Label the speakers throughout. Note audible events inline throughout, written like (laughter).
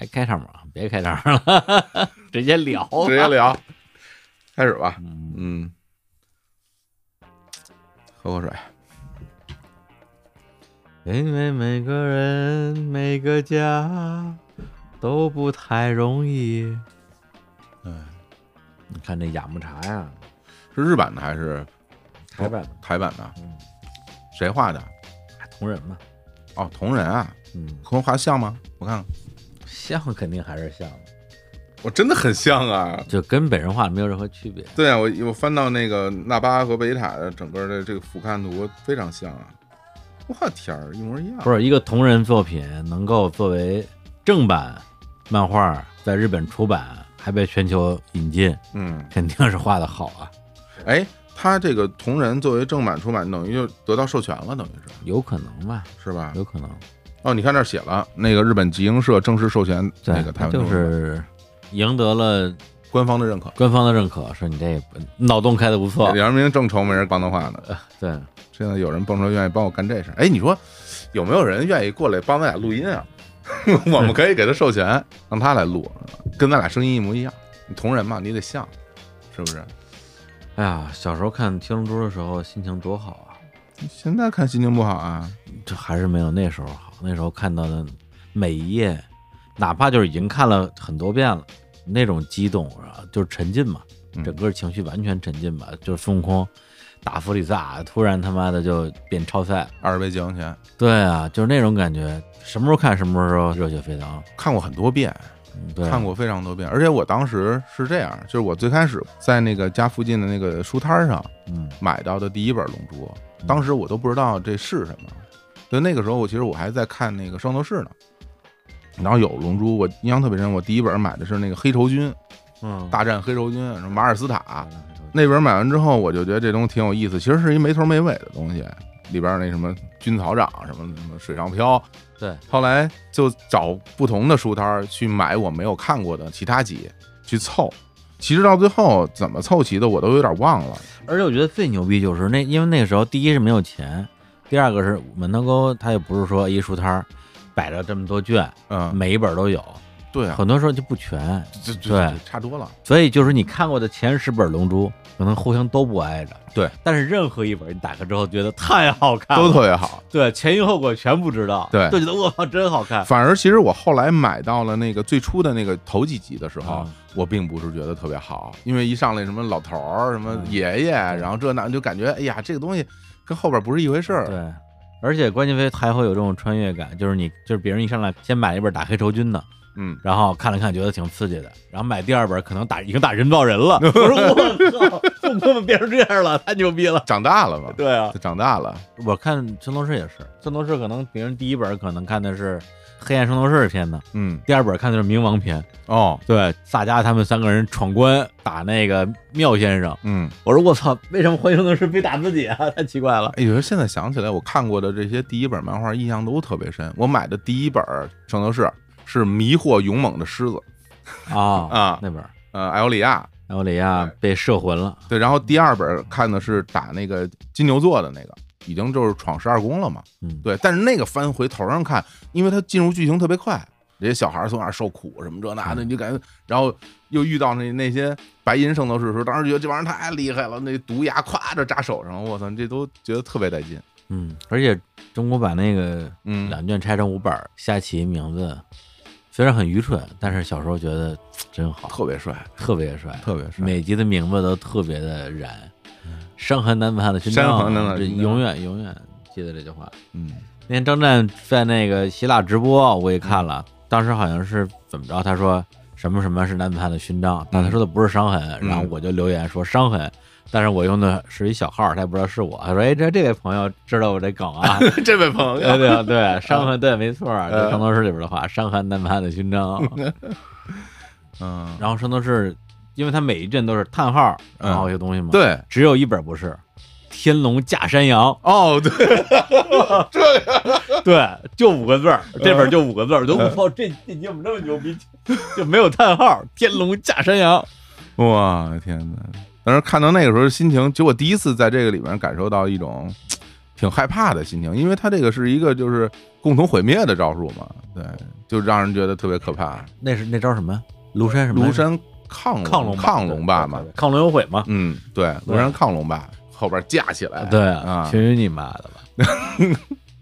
Speaker 1: 还开场吗？别开场了，(laughs) 直接聊，
Speaker 2: 直接聊，开始吧。
Speaker 1: 嗯。
Speaker 2: 嗯，喝口水。
Speaker 1: 因为每个人每个家都不太容易。
Speaker 2: 嗯，
Speaker 1: 你看这雅木茶呀，
Speaker 2: 是日版的还是
Speaker 1: 台版的
Speaker 2: 台版的？
Speaker 1: 嗯，
Speaker 2: 谁画的？
Speaker 1: 同人嘛，
Speaker 2: 哦，同人啊，
Speaker 1: 嗯，
Speaker 2: 和我画像吗？我看看，
Speaker 1: 像肯定还是像，
Speaker 2: 我真的很像啊。
Speaker 1: 就跟本人画的没有任何区别。
Speaker 2: 对啊，我我翻到那个纳巴和贝塔的整个的这个俯瞰图非常像啊。我天儿，一模一样。
Speaker 1: 不是一个同人作品能够作为正版漫画在日本出版，还被全球引进，
Speaker 2: 嗯，
Speaker 1: 肯定是画的好啊，
Speaker 2: 哎，他这个同人作为正版出版，等于就得到授权了，等于是
Speaker 1: 有可能吧？
Speaker 2: 是吧？
Speaker 1: 有可能。
Speaker 2: 哦，你看这儿写了，那个日本集英社正式授权
Speaker 1: 对，
Speaker 2: 那个台湾
Speaker 1: 就是赢得了
Speaker 2: 官方的认可。
Speaker 1: 官方的认可，说你这脑洞开的不错。
Speaker 2: 杨明正愁没人帮他画呢，
Speaker 1: 对，
Speaker 2: 现在有人蹦出来愿意帮我干这事儿。哎，你说有没有人愿意过来帮咱俩录音啊？(laughs) 我们可以给他授权，让他来录，跟咱俩声音一模一样。你同人嘛，你得像，是不是？
Speaker 1: 哎呀，小时候看《七龙珠》的时候心情多好啊，
Speaker 2: 现在看心情不好啊。
Speaker 1: 这还是没有那时候好。那时候看到的每一页，哪怕就是已经看了很多遍了，那种激动啊，就是沉浸嘛，
Speaker 2: 嗯
Speaker 1: 整个情绪完全沉浸吧。就是孙悟空打弗里萨，突然他妈的就变超赛，
Speaker 2: 二十倍镜前
Speaker 1: 对啊，就是那种感觉，什么时候看什么时候热血沸腾。
Speaker 2: 看过很多遍，看过非常多遍。而且我当时是这样，就是我最开始在那个家附近的那个书摊上
Speaker 1: 嗯，
Speaker 2: 买到的第一本《龙珠》，当时我都不知道这是什么。所以那个时候我其实我还在看那个《圣斗士》呢，然后有《龙珠》，我印象特别深。我第一本买的是那个黑绸军
Speaker 1: 嗯，
Speaker 2: 大战黑绸军，什么马尔斯塔那本买完之后，我就觉得这东西挺有意思。其实是一没头没尾的东西，里边那什么军草长什么什么水上漂。
Speaker 1: 对，
Speaker 2: 后来就找不同的书摊儿去买我没有看过的其他集去凑，其实到最后怎么凑齐的我都有点忘了。
Speaker 1: 而且我觉得最牛逼就是那，因为那个时候第一是没有钱，第二个是门头沟，它也不是说一书摊儿摆着这么多卷，
Speaker 2: 嗯，
Speaker 1: 每一本都有，
Speaker 2: 对啊，
Speaker 1: 很多时候就不全，
Speaker 2: 这这
Speaker 1: 对。
Speaker 2: 差多了。
Speaker 1: 所以就是你看过的前十本《龙珠》，可能互相都不挨着，
Speaker 2: 对，
Speaker 1: 但是任何一本你打开之后觉得太好看了，
Speaker 2: 都特别好。
Speaker 1: 对前因后果全不知道，
Speaker 2: 对。
Speaker 1: 就觉得我靠真好看，
Speaker 2: 反而其实我后来买到了那个最初的那个头几集的时候，
Speaker 1: 啊
Speaker 2: 我并不是觉得特别好，因为一上来什么老头儿、什么
Speaker 1: 嗯。
Speaker 2: 爷爷，然后这那就感觉哎呀，这个东西跟后边不是一回事儿。
Speaker 1: 对。而且关键飞还会有这种穿越感，就是你就是别人一上来先买一本打黑仇军的，
Speaker 2: 嗯，
Speaker 1: 然后看了看，觉得挺刺激的，然后买第二本，可能打已经打人造人了。(laughs) 我说我靠，孙悟空们变成这样了，太牛逼了。
Speaker 2: 长大了嘛，
Speaker 1: 对啊，
Speaker 2: 长大了，
Speaker 1: 我看《圣斗士》也是，《圣斗士》可能别人第一本可能看的是《黑暗圣斗士》篇的，
Speaker 2: 嗯，
Speaker 1: 第二本看的是冥王篇。
Speaker 2: 哦，
Speaker 1: 对，萨迦他们三个人闯关打那个妙先生。
Speaker 2: 嗯，
Speaker 1: 我说我操，为什么幻影圣斗士非打自己啊？太奇怪了。
Speaker 2: 哎，有时候现在想起来，我看过的这些第一本漫画印象都特别深。我买的第一本《圣斗士》是迷惑勇猛的狮子
Speaker 1: 啊 (laughs)
Speaker 2: 啊
Speaker 1: 那本
Speaker 2: 呃，艾欧里亚，
Speaker 1: 艾欧里亚被摄魂了。
Speaker 2: 对，然后第二本看的是打那个金牛座的那个，已经就是闯十二宫了嘛。
Speaker 1: 嗯，
Speaker 2: 对，但是那个翻回头上看，因为他进入剧情特别快，这些小孩儿从哪儿受苦什么这那的，
Speaker 1: 嗯
Speaker 2: 你就感觉，然后又遇到那那些白银圣斗士的时候，当时觉得这玩意儿太厉害了，那毒牙咵就扎手上，我操，这都觉得特别带劲。
Speaker 1: 嗯，而且中国把那个
Speaker 2: 嗯，
Speaker 1: 两卷拆成五本儿，下棋名字虽然很愚蠢，但是小时候觉得 (tsk) 真好，
Speaker 2: 特别帅，
Speaker 1: 特别帅，
Speaker 2: 特别帅。
Speaker 1: 每集的名字都特别的燃。伤痕难判的勋章，
Speaker 2: 伤痕难判的
Speaker 1: 这
Speaker 2: 勋章
Speaker 1: 永远永远记得这句话。
Speaker 2: 嗯
Speaker 1: 那天张震在那个希腊直播，我也看了，当时好像是怎么着？他说什么什么是难判的勋章，但他说的不是伤痕，
Speaker 2: 嗯
Speaker 1: 然后我就留言说伤痕。但是我用的是一小号，他也不知道是我。他说：“哎，这这位朋友知道我这梗啊？(laughs)
Speaker 2: 这位朋友，
Speaker 1: 对对，伤痕对，没错，(laughs)
Speaker 2: 嗯
Speaker 1: 就圣斗士里边的话，伤痕难判的勋章。(laughs)
Speaker 2: 嗯，
Speaker 1: 然后圣斗士，因为它每一阵都是叹号，
Speaker 2: 嗯
Speaker 1: 然后一个东西嘛，，
Speaker 2: 对，
Speaker 1: 只有一本不是。天龙驾山羊，
Speaker 2: 哦，对，(laughs) 这
Speaker 1: 对，就五个字儿，
Speaker 2: 嗯
Speaker 1: 这本就五个字儿，我就我操，这这你怎么这么牛逼？就没有叹号，天龙驾山羊，
Speaker 2: 哇，天哪！当时看到那个时候心情，就我第一次在这个里面感受到一种挺害怕的心情，因为它这个是一个就是共同毁灭的招数嘛，对，就让人觉得特别可怕。
Speaker 1: 那是那招什么？庐山什么？
Speaker 2: 庐山亢
Speaker 1: 亢龙
Speaker 2: 抗龙霸嘛，
Speaker 1: 抗龙有悔嘛。
Speaker 2: 嗯，对，庐山抗龙霸后边架起来，
Speaker 1: 对
Speaker 2: 啊，
Speaker 1: 去你妈的吧！(laughs)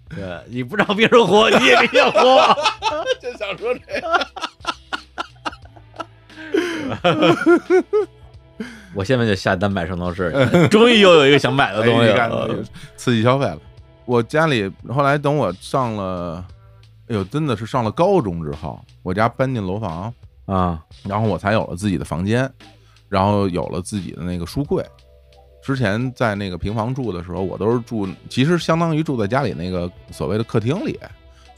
Speaker 1: 对，你不让别人活，你也别活。(laughs)
Speaker 2: 就想说这个。(laughs)
Speaker 1: 我现在就下单买圣斗士，终于又有一个想买的东西
Speaker 2: 哎
Speaker 1: 了。
Speaker 2: 刺激消费了。我家里后来等我上了，哎呦，真的是上了高中之后，我家搬进楼房，
Speaker 1: 啊，
Speaker 2: 然后我才有了自己的房间，然后有了自己的那个书柜。之前在那个平房住的时候，我都是住，其实相当于住在家里那个所谓的客厅里，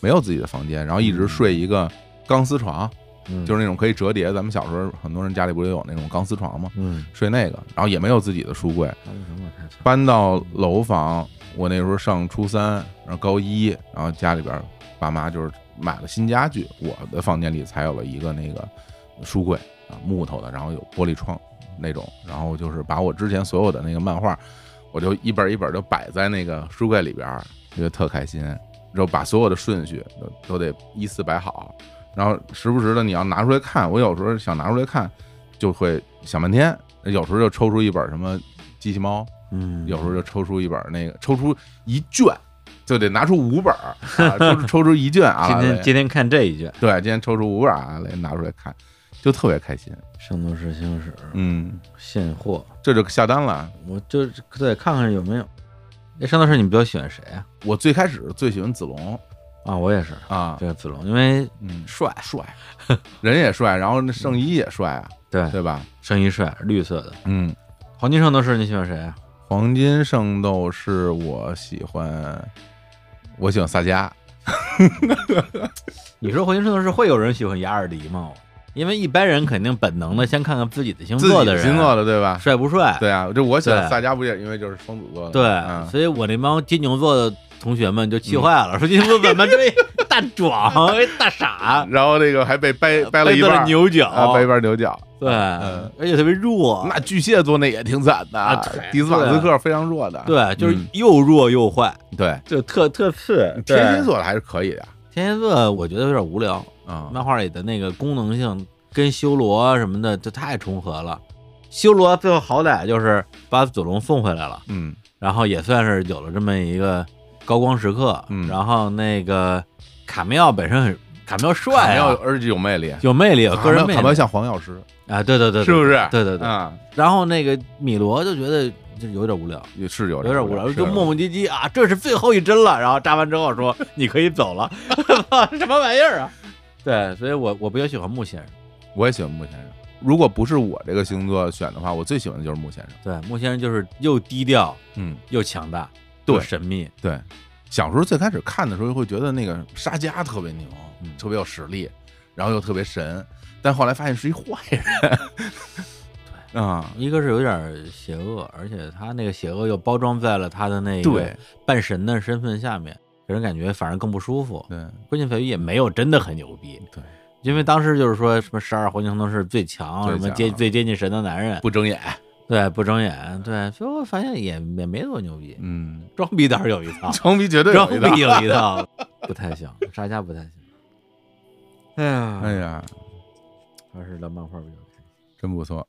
Speaker 2: 没有自己的房间，然后一直睡一个钢丝床，
Speaker 1: 嗯
Speaker 2: 就是那种可以折叠。咱们小时候很多人家里不是有那种钢丝床吗？
Speaker 1: 嗯，
Speaker 2: 睡那个，然后也没有自己的书柜。搬到楼房，我那时候上初三，然后高一，然后家里边爸妈就是买了新家具，我的房间里才有了一个那个书柜啊，木头的，然后有玻璃窗那种，然后就是把我之前所有的那个漫画，我就一本一本就摆在那个书柜里边，觉得特开心，然后把所有的顺序都都得依次摆好，然后时不时的你要拿出来看，我有时候想拿出来看，就会想半天，有时候就抽出一本什么机器猫。
Speaker 1: 嗯，
Speaker 2: 有时候就抽出一本那个，抽出一卷，就得拿出五本儿啊，抽出 (laughs) 抽出一卷啊，
Speaker 1: 今天今天看这一卷
Speaker 2: 对，今天抽出五本儿啊来拿出来看，就特别开心。
Speaker 1: 《圣斗士星矢》
Speaker 2: 嗯，
Speaker 1: 现货，
Speaker 2: 这就下单了。
Speaker 1: 我就再看看有没有。那圣斗士你比较喜欢谁啊？
Speaker 2: 我最开始最喜欢子龙
Speaker 1: 啊，我也是，
Speaker 2: 啊，
Speaker 1: 对子龙，因为
Speaker 2: 嗯，
Speaker 1: 帅，
Speaker 2: 帅，人也帅，然后那圣衣也帅啊，(laughs)
Speaker 1: 对，
Speaker 2: 对吧？
Speaker 1: 圣衣帅，绿色的。
Speaker 2: 嗯，
Speaker 1: 黄金圣斗士你喜欢谁啊？
Speaker 2: 黄金圣斗士我喜欢，我喜欢萨迦。(laughs)
Speaker 1: 你说火星圣斗士会有人喜欢雅尔迪吗？因为一般人肯定本能的先看看自己的星座的人，
Speaker 2: 星座的对吧？
Speaker 1: 帅不帅？
Speaker 2: 对啊，这我喜欢
Speaker 1: 对
Speaker 2: 萨迦不也因为就是双子座的？
Speaker 1: 对，
Speaker 2: 嗯
Speaker 1: 所以我那帮金牛座的同学们就气坏了，说金牛座怎么这位大壮、(laughs) 大傻，
Speaker 2: 然后那个还被掰掰了一
Speaker 1: 背
Speaker 2: 半
Speaker 1: 牛角，
Speaker 2: 啊，掰一半牛角。
Speaker 1: 对，
Speaker 2: 嗯
Speaker 1: 而且特别弱，
Speaker 2: 那巨蟹座那也挺惨的，迪斯马斯克非常弱的。
Speaker 1: 对，就是
Speaker 2: 嗯
Speaker 1: 又弱又坏，
Speaker 2: 对，
Speaker 1: 就特特次。
Speaker 2: 天蝎座的还是可以的
Speaker 1: 天蝎座我觉得有点无聊，
Speaker 2: 啊。
Speaker 1: 漫画里的那个功能性跟修罗什么的就太重合了。修罗最后好歹就是把子龙送回来了，
Speaker 2: 嗯
Speaker 1: 然后也算是有了这么一个高光时刻。
Speaker 2: 嗯
Speaker 1: 然后那个卡梅奥本身很卡梅奥帅啊，
Speaker 2: 卡梅奥而且有魅力，
Speaker 1: 有魅力，有个人魅力
Speaker 2: 像黄药师，
Speaker 1: 啊，对对对，对
Speaker 2: 是不是？
Speaker 1: 对对对。
Speaker 2: 啊，
Speaker 1: 然后那个米罗就觉得就有点无聊，
Speaker 2: 也是有
Speaker 1: 有点无聊，就磨磨唧唧啊，这是最后一针了。然后扎完之后说你可以走了，(laughs) (laughs) 什么玩意儿啊？对，所以我我比较喜欢木先生。
Speaker 2: 我也喜欢木先生。如果不是我这个星座选的话，我最喜欢的就是木先生。
Speaker 1: 对，木先生就是又低调
Speaker 2: 嗯，
Speaker 1: 又强大，
Speaker 2: 对
Speaker 1: 神秘。
Speaker 2: 对。小时候最开始看的时候会觉得那个沙加特别牛，
Speaker 1: 嗯
Speaker 2: 特别有实力，然后又特别神，但后来发现是一坏人。(laughs) 对嗯，
Speaker 1: 一个是有点邪恶，而且他那个邪恶又包装在了他的那个
Speaker 2: 对
Speaker 1: 半神的身份下面，给人感觉反而更不舒服。
Speaker 2: 对
Speaker 1: 关键在于也没有真的很牛逼，
Speaker 2: 对，
Speaker 1: 因为当时就是说什么十二黄金圣斗士最强，什么接最接近神的男人，
Speaker 2: 不睁眼。
Speaker 1: 对，不睁眼，对，所以我发现也也没多牛逼，
Speaker 2: 嗯，
Speaker 1: 装逼倒是有一套，(laughs)
Speaker 2: 装逼绝对
Speaker 1: 装
Speaker 2: 有一套。
Speaker 1: 逼有一套，(laughs) 不太行，沙家不太行。哎呀，
Speaker 2: 哎，呀，
Speaker 1: 还是聊漫画比较开心。
Speaker 2: 真不错。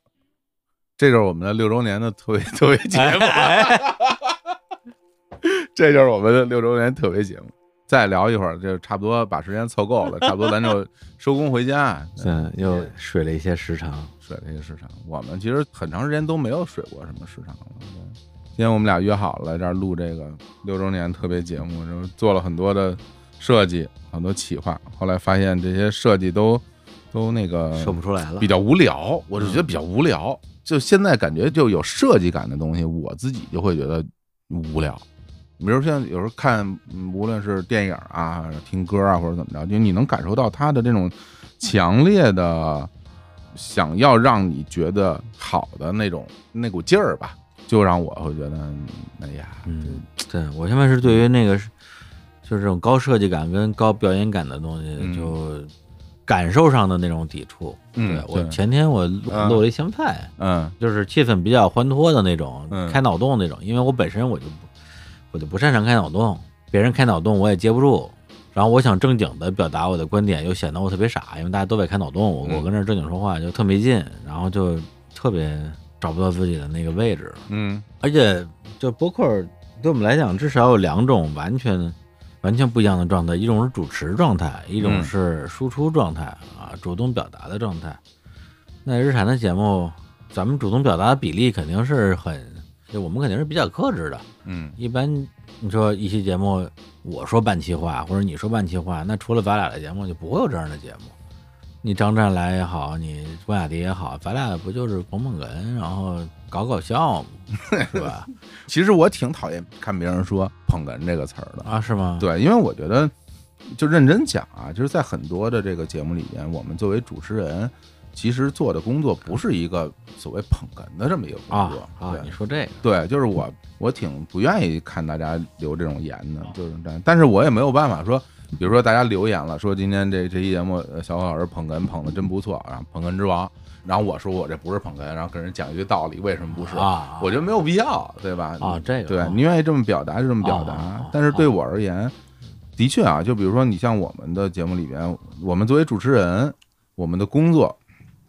Speaker 2: 这就是我们的六周年的特别特别节目，
Speaker 1: 哎 (laughs)
Speaker 2: 这就是我们的六周年特别节目。再聊一会儿，就差不多把时间凑够了，(laughs) 差不多咱就收工回家。
Speaker 1: 嗯，又水了一些时长。
Speaker 2: 水了一些时长，我们其实很长时间都没有水过什么时长了。对今天我们俩约好了来这儿录这个六周年特别节目，然后做了很多的设计，很多企划。后来发现这些设计都都那个
Speaker 1: 说不出来了
Speaker 2: 比较无聊，我就觉得比较无聊。就现在感觉就有设计感的东西，我自己就会觉得无聊。比如像有时候看，嗯无论是电影啊、听歌啊，或者怎么着，就你能感受到他的这种强烈的想要让你觉得好的那种那股劲儿吧，就让我会觉得，哎呀，
Speaker 1: 嗯，对我现在是对于那个是就是这种高设计感跟高表演感的东西，
Speaker 2: 嗯
Speaker 1: 就感受上的那种抵触。
Speaker 2: 嗯
Speaker 1: 对我前天我录了一香菜，
Speaker 2: 嗯
Speaker 1: 就是气氛比较欢脱的那种，
Speaker 2: 嗯
Speaker 1: 开脑洞那种。因为我本身我就不我就不擅长开脑洞，别人开脑洞我也接不住，然后我想正经的表达我的观点，又显得我特别傻，因为大家都在开脑洞，我
Speaker 2: 嗯
Speaker 1: 我跟这儿正经说话就特没劲，然后就特别找不到自己的那个位置了。
Speaker 2: 嗯
Speaker 1: 而且就播客对我们来讲，至少有两种完全完全不一样的状态，一种是主持状态，一种
Speaker 2: 嗯
Speaker 1: 是输出状态啊，主动表达的状态。那日产的节目，咱们主动表达的比例肯定是很，就我们肯定是比较克制的。
Speaker 2: 嗯
Speaker 1: 一般你说一期节目，我说半期话，或者你说半期话，那除了咱俩的节目，就不会有这样的节目。你张湛来也好，你关雅迪也好，咱俩不就是捧捧哏，然后搞搞笑吗？是吧？(laughs)
Speaker 2: 其实我挺讨厌看别人说“捧哏”这个词儿的，
Speaker 1: 啊，是吗？
Speaker 2: 对，因为我觉得就认真讲啊，就是在很多的这个节目里边，我们作为主持人，其实做的工作不是一个所谓捧哏的这么一个工
Speaker 1: 啊
Speaker 2: 作。
Speaker 1: 啊，
Speaker 2: 对
Speaker 1: 你说这个
Speaker 2: 对，就是我我挺不愿意看大家留这种言的，就是这样。但是我也没有办法说，比如说大家留言了，说今天这这期节目呃小何老师捧哏捧的真不错，然后捧哏之王，然后我说我这不是捧哏，然后跟人讲一句道理，为什么不是？
Speaker 1: 啊，
Speaker 2: 我觉得没有必要，对吧？
Speaker 1: 啊这个
Speaker 2: 对
Speaker 1: 啊
Speaker 2: 你愿意这么表达就这么表达，
Speaker 1: 哦
Speaker 2: 但是对我而言，的确啊，就比如说你像我们的节目里边，我们作为主持人，我们的工作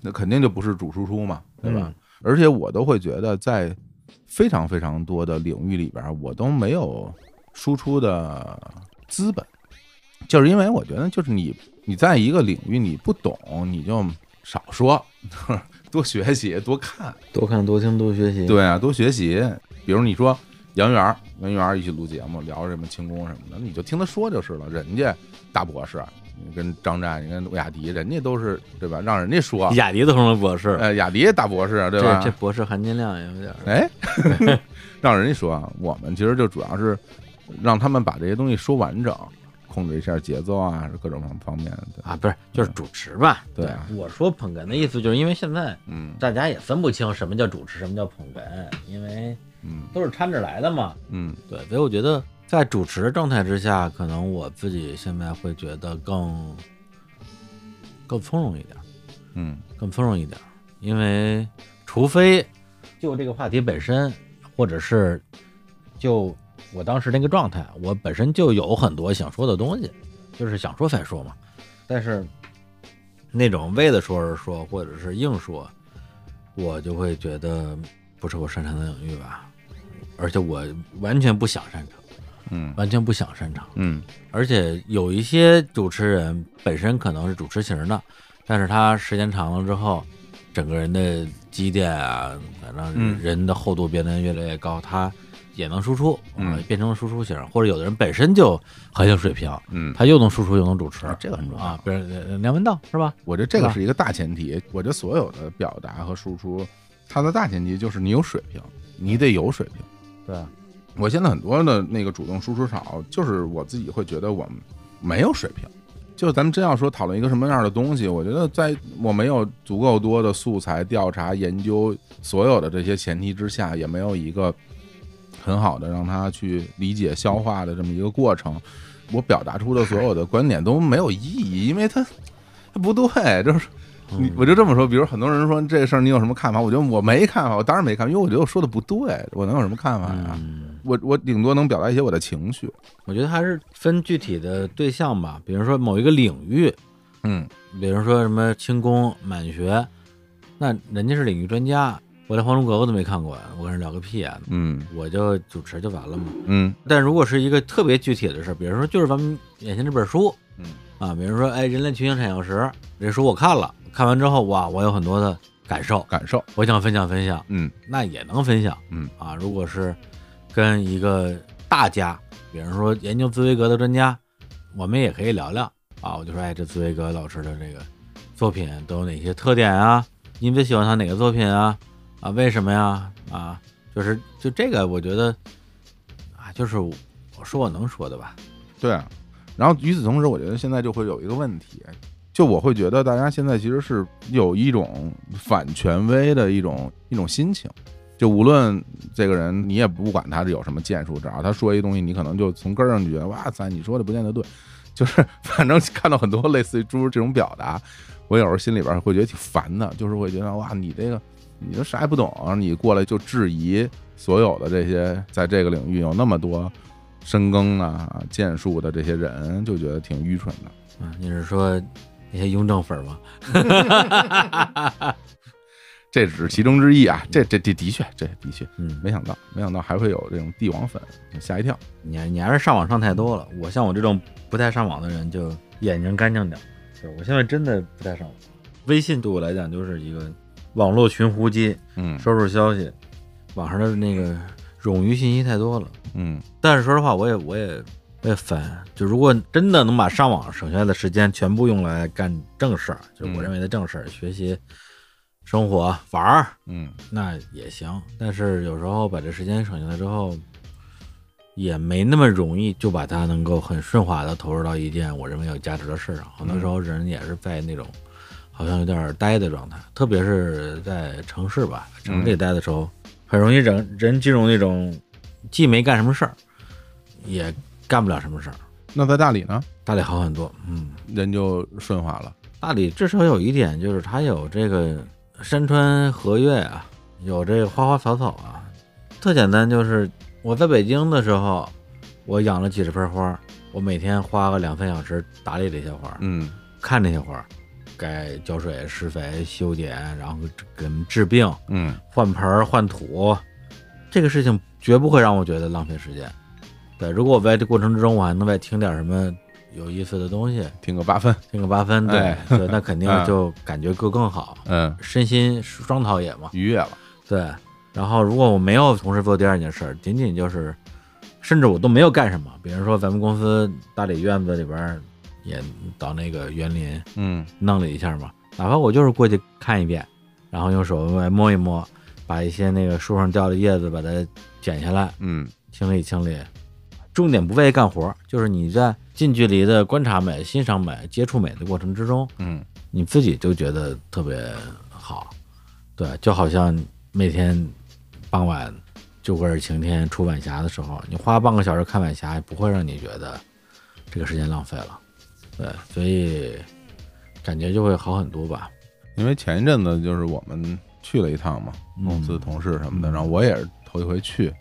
Speaker 2: 那肯定就不是主输出嘛，对吧？
Speaker 1: 嗯
Speaker 2: 而且我都会觉得在非常非常多的领域里边，我都没有输出的资本，就是因为我觉得就是你你在一个领域你不懂，你就少说，(laughs) 多学习多看。
Speaker 1: 多看多听多学习。
Speaker 2: 对啊，多学习。比如你说杨元儿，杨元儿一起录节目，聊什么轻功什么的，你就听他说就是了。人家大博士，你跟张战，你跟韦雅迪，人家都是对吧？让人家说，
Speaker 1: 雅迪都成了博士，
Speaker 2: 呃，雅迪大博士，对吧？
Speaker 1: 这这博士含金量也有点儿。
Speaker 2: 哎，(laughs) 让人家说啊，我们其实就主要是让他们把这些东西说完整，控制一下节奏啊，各种方方面的。
Speaker 1: 啊，不是，就是主持吧。
Speaker 2: 对。啊。
Speaker 1: 我说捧哏的意思，就是因为现在
Speaker 2: 嗯。
Speaker 1: 大家也分不清什么叫主持，什么叫捧哏，因为
Speaker 2: 嗯。
Speaker 1: 都是掺着来的嘛。
Speaker 2: 嗯。
Speaker 1: 对，所以我觉得在主持的状态之下，可能我自己现在会觉得更更从容一点，
Speaker 2: 嗯。
Speaker 1: 更从容一点，因为除非就这个话题本身，或者是就我当时那个状态，我本身就有很多想说的东西，就是想说再说嘛。但是那种为了说而说，或者是硬说，我就会觉得不是我擅长的领域吧，而且我完全不想擅长，
Speaker 2: 嗯
Speaker 1: 完全不想擅长。
Speaker 2: 嗯
Speaker 1: 而且有一些主持人本身可能是主持型的，但是他时间长了之后，整个人的积淀啊，反正
Speaker 2: 嗯
Speaker 1: 人的厚度变得越来越高，他也能输出，
Speaker 2: 嗯
Speaker 1: 啊变成了输出型，或者有的人本身就很有水平，
Speaker 2: 嗯，
Speaker 1: 他又能输出又能主持
Speaker 2: 啊，这个很重要
Speaker 1: 啊，比如呃梁文道是吧？
Speaker 2: 我觉得这个
Speaker 1: 是
Speaker 2: 一个大前提。我觉得所有的表达和输出，它的大前提就是你有水平，你得有水平。
Speaker 1: 对，
Speaker 2: 我现在很多的那个主动输出少，就是我自己会觉得我们没有水平。就是咱们真要说讨论一个什么样的东西，我觉得在我没有足够多的素材调查研究所有的这些前提之下，也没有一个很好的让他去理解消化的这么一个过程，我表达出的所有的观点都没有意义，因为他他 (laughs) 不对，就是你
Speaker 1: 嗯
Speaker 2: 我就这么说，比如很多人说这个事儿你有什么看法？我觉得我没看法，我当然没看法，因为我觉得我说的不对，我能有什么看法呀？
Speaker 1: 嗯，
Speaker 2: 我我顶多能表达一些我的情绪，
Speaker 1: 我觉得还是分具体的对象吧，比如说某一个领域，
Speaker 2: 嗯
Speaker 1: 比如说什么轻功、满学，那人家是领域专家，我连《还珠格格》都没看过，我跟人聊个屁啊！
Speaker 2: 嗯
Speaker 1: 我就主持就完了嘛。
Speaker 2: 嗯
Speaker 1: 但如果是一个特别具体的事儿，比如说就是咱们眼前这本书
Speaker 2: 嗯
Speaker 1: 啊，比如说哎《人类群星闪耀时》这书我看了，看完之后哇，我有很多的感受，
Speaker 2: 感受，
Speaker 1: 我想分享分享，
Speaker 2: 嗯
Speaker 1: 那也能分享。
Speaker 2: 嗯
Speaker 1: 啊，如果是跟一个大家，比如说研究茨威格的专家，我们也可以聊聊啊。我就说，哎，这茨威格老师的这个作品都有哪些特点啊？你最喜欢他哪个作品啊？啊，为什么呀？啊，就是就这个，我觉得啊，就是我说我能说的吧。
Speaker 2: 对。然后与此同时，我觉得现在就会有一个问题，就我会觉得大家现在其实是有一种反权威的一种一种心情。就无论这个人，你也不管他是有什么建树，只要他说一东西，你可能就从根儿上就觉得，哇塞，你说的不见得对。就是 (laughs) 反正看到很多类似于诸如这种表达，我有时候心里边会觉得挺烦的，就是会觉得哇，你这个你就啥也不懂，你过来就质疑所有的这些在这个领域有那么多深耕啊、建树的这些人，就觉得挺愚蠢的。
Speaker 1: 嗯，你是说那些雍正粉儿吗？(laughs)
Speaker 2: 这只是其中之一啊，这这这的确，这的确
Speaker 1: 嗯，
Speaker 2: 没想到，没想到还会有这种帝王粉，吓一跳。
Speaker 1: 你你还是上网上太多了。我像我这种不太上网的人，就眼睛干净点儿。对我现在真的不太上网，微信对我来讲就是一个网络寻呼机，
Speaker 2: 嗯
Speaker 1: 收拾消息，网上的那个冗余信息太多了。
Speaker 2: 嗯
Speaker 1: 但是说实话，我也我也我也烦。就如果真的能把上网省下来的时间全部用来干正事儿，就是我
Speaker 2: 嗯
Speaker 1: 认为的正事儿，学习、生活、玩儿，
Speaker 2: 嗯
Speaker 1: 那也行。但是有时候把这时间省下来之后，也没那么容易就把它能够很顺滑的投入到一件我认为有价值的事上。很多时候人也是在那种好像有点呆的状态，特别是在城市吧，城市里待的时候，很容易人人进入那种既没干什么事儿，也干不了什么事儿。
Speaker 2: 那在大理呢，
Speaker 1: 大理好很多，嗯，
Speaker 2: 人就顺滑了。
Speaker 1: 大理至少有一点就是它有这个山川河岳啊，有这个花花草草啊，特简单。就是我在北京的时候，我养了几十盆花，我每天花个两三小时打理这些花，
Speaker 2: 嗯
Speaker 1: 看这些花，该浇水、施肥、修剪，然后给治病、
Speaker 2: 嗯
Speaker 1: 换盆儿、换土，这个事情绝不会让我觉得浪费时间。对，如果我在这过程之中，我还能再听点什么有意思的东西，
Speaker 2: 听个八分。
Speaker 1: 听个八分，对、
Speaker 2: 哎 (laughs)
Speaker 1: 对，那肯定
Speaker 2: 嗯
Speaker 1: 就感觉更更好，
Speaker 2: 嗯，
Speaker 1: 身心双陶冶嘛。
Speaker 2: 愉悦了。
Speaker 1: 对，然后如果我没有同时做第二件事儿，仅仅就是，甚至我都没有干什么，比如说咱们公司大理院子里边儿也到那个园林
Speaker 2: 嗯。
Speaker 1: 弄了一下嘛，哪怕我就是过去看一遍，然后用手摸一摸，把一些那个树上掉的叶子把它剪下来，
Speaker 2: 嗯。
Speaker 1: 清理清理。重点不为干活儿，就是你在近距离的观察美、欣赏美、接触美的过程之中，
Speaker 2: 嗯。
Speaker 1: 你自己就觉得特别好，对，就好像每天傍晚就会是晴天出晚霞的时候，你花半个小时看晚霞，也不会让你觉得这个时间浪费了，对，所以感觉就会好很多吧。
Speaker 2: 因为前一阵子就是我们去了一趟嘛，
Speaker 1: 嗯
Speaker 2: 公司同事什么的，
Speaker 1: 嗯
Speaker 2: 然后我也是头一回去，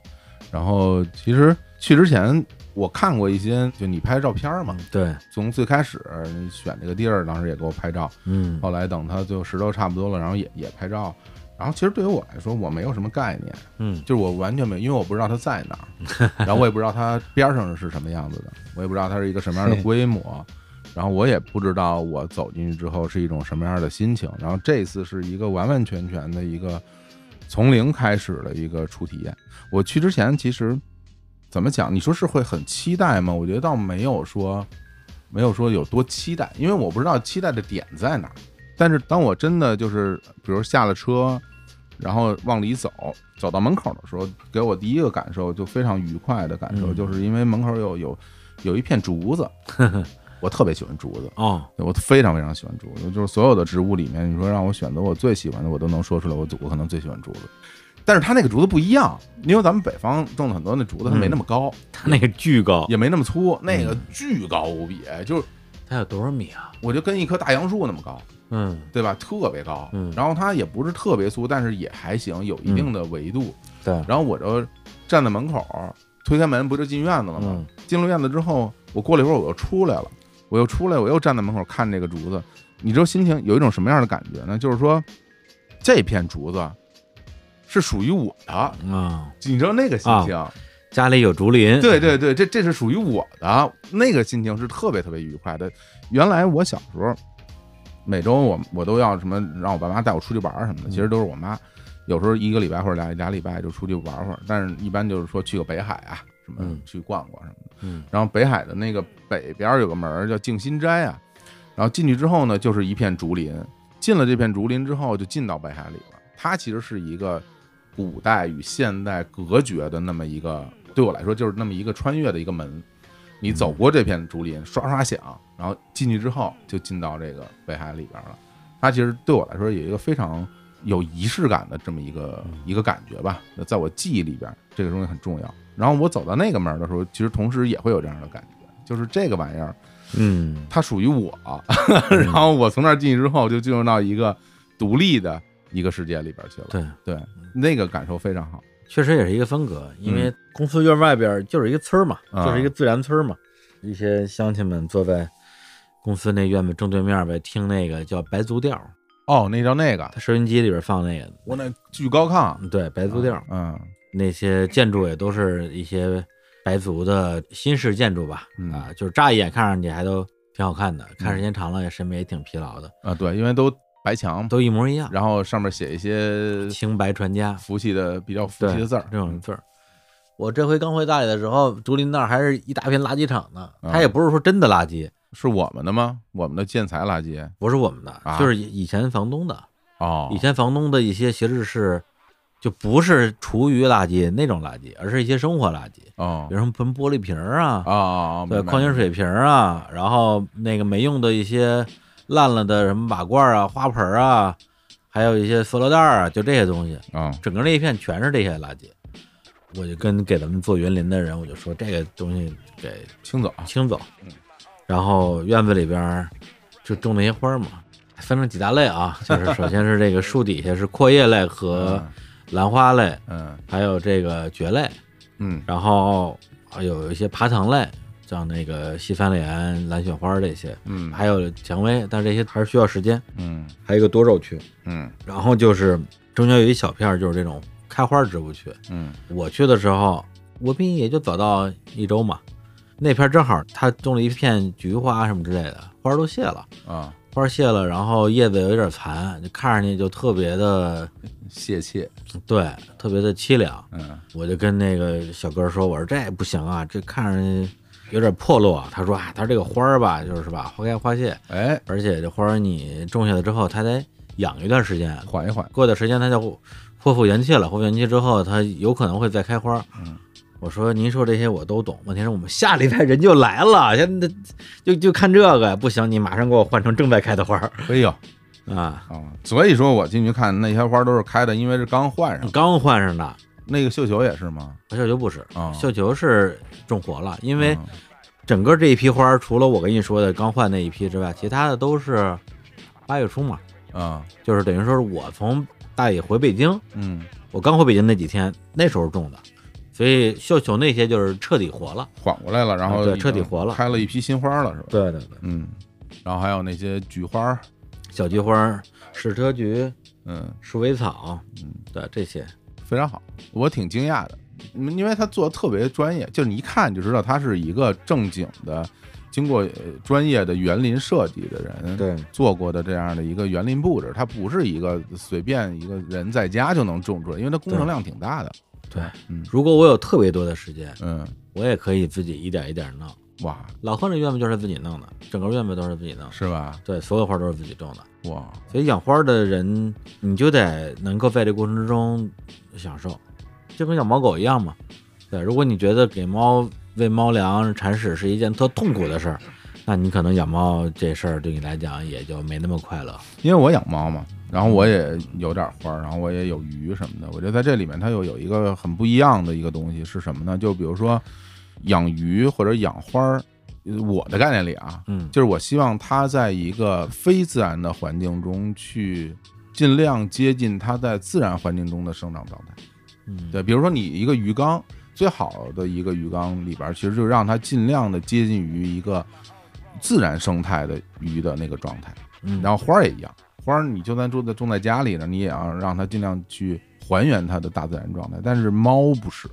Speaker 2: 然后其实去之前我看过一些，就你拍照片嘛，
Speaker 1: 对，
Speaker 2: 从最开始你选这个地儿，当时也给我拍照，
Speaker 1: 嗯
Speaker 2: 后来等它就石头差不多了，然后也也拍照。然后其实对于我来说，我没有什么概念，
Speaker 1: 嗯
Speaker 2: 就是我完全没有，因为我不知道它在哪儿，(laughs) 然后我也不知道它边上是什么样子的，我也不知道它是一个什么样的规模，然后我也不知道我走进去之后是一种什么样的心情。然后这次是一个完完全全的一个从零开始的一个初体验。我去之前其实怎么讲？你说是会很期待吗？我觉得倒没有说没有说有多期待，因为我不知道期待的点在哪。但是当我真的就是比如下了车，然后往里走，走到门口的时候，给我第一个感受就非常愉快的感受，就是因为门口有有有一片竹子，(laughs) 我特别喜欢竹子，
Speaker 1: 哦，
Speaker 2: 对我非常非常喜欢竹子，就是所有的植物里面，你说让我选择我最喜欢的，我都能说出来，我我可能最喜欢竹子。但是它那个竹子不一样，因为咱们北方种的很多那竹子，它没那么高，
Speaker 1: 它那个巨高，
Speaker 2: 也没那么粗，那个巨高无比，就是
Speaker 1: 它有多少米啊？
Speaker 2: 我就跟一棵大杨树那么高，
Speaker 1: 嗯
Speaker 2: 对吧？特别高，
Speaker 1: 嗯
Speaker 2: 然后它也不是特别粗，但是也还行，有一定的维度。
Speaker 1: 对，
Speaker 2: 然后我就站在门口，推开门不就进院子了吗？
Speaker 1: 嗯
Speaker 2: 进了院子之后，我过了一会儿我又出来了，我又出来，我又站在门口看这个竹子，你知道心情有一种什么样的感觉呢？就是说，这片竹子是属于我的，
Speaker 1: 啊，
Speaker 2: 你知道那个心情？
Speaker 1: 家里有竹林，
Speaker 2: 对对对，这这是属于我的，那个心情是特别特别愉快的。原来我小时候，每周我我都要什么让我爸妈带我出去玩什么的，其实都是我妈。有时候一个礼拜或者俩俩礼拜就出去玩会儿，但是一般就是说去个北海啊，什么
Speaker 1: 嗯
Speaker 2: 去逛逛什么的。
Speaker 1: 嗯
Speaker 2: 然后北海的那个北边有个门儿叫静心斋啊，然后进去之后呢，就是一片竹林。进了这片竹林之后，就进到北海里了。它其实是一个古代与现代隔绝的那么一个，对我来说就是那么一个穿越的一个门。你走过这片竹林，刷刷响，然后进去之后就进到这个北海里边了。它其实对我来说有一个非常有仪式感的这么一个一个感觉吧，在我记忆里边，这个东西很重要。然后我走到那个门的时候，其实同时也会有这样的感觉，就是这个玩意儿
Speaker 1: 嗯，
Speaker 2: 它属于我，(laughs) 然后我从那儿进去之后，就进入到一个独立的一个世界里边去了。
Speaker 1: 对，
Speaker 2: 对，那个感受非常好。
Speaker 1: 确实也是一个风格，因为公司院外边就是一个村儿嘛，
Speaker 2: 啊。
Speaker 1: 就是一个自然村儿嘛。一些乡亲们坐在公司那院子正对面呗，听那个叫白族调，
Speaker 2: 哦，那叫那个，
Speaker 1: 他收音机里边放那个，
Speaker 2: 我那巨高亢，
Speaker 1: 对，白族调。
Speaker 2: 嗯
Speaker 1: 那些建筑也都是一些白族的新式建筑吧，
Speaker 2: 嗯
Speaker 1: 啊，就是乍一眼看上去还都挺好看的，看时间长了也审美也挺疲劳的，
Speaker 2: 啊，对，因为都白墙，
Speaker 1: 都一模一样，
Speaker 2: 然后上面写一些
Speaker 1: 清白传家
Speaker 2: 福气的比较福气的字儿，
Speaker 1: 这种字儿。我这回刚回大理的时候，竹林那儿还是一大片垃圾场呢。
Speaker 2: 啊
Speaker 1: 它也不是说真的垃圾，
Speaker 2: 是我们的吗？我们的建材垃圾
Speaker 1: 不是我们的，
Speaker 2: 啊
Speaker 1: 就是以前房东的。
Speaker 2: 哦，
Speaker 1: 以前房东的一些闲置室，就不是厨余垃圾那种垃圾，而是一些生活垃圾，
Speaker 2: 哦。
Speaker 1: 比如说盆玻璃瓶儿啊，
Speaker 2: 啊啊，
Speaker 1: 对，矿泉水瓶儿啊，然后那个没用的一些烂了的什么瓦罐啊、花盆啊，还有一些塑料袋儿啊，就这些东西，
Speaker 2: 啊，
Speaker 1: 整个那一片全是这些垃圾。我就跟给咱们做园林的人，我就说这个东西给
Speaker 2: 清走，
Speaker 1: 清走
Speaker 2: 嗯，
Speaker 1: 然后院子里边儿就种那些花儿嘛，分成几大类啊，就是首先是这个树底下是阔叶类和兰花类，
Speaker 2: 嗯。
Speaker 1: 还有这个蕨类，
Speaker 2: 嗯。
Speaker 1: 然后还有一些爬藤类，像那个西番莲、蓝雪花这些，
Speaker 2: 嗯。
Speaker 1: 还有蔷薇，但这些还是需要时间。
Speaker 2: 嗯。
Speaker 1: 还有一个多肉区，
Speaker 2: 嗯。
Speaker 1: 然后就是中间有一小片儿就是这种开花植物区。
Speaker 2: 嗯。
Speaker 1: 我去的时候，我比你也就早到一周嘛，那片儿正好他种了一片菊花什么之类的，花儿都谢了，
Speaker 2: 啊，
Speaker 1: 花儿谢了，然后叶子有点残，就看上去就特别的
Speaker 2: 泄气，
Speaker 1: 对，特别的凄凉。
Speaker 2: 嗯
Speaker 1: 我就跟那个小哥说，我说这不行啊，这看上去有点破落啊。他说啊，他说这个花儿吧，就是吧，花开花谢，
Speaker 2: 哎，
Speaker 1: 而且这花儿你种下来之后，它得养一段时间，
Speaker 2: 缓一缓，
Speaker 1: 过段时间它就恢复元气了，恢复元气之后，它有可能会再开花。
Speaker 2: 嗯，
Speaker 1: 我说您说这些我都懂，问题是我们下礼拜人就来了，现在就就看这个不行，你马上给我换成正在开的花儿
Speaker 2: 哎呦
Speaker 1: 啊，
Speaker 2: 啊，所以说我进去看那些花都是开的，因为是刚换上，
Speaker 1: 刚换上的。
Speaker 2: 那个绣球也是吗？
Speaker 1: 绣球不是，
Speaker 2: 啊，
Speaker 1: 绣球是种活了，因为
Speaker 2: 嗯
Speaker 1: 整个这一批花，除了我跟你说的刚换那一批之外，其他的都是八月初嘛，
Speaker 2: 啊
Speaker 1: 就是等于说是我从大理回北京，
Speaker 2: 嗯，
Speaker 1: 我刚回北京那几天，那时候种的，所以绣球那些就是彻底活了。
Speaker 2: 缓过来了，然后
Speaker 1: 啊对彻底活了
Speaker 2: 开了一批新花了，是吧？
Speaker 1: 对对对，
Speaker 2: 嗯，然后还有那些菊花，
Speaker 1: 小菊花、矢车菊、
Speaker 2: 嗯
Speaker 1: 鼠尾草，
Speaker 2: 嗯，
Speaker 1: 对这些，
Speaker 2: 非常好，我挺惊讶的，嗯因为他做的特别专业，就是你一看就知道他是一个正经的，经过呃专业的园林设计的人，
Speaker 1: 对
Speaker 2: 做过的这样的一个园林布置，它不是一个随便一个人在家就能种出来，因为它工程量挺大的。
Speaker 1: 对。
Speaker 2: 嗯
Speaker 1: 如果我有特别多的时间，
Speaker 2: 嗯，
Speaker 1: 我也可以自己一点一点弄。
Speaker 2: 哇，
Speaker 1: 老贺那院子就是自己弄的，整个院子都是自己弄的，
Speaker 2: 是吧？
Speaker 1: 对，所有花都是自己种的。
Speaker 2: 哇，
Speaker 1: 所以养花的人，你就得能够在这过程之中享受，就跟养猫狗一样嘛。对，如果你觉得给猫喂猫粮、铲屎是一件特痛苦的事儿，那你可能养猫这事儿对你来讲也就没那么快乐。
Speaker 2: 因为我养猫嘛，然后我也有点花儿，然后我也有鱼什么的。我觉得在这里面它又有一个很不一样的一个东西是什么呢？就比如说养鱼或者养花儿，呃我的概念里啊，
Speaker 1: 嗯，
Speaker 2: 就是我希望它在一个非自然的环境中去尽量接近它在自然环境中的生长状态。
Speaker 1: 嗯，
Speaker 2: 对，比如说你一个鱼缸，最好的一个鱼缸里边儿，其实就让它尽量的接近于一个自然生态的鱼的那个状态。
Speaker 1: 嗯，
Speaker 2: 然后花儿也一样，花儿你就算种在种在家里呢，你也要让它尽量去还原它的大自然状态。但是猫不是，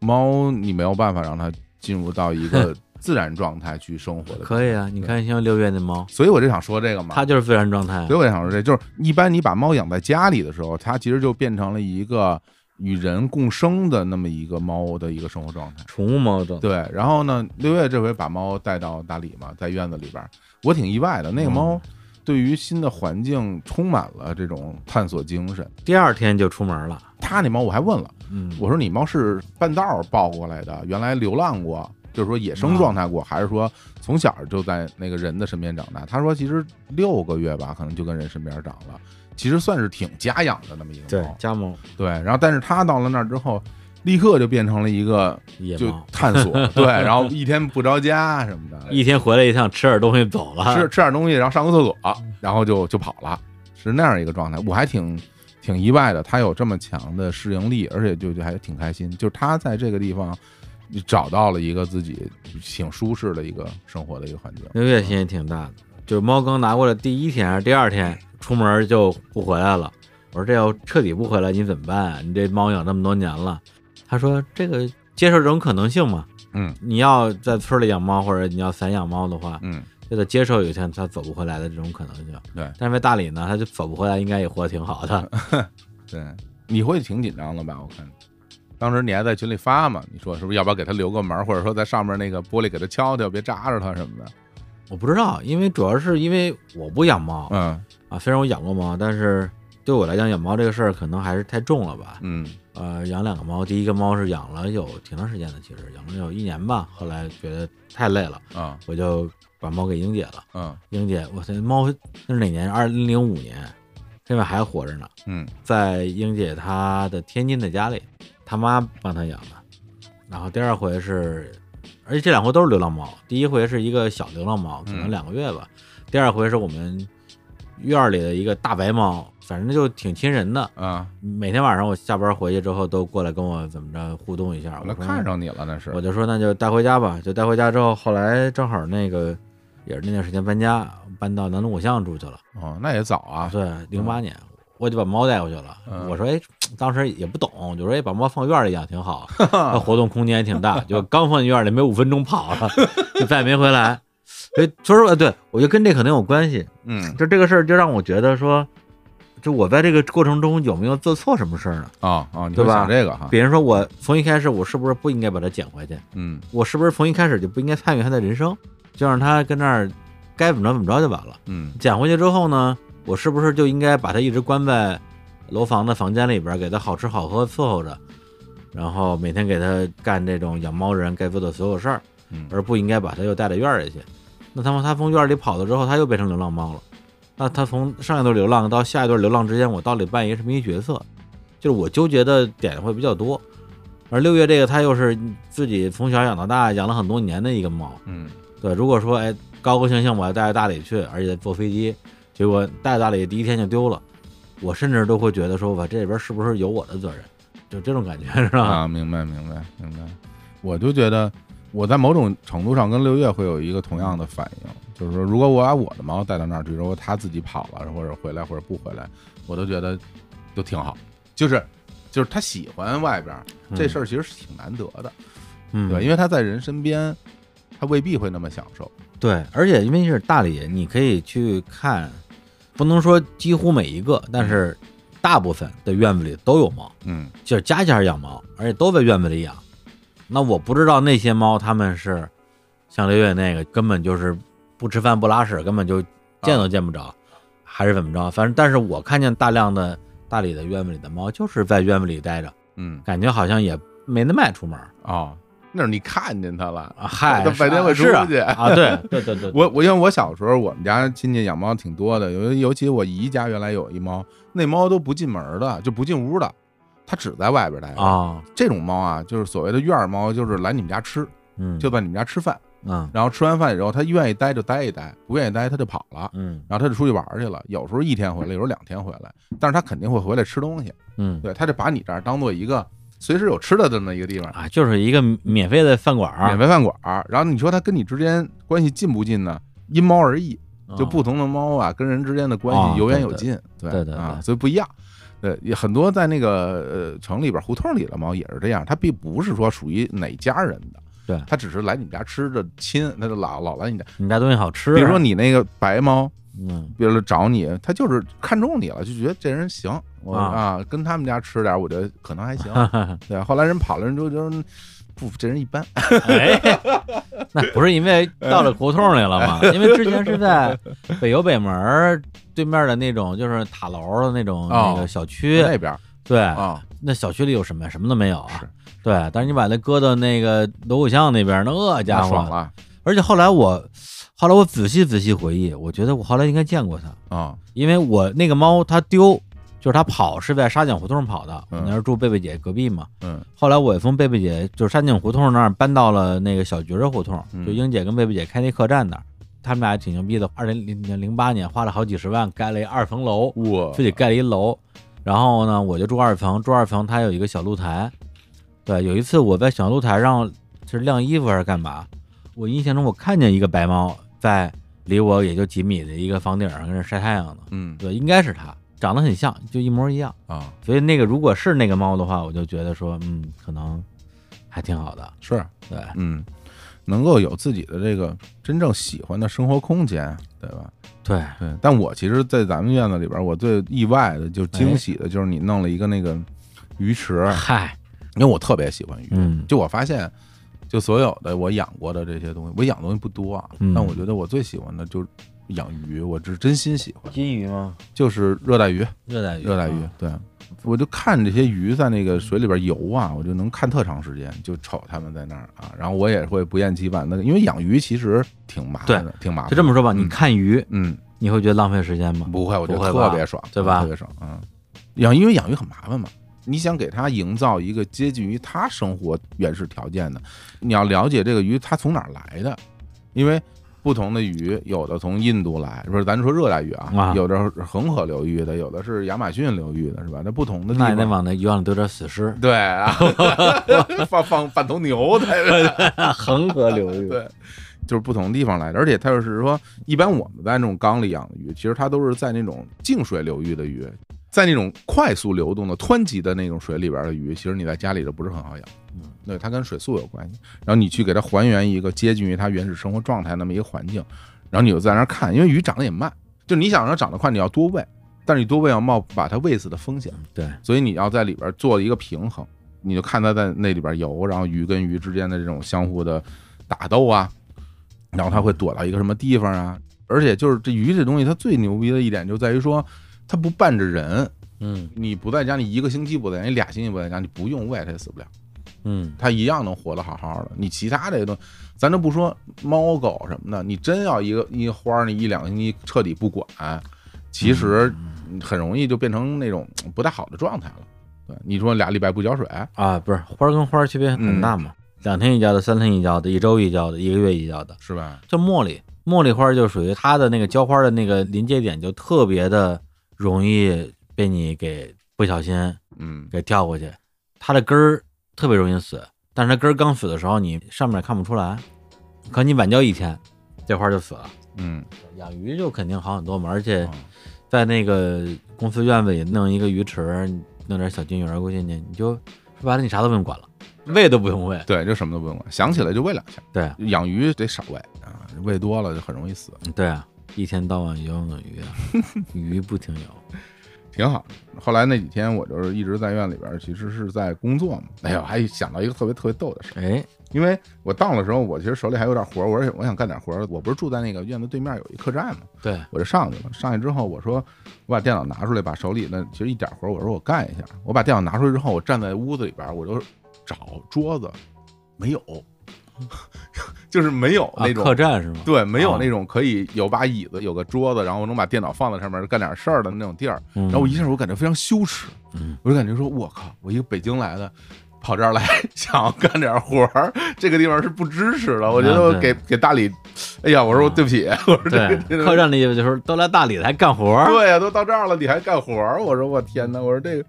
Speaker 2: 猫你没有办法让它进入到一个 (laughs) 自然状态去生活的。
Speaker 1: 可以啊，你看像六月那猫，
Speaker 2: 所以我就想说这个嘛，
Speaker 1: 它就是自然状态
Speaker 2: 所以。我就想说这，就是一般你把猫养在家里的时候，它其实就变成了一个与人共生的那么一个猫的一个生活状态。
Speaker 1: 宠物猫状态，
Speaker 2: 对，然后呢，六月这回把猫带到大理嘛，在院子里边儿，我挺意外的。那个猫对于新的环境充满了这种探索精神。
Speaker 1: 第二天就出门了。
Speaker 2: 他那猫我还问了，
Speaker 1: 嗯，
Speaker 2: 我说你猫是半道抱过来的，原来流浪过，就是说野生状态过，还是说从小就在那个人的身边长大？他说其实六个月吧，可能就跟人身边长了，其实算是挺家养的那么一个
Speaker 1: 对
Speaker 2: 猫。
Speaker 1: 家猫
Speaker 2: 对，然后但是他到了那儿之后，立刻就变成了一个就探索，(laughs) 对，然后一天不着家什么的，(laughs)
Speaker 1: 一天回来一趟，吃点东西走了。
Speaker 2: 吃吃点东西，然后上个厕所，然后就就跑了，是那样一个状态。我还挺挺挺意外的，它有这么强的适应力，而且就就还挺开心，就是它在这个地方找到了一个自己挺舒适的一个生活的一个环境。
Speaker 1: 六月心也挺大的，就是猫刚拿过来第一天还是第二天，出门就不回来了。我说这要彻底不回来，你怎么办？你这猫养这么多年了。他说这个接受这种可能性嘛，
Speaker 2: 嗯
Speaker 1: 你要在村里养猫，或者你要散养猫的话，
Speaker 2: 嗯，
Speaker 1: 就得接受有一天它走不回来的这种可能性。
Speaker 2: 对
Speaker 1: 但是在大理呢，它就走不回来，应该也活得挺好的。(laughs)
Speaker 2: 对，你会挺紧张的吧？我看当时你还在群里发嘛，你说是不是要不要给他留个门，或者说在上面那个玻璃给他敲敲，别扎着它什么的？
Speaker 1: 我不知道，因为主要是因为我不养猫
Speaker 2: 嗯
Speaker 1: 啊，虽然我养过猫，但是对我来讲养猫这个事儿可能还是太重了吧。
Speaker 2: 嗯
Speaker 1: 呃，养两个猫，第一个猫是养了有挺长时间的，其实养了有一年吧，后来觉得太累了，
Speaker 2: 嗯
Speaker 1: 我就把猫给英姐了。
Speaker 2: 嗯
Speaker 1: 英姐，我这猫那是哪年？二零零五年，现在还活着呢，
Speaker 2: 嗯
Speaker 1: 在英姐她的天津的家里，她妈帮她养的。然后第二回是，而且这两回都是流浪猫，第一回是一个小流浪猫，可能
Speaker 2: 嗯
Speaker 1: 两个月吧，第二回是我们院儿里的一个大白猫，反正就挺亲人的。
Speaker 2: 啊，
Speaker 1: 每天晚上我下班回去之后都过来跟我怎么着互动一下，我
Speaker 2: 看上你了，那是
Speaker 1: 我就说那就带回家吧，就带回家之后，后来正好那个也是那段时间搬家，搬到南锣鼓巷住去了。
Speaker 2: 哦，那也早啊，
Speaker 1: 对，零八年我就把猫带回去了。
Speaker 2: 嗯
Speaker 1: 我说哎，当时也不懂，就说哎把猫放院里养挺好，(laughs) 它活动空间也挺大。就刚放进院里没五分钟跑了，就再也没回来。所以说实话，对我觉得跟这可能有关系。
Speaker 2: 嗯
Speaker 1: 就这个事儿，就让我觉得说，就我在这个过程中有没有做错什么事儿呢？
Speaker 2: 啊啊，你
Speaker 1: 对吧
Speaker 2: 会想这个哈，
Speaker 1: 比如说我从一开始，我是不是不应该把它捡回去？
Speaker 2: 嗯
Speaker 1: 我是不是从一开始就不应该参与他的人生，就让他跟那儿该怎么着怎么着就完了？
Speaker 2: 嗯
Speaker 1: 捡回去之后呢，我是不是就应该把它一直关在楼房的房间里边，给它好吃好喝伺候着，然后每天给它干这种养猫人该做的所有事儿，
Speaker 2: 嗯
Speaker 1: 而不应该把它又带到院儿里去？那他妈他从院儿里跑了之后，他又变成流浪猫了。那他从上一段流浪到下一段流浪之间，我到底扮演什么一角色？就是我纠结的点会比较多。而六月这个，他又是自己从小养到大，养了很多年的一个猫。
Speaker 2: 嗯
Speaker 1: 对，如果说哎高高兴兴我要带着大理去，而且坐飞机，结果带到大理第一天就丢了，我甚至都会觉得说，我这里边是不是有我的责任？就这种感觉是吧？(laughs)
Speaker 2: 啊，明白明白明白，我就觉得我在某种程度上跟六月会有一个同样的反应，就是说，如果我把我的猫带到那儿去，如果它自己跑了，或者回来或者不回来，我都觉得都挺好，就是就是它喜欢外边儿这事儿，其实是挺难得的，
Speaker 1: 嗯，
Speaker 2: 对，因为它在人身边，它未必会那么享受，
Speaker 1: 对，而且因为是大理，你可以去看，不能说几乎每一个，但是大部分的院子里都有猫，
Speaker 2: 嗯
Speaker 1: 就是家家养猫，而且都在院子里养。那我不知道那些猫它们是像刘月那个根本就是不吃饭不拉屎，根本就见都见不着，还是怎么着？反正但是我看见大量的大理的院子里的猫就是在院子里待着，
Speaker 2: 嗯
Speaker 1: 感觉好像也没那么爱出门儿
Speaker 2: 哦，那是你看见它了
Speaker 1: 啊。嗨，
Speaker 2: 它白天会出去
Speaker 1: 啊，对对对对，
Speaker 2: 我我因为我小时候我们家亲戚养猫挺多的，尤尤其我姨家原来有一猫，那猫都不进门的，就不进屋的，它只在外边待着。
Speaker 1: 啊，
Speaker 2: 这种猫啊，就是所谓的院猫，就是来你们家吃，
Speaker 1: 嗯，
Speaker 2: 就在你们家吃饭，
Speaker 1: 嗯
Speaker 2: 然后吃完饭以后，它愿意待就待一待，不愿意待它就跑了，
Speaker 1: 嗯
Speaker 2: 然后它就出去玩去了。有时候一天回来，有时候两天回来，但是它肯定会回来吃东西，
Speaker 1: 嗯
Speaker 2: 对，它就把你这儿当做一个随时有吃的的这么一个地方。
Speaker 1: 啊，就是一个免费的饭馆儿，
Speaker 2: 免费饭馆儿，然后你说它跟你之间关系近不近呢？因猫而异，就
Speaker 1: 哦
Speaker 2: 不同的猫啊，跟人之间的关
Speaker 1: 哦
Speaker 2: 系有远有近，对
Speaker 1: 对对
Speaker 2: 啊，所以不一样。对，也很多在那个呃城里边胡同里的猫也是这样，它并不是说属于哪家人的，
Speaker 1: 对
Speaker 2: 它只是来你们家吃的亲，它就老老来你家。
Speaker 1: 你们家东西好吃，
Speaker 2: 比如说你那个白猫，
Speaker 1: 嗯
Speaker 2: 比如说找你，它就是看中你了，就觉得这人行，我
Speaker 1: 啊
Speaker 2: 啊跟他们家吃点，我觉得可能还行。
Speaker 1: 嗯 (laughs)
Speaker 2: 对，后来人跑了，人就就不，这人一般。
Speaker 1: 哎，(laughs) 那不是因为到了胡同里了吗？(laughs) 因为之前是在北邮北门对面的那种，就是塔楼的那种
Speaker 2: 哦
Speaker 1: 那个小区，
Speaker 2: 那边
Speaker 1: 对，
Speaker 2: 啊，
Speaker 1: 那小区里有什么呀？什么都没有啊
Speaker 2: 是。
Speaker 1: 对，但是你把它搁到那个锣鼓巷那边，那家伙
Speaker 2: 爽了
Speaker 1: 而且后来我，后来我仔细仔细回忆，我觉得我后来应该见过它，
Speaker 2: 啊，
Speaker 1: 因为我那个猫它丢，就是它跑是在沙井胡同跑的，我
Speaker 2: 嗯
Speaker 1: 那是住贝贝姐隔壁嘛。
Speaker 2: 嗯
Speaker 1: 后来我也从贝贝姐就是沙井胡同那儿搬到了那个小菊儿胡同，
Speaker 2: 嗯
Speaker 1: 就英姐跟贝贝姐开那客栈那儿。他们俩挺牛逼的，二零零零八年花了好几十万盖了一二层楼，
Speaker 2: 哇
Speaker 1: 自己盖了一楼，然然后呢，我就住二层，住二层它有一个小露台。对，有一次我在小露台上是晾衣服还是干嘛，我印象中我看见一个白猫在离我也就几米的一个房顶上跟那晒太阳呢。
Speaker 2: 嗯
Speaker 1: 对，应该是它，长得很像，就一模一样。
Speaker 2: 啊，
Speaker 1: 所以那个如果是那个猫的话，我就觉得说，嗯，可能还挺好的。
Speaker 2: 是，
Speaker 1: 对，
Speaker 2: 嗯，能够有自己的这个真正喜欢的生活空间，对吧？
Speaker 1: 对，
Speaker 2: 对，但我其实，在咱们院子里边，我最意外的就惊喜的就是你弄了一个那个鱼池，
Speaker 1: 嗨，
Speaker 2: 因为我特别喜欢鱼，
Speaker 1: 嗯
Speaker 2: 就我发现，就所有的我养过的这些东西，我养的东西不多啊，
Speaker 1: 嗯
Speaker 2: 但我觉得我最喜欢的就是养鱼，我是真心喜欢，
Speaker 1: 金鱼吗？
Speaker 2: 就是热带鱼，
Speaker 1: 热带鱼，
Speaker 2: 热带鱼
Speaker 1: 啊，，
Speaker 2: 对。我就看这些鱼在那个水里边游啊，我就能看特长时间，就瞅它们在那儿啊，然后我也会不厌其烦的，因为养鱼其实挺麻烦的，挺麻烦。
Speaker 1: 就这么说吧，
Speaker 2: 嗯
Speaker 1: 你看鱼，
Speaker 2: 嗯，
Speaker 1: 你会觉得浪费时间吗？
Speaker 2: 不会，我觉得特别爽，
Speaker 1: 对吧
Speaker 2: 特别爽，嗯。养因为养鱼很麻烦嘛，你想给它营造一个接近于它生活原始条件的，你要了解这个鱼它从哪儿来的，因为不同的鱼，有的从印度来，不是咱说热带鱼啊，
Speaker 1: 啊
Speaker 2: 有的是恒河流域的，有的是亚马逊流域的，是吧？那不同的地
Speaker 1: 那也得。往那鱼缸里丢点死尸。
Speaker 2: 对啊，(laughs) 放放半头牛在这，(laughs)
Speaker 1: 恒河流域，
Speaker 2: 对，就是不同地方来的，而且它就是说，一般我们在那种缸里养的鱼，其实它都是在那种静水流域的鱼，在那种快速流动的湍急的那种水里边的鱼，其实你在家里头不是很好养。
Speaker 1: 嗯，
Speaker 2: 对，它跟水速有关系。然后你去给它还原一个接近于它原始生活状态那么一个环境，然后你就在那儿看，因为鱼长得也慢，就你想让它长得快，你要多喂，但是你多喂要冒把它喂死的风险。
Speaker 1: 对，
Speaker 2: 所以你要在里边做一个平衡，你就看它在那里边游，然后鱼跟鱼之间的这种相互的打斗啊，然后它会躲到一个什么地方啊，而且就是这鱼这东西，它最牛逼的一点就在于说，它不伴着人，
Speaker 1: 嗯
Speaker 2: 你不在家，你一个星期不在家，你俩星期不在家，你不用喂它也死不了，
Speaker 1: 嗯，
Speaker 2: 它一样能活得好好的。你其他这些东西，咱都不说猫狗什么的，你真要一个一个花儿，你一两个星期彻底不管，其实很容易就变成那种不太好的状态了。对，你说俩礼拜不浇水，
Speaker 1: 啊，不是花儿跟花儿区别很大嘛，两天一浇的，三天一浇的，一周一浇的，一个月一浇的。
Speaker 2: 是吧？
Speaker 1: 就茉莉，茉莉花就属于它的那个浇花的那个临界点，就特别的容易被你给不小心
Speaker 2: 嗯
Speaker 1: 给跳过去，它的根儿特别容易死，但是它根儿刚死的时候，你上面看不出来，可你晚浇一天，这花就死了。
Speaker 2: 嗯，
Speaker 1: 养鱼就肯定好很多嘛，而且
Speaker 2: 哦
Speaker 1: 在那个公司院子里弄一个鱼池，弄点小金鱼儿过去，你你就说白了，你啥都不用管了，喂都不用喂。
Speaker 2: 对，就什么都不用管，想起来就喂两下。
Speaker 1: 对
Speaker 2: 养鱼得少喂啊，喂多了就很容易死。
Speaker 1: 对啊，一天到晚游泳的鱼啊，鱼不停游。(laughs)
Speaker 2: 挺好。后来那几天我就是一直在院里边，其实是在工作嘛。哎呦，还想到一个特别特别逗的事儿，
Speaker 1: 哎，
Speaker 2: 因为我到的时候，我其实手里还有点活，我说我想干点活。我不是住在那个院子对面有一客栈嘛，
Speaker 1: 对，
Speaker 2: 我就上去了。上去之后，我说我把电脑拿出来，把手里的其实一点活，我说我干一下。我把电脑拿出来之后，我站在屋子里边，我就找桌子，没有，(laughs) 就是没有
Speaker 1: 啊
Speaker 2: 那，种
Speaker 1: 客栈是吗？
Speaker 2: 对，没有
Speaker 1: 啊
Speaker 2: 那种可以有把椅子、有个桌子，然后我能把电脑放在上面干点事儿的那种地儿。
Speaker 1: 嗯，
Speaker 2: 然后我一下我感觉非常羞耻，
Speaker 1: 嗯
Speaker 2: 我就感觉说，我靠，我一个北京来的，跑这儿来 (laughs) 想要干点活儿，这个地方是不支持的。我觉得给给大理，哎呀，我说
Speaker 1: 啊
Speaker 2: 对不起，我说这
Speaker 1: 对
Speaker 2: 个，
Speaker 1: 客栈的意思就是都来大理了还干活儿。
Speaker 2: 对呀，都到这儿了，你还干活儿？我说我天哪，我说这个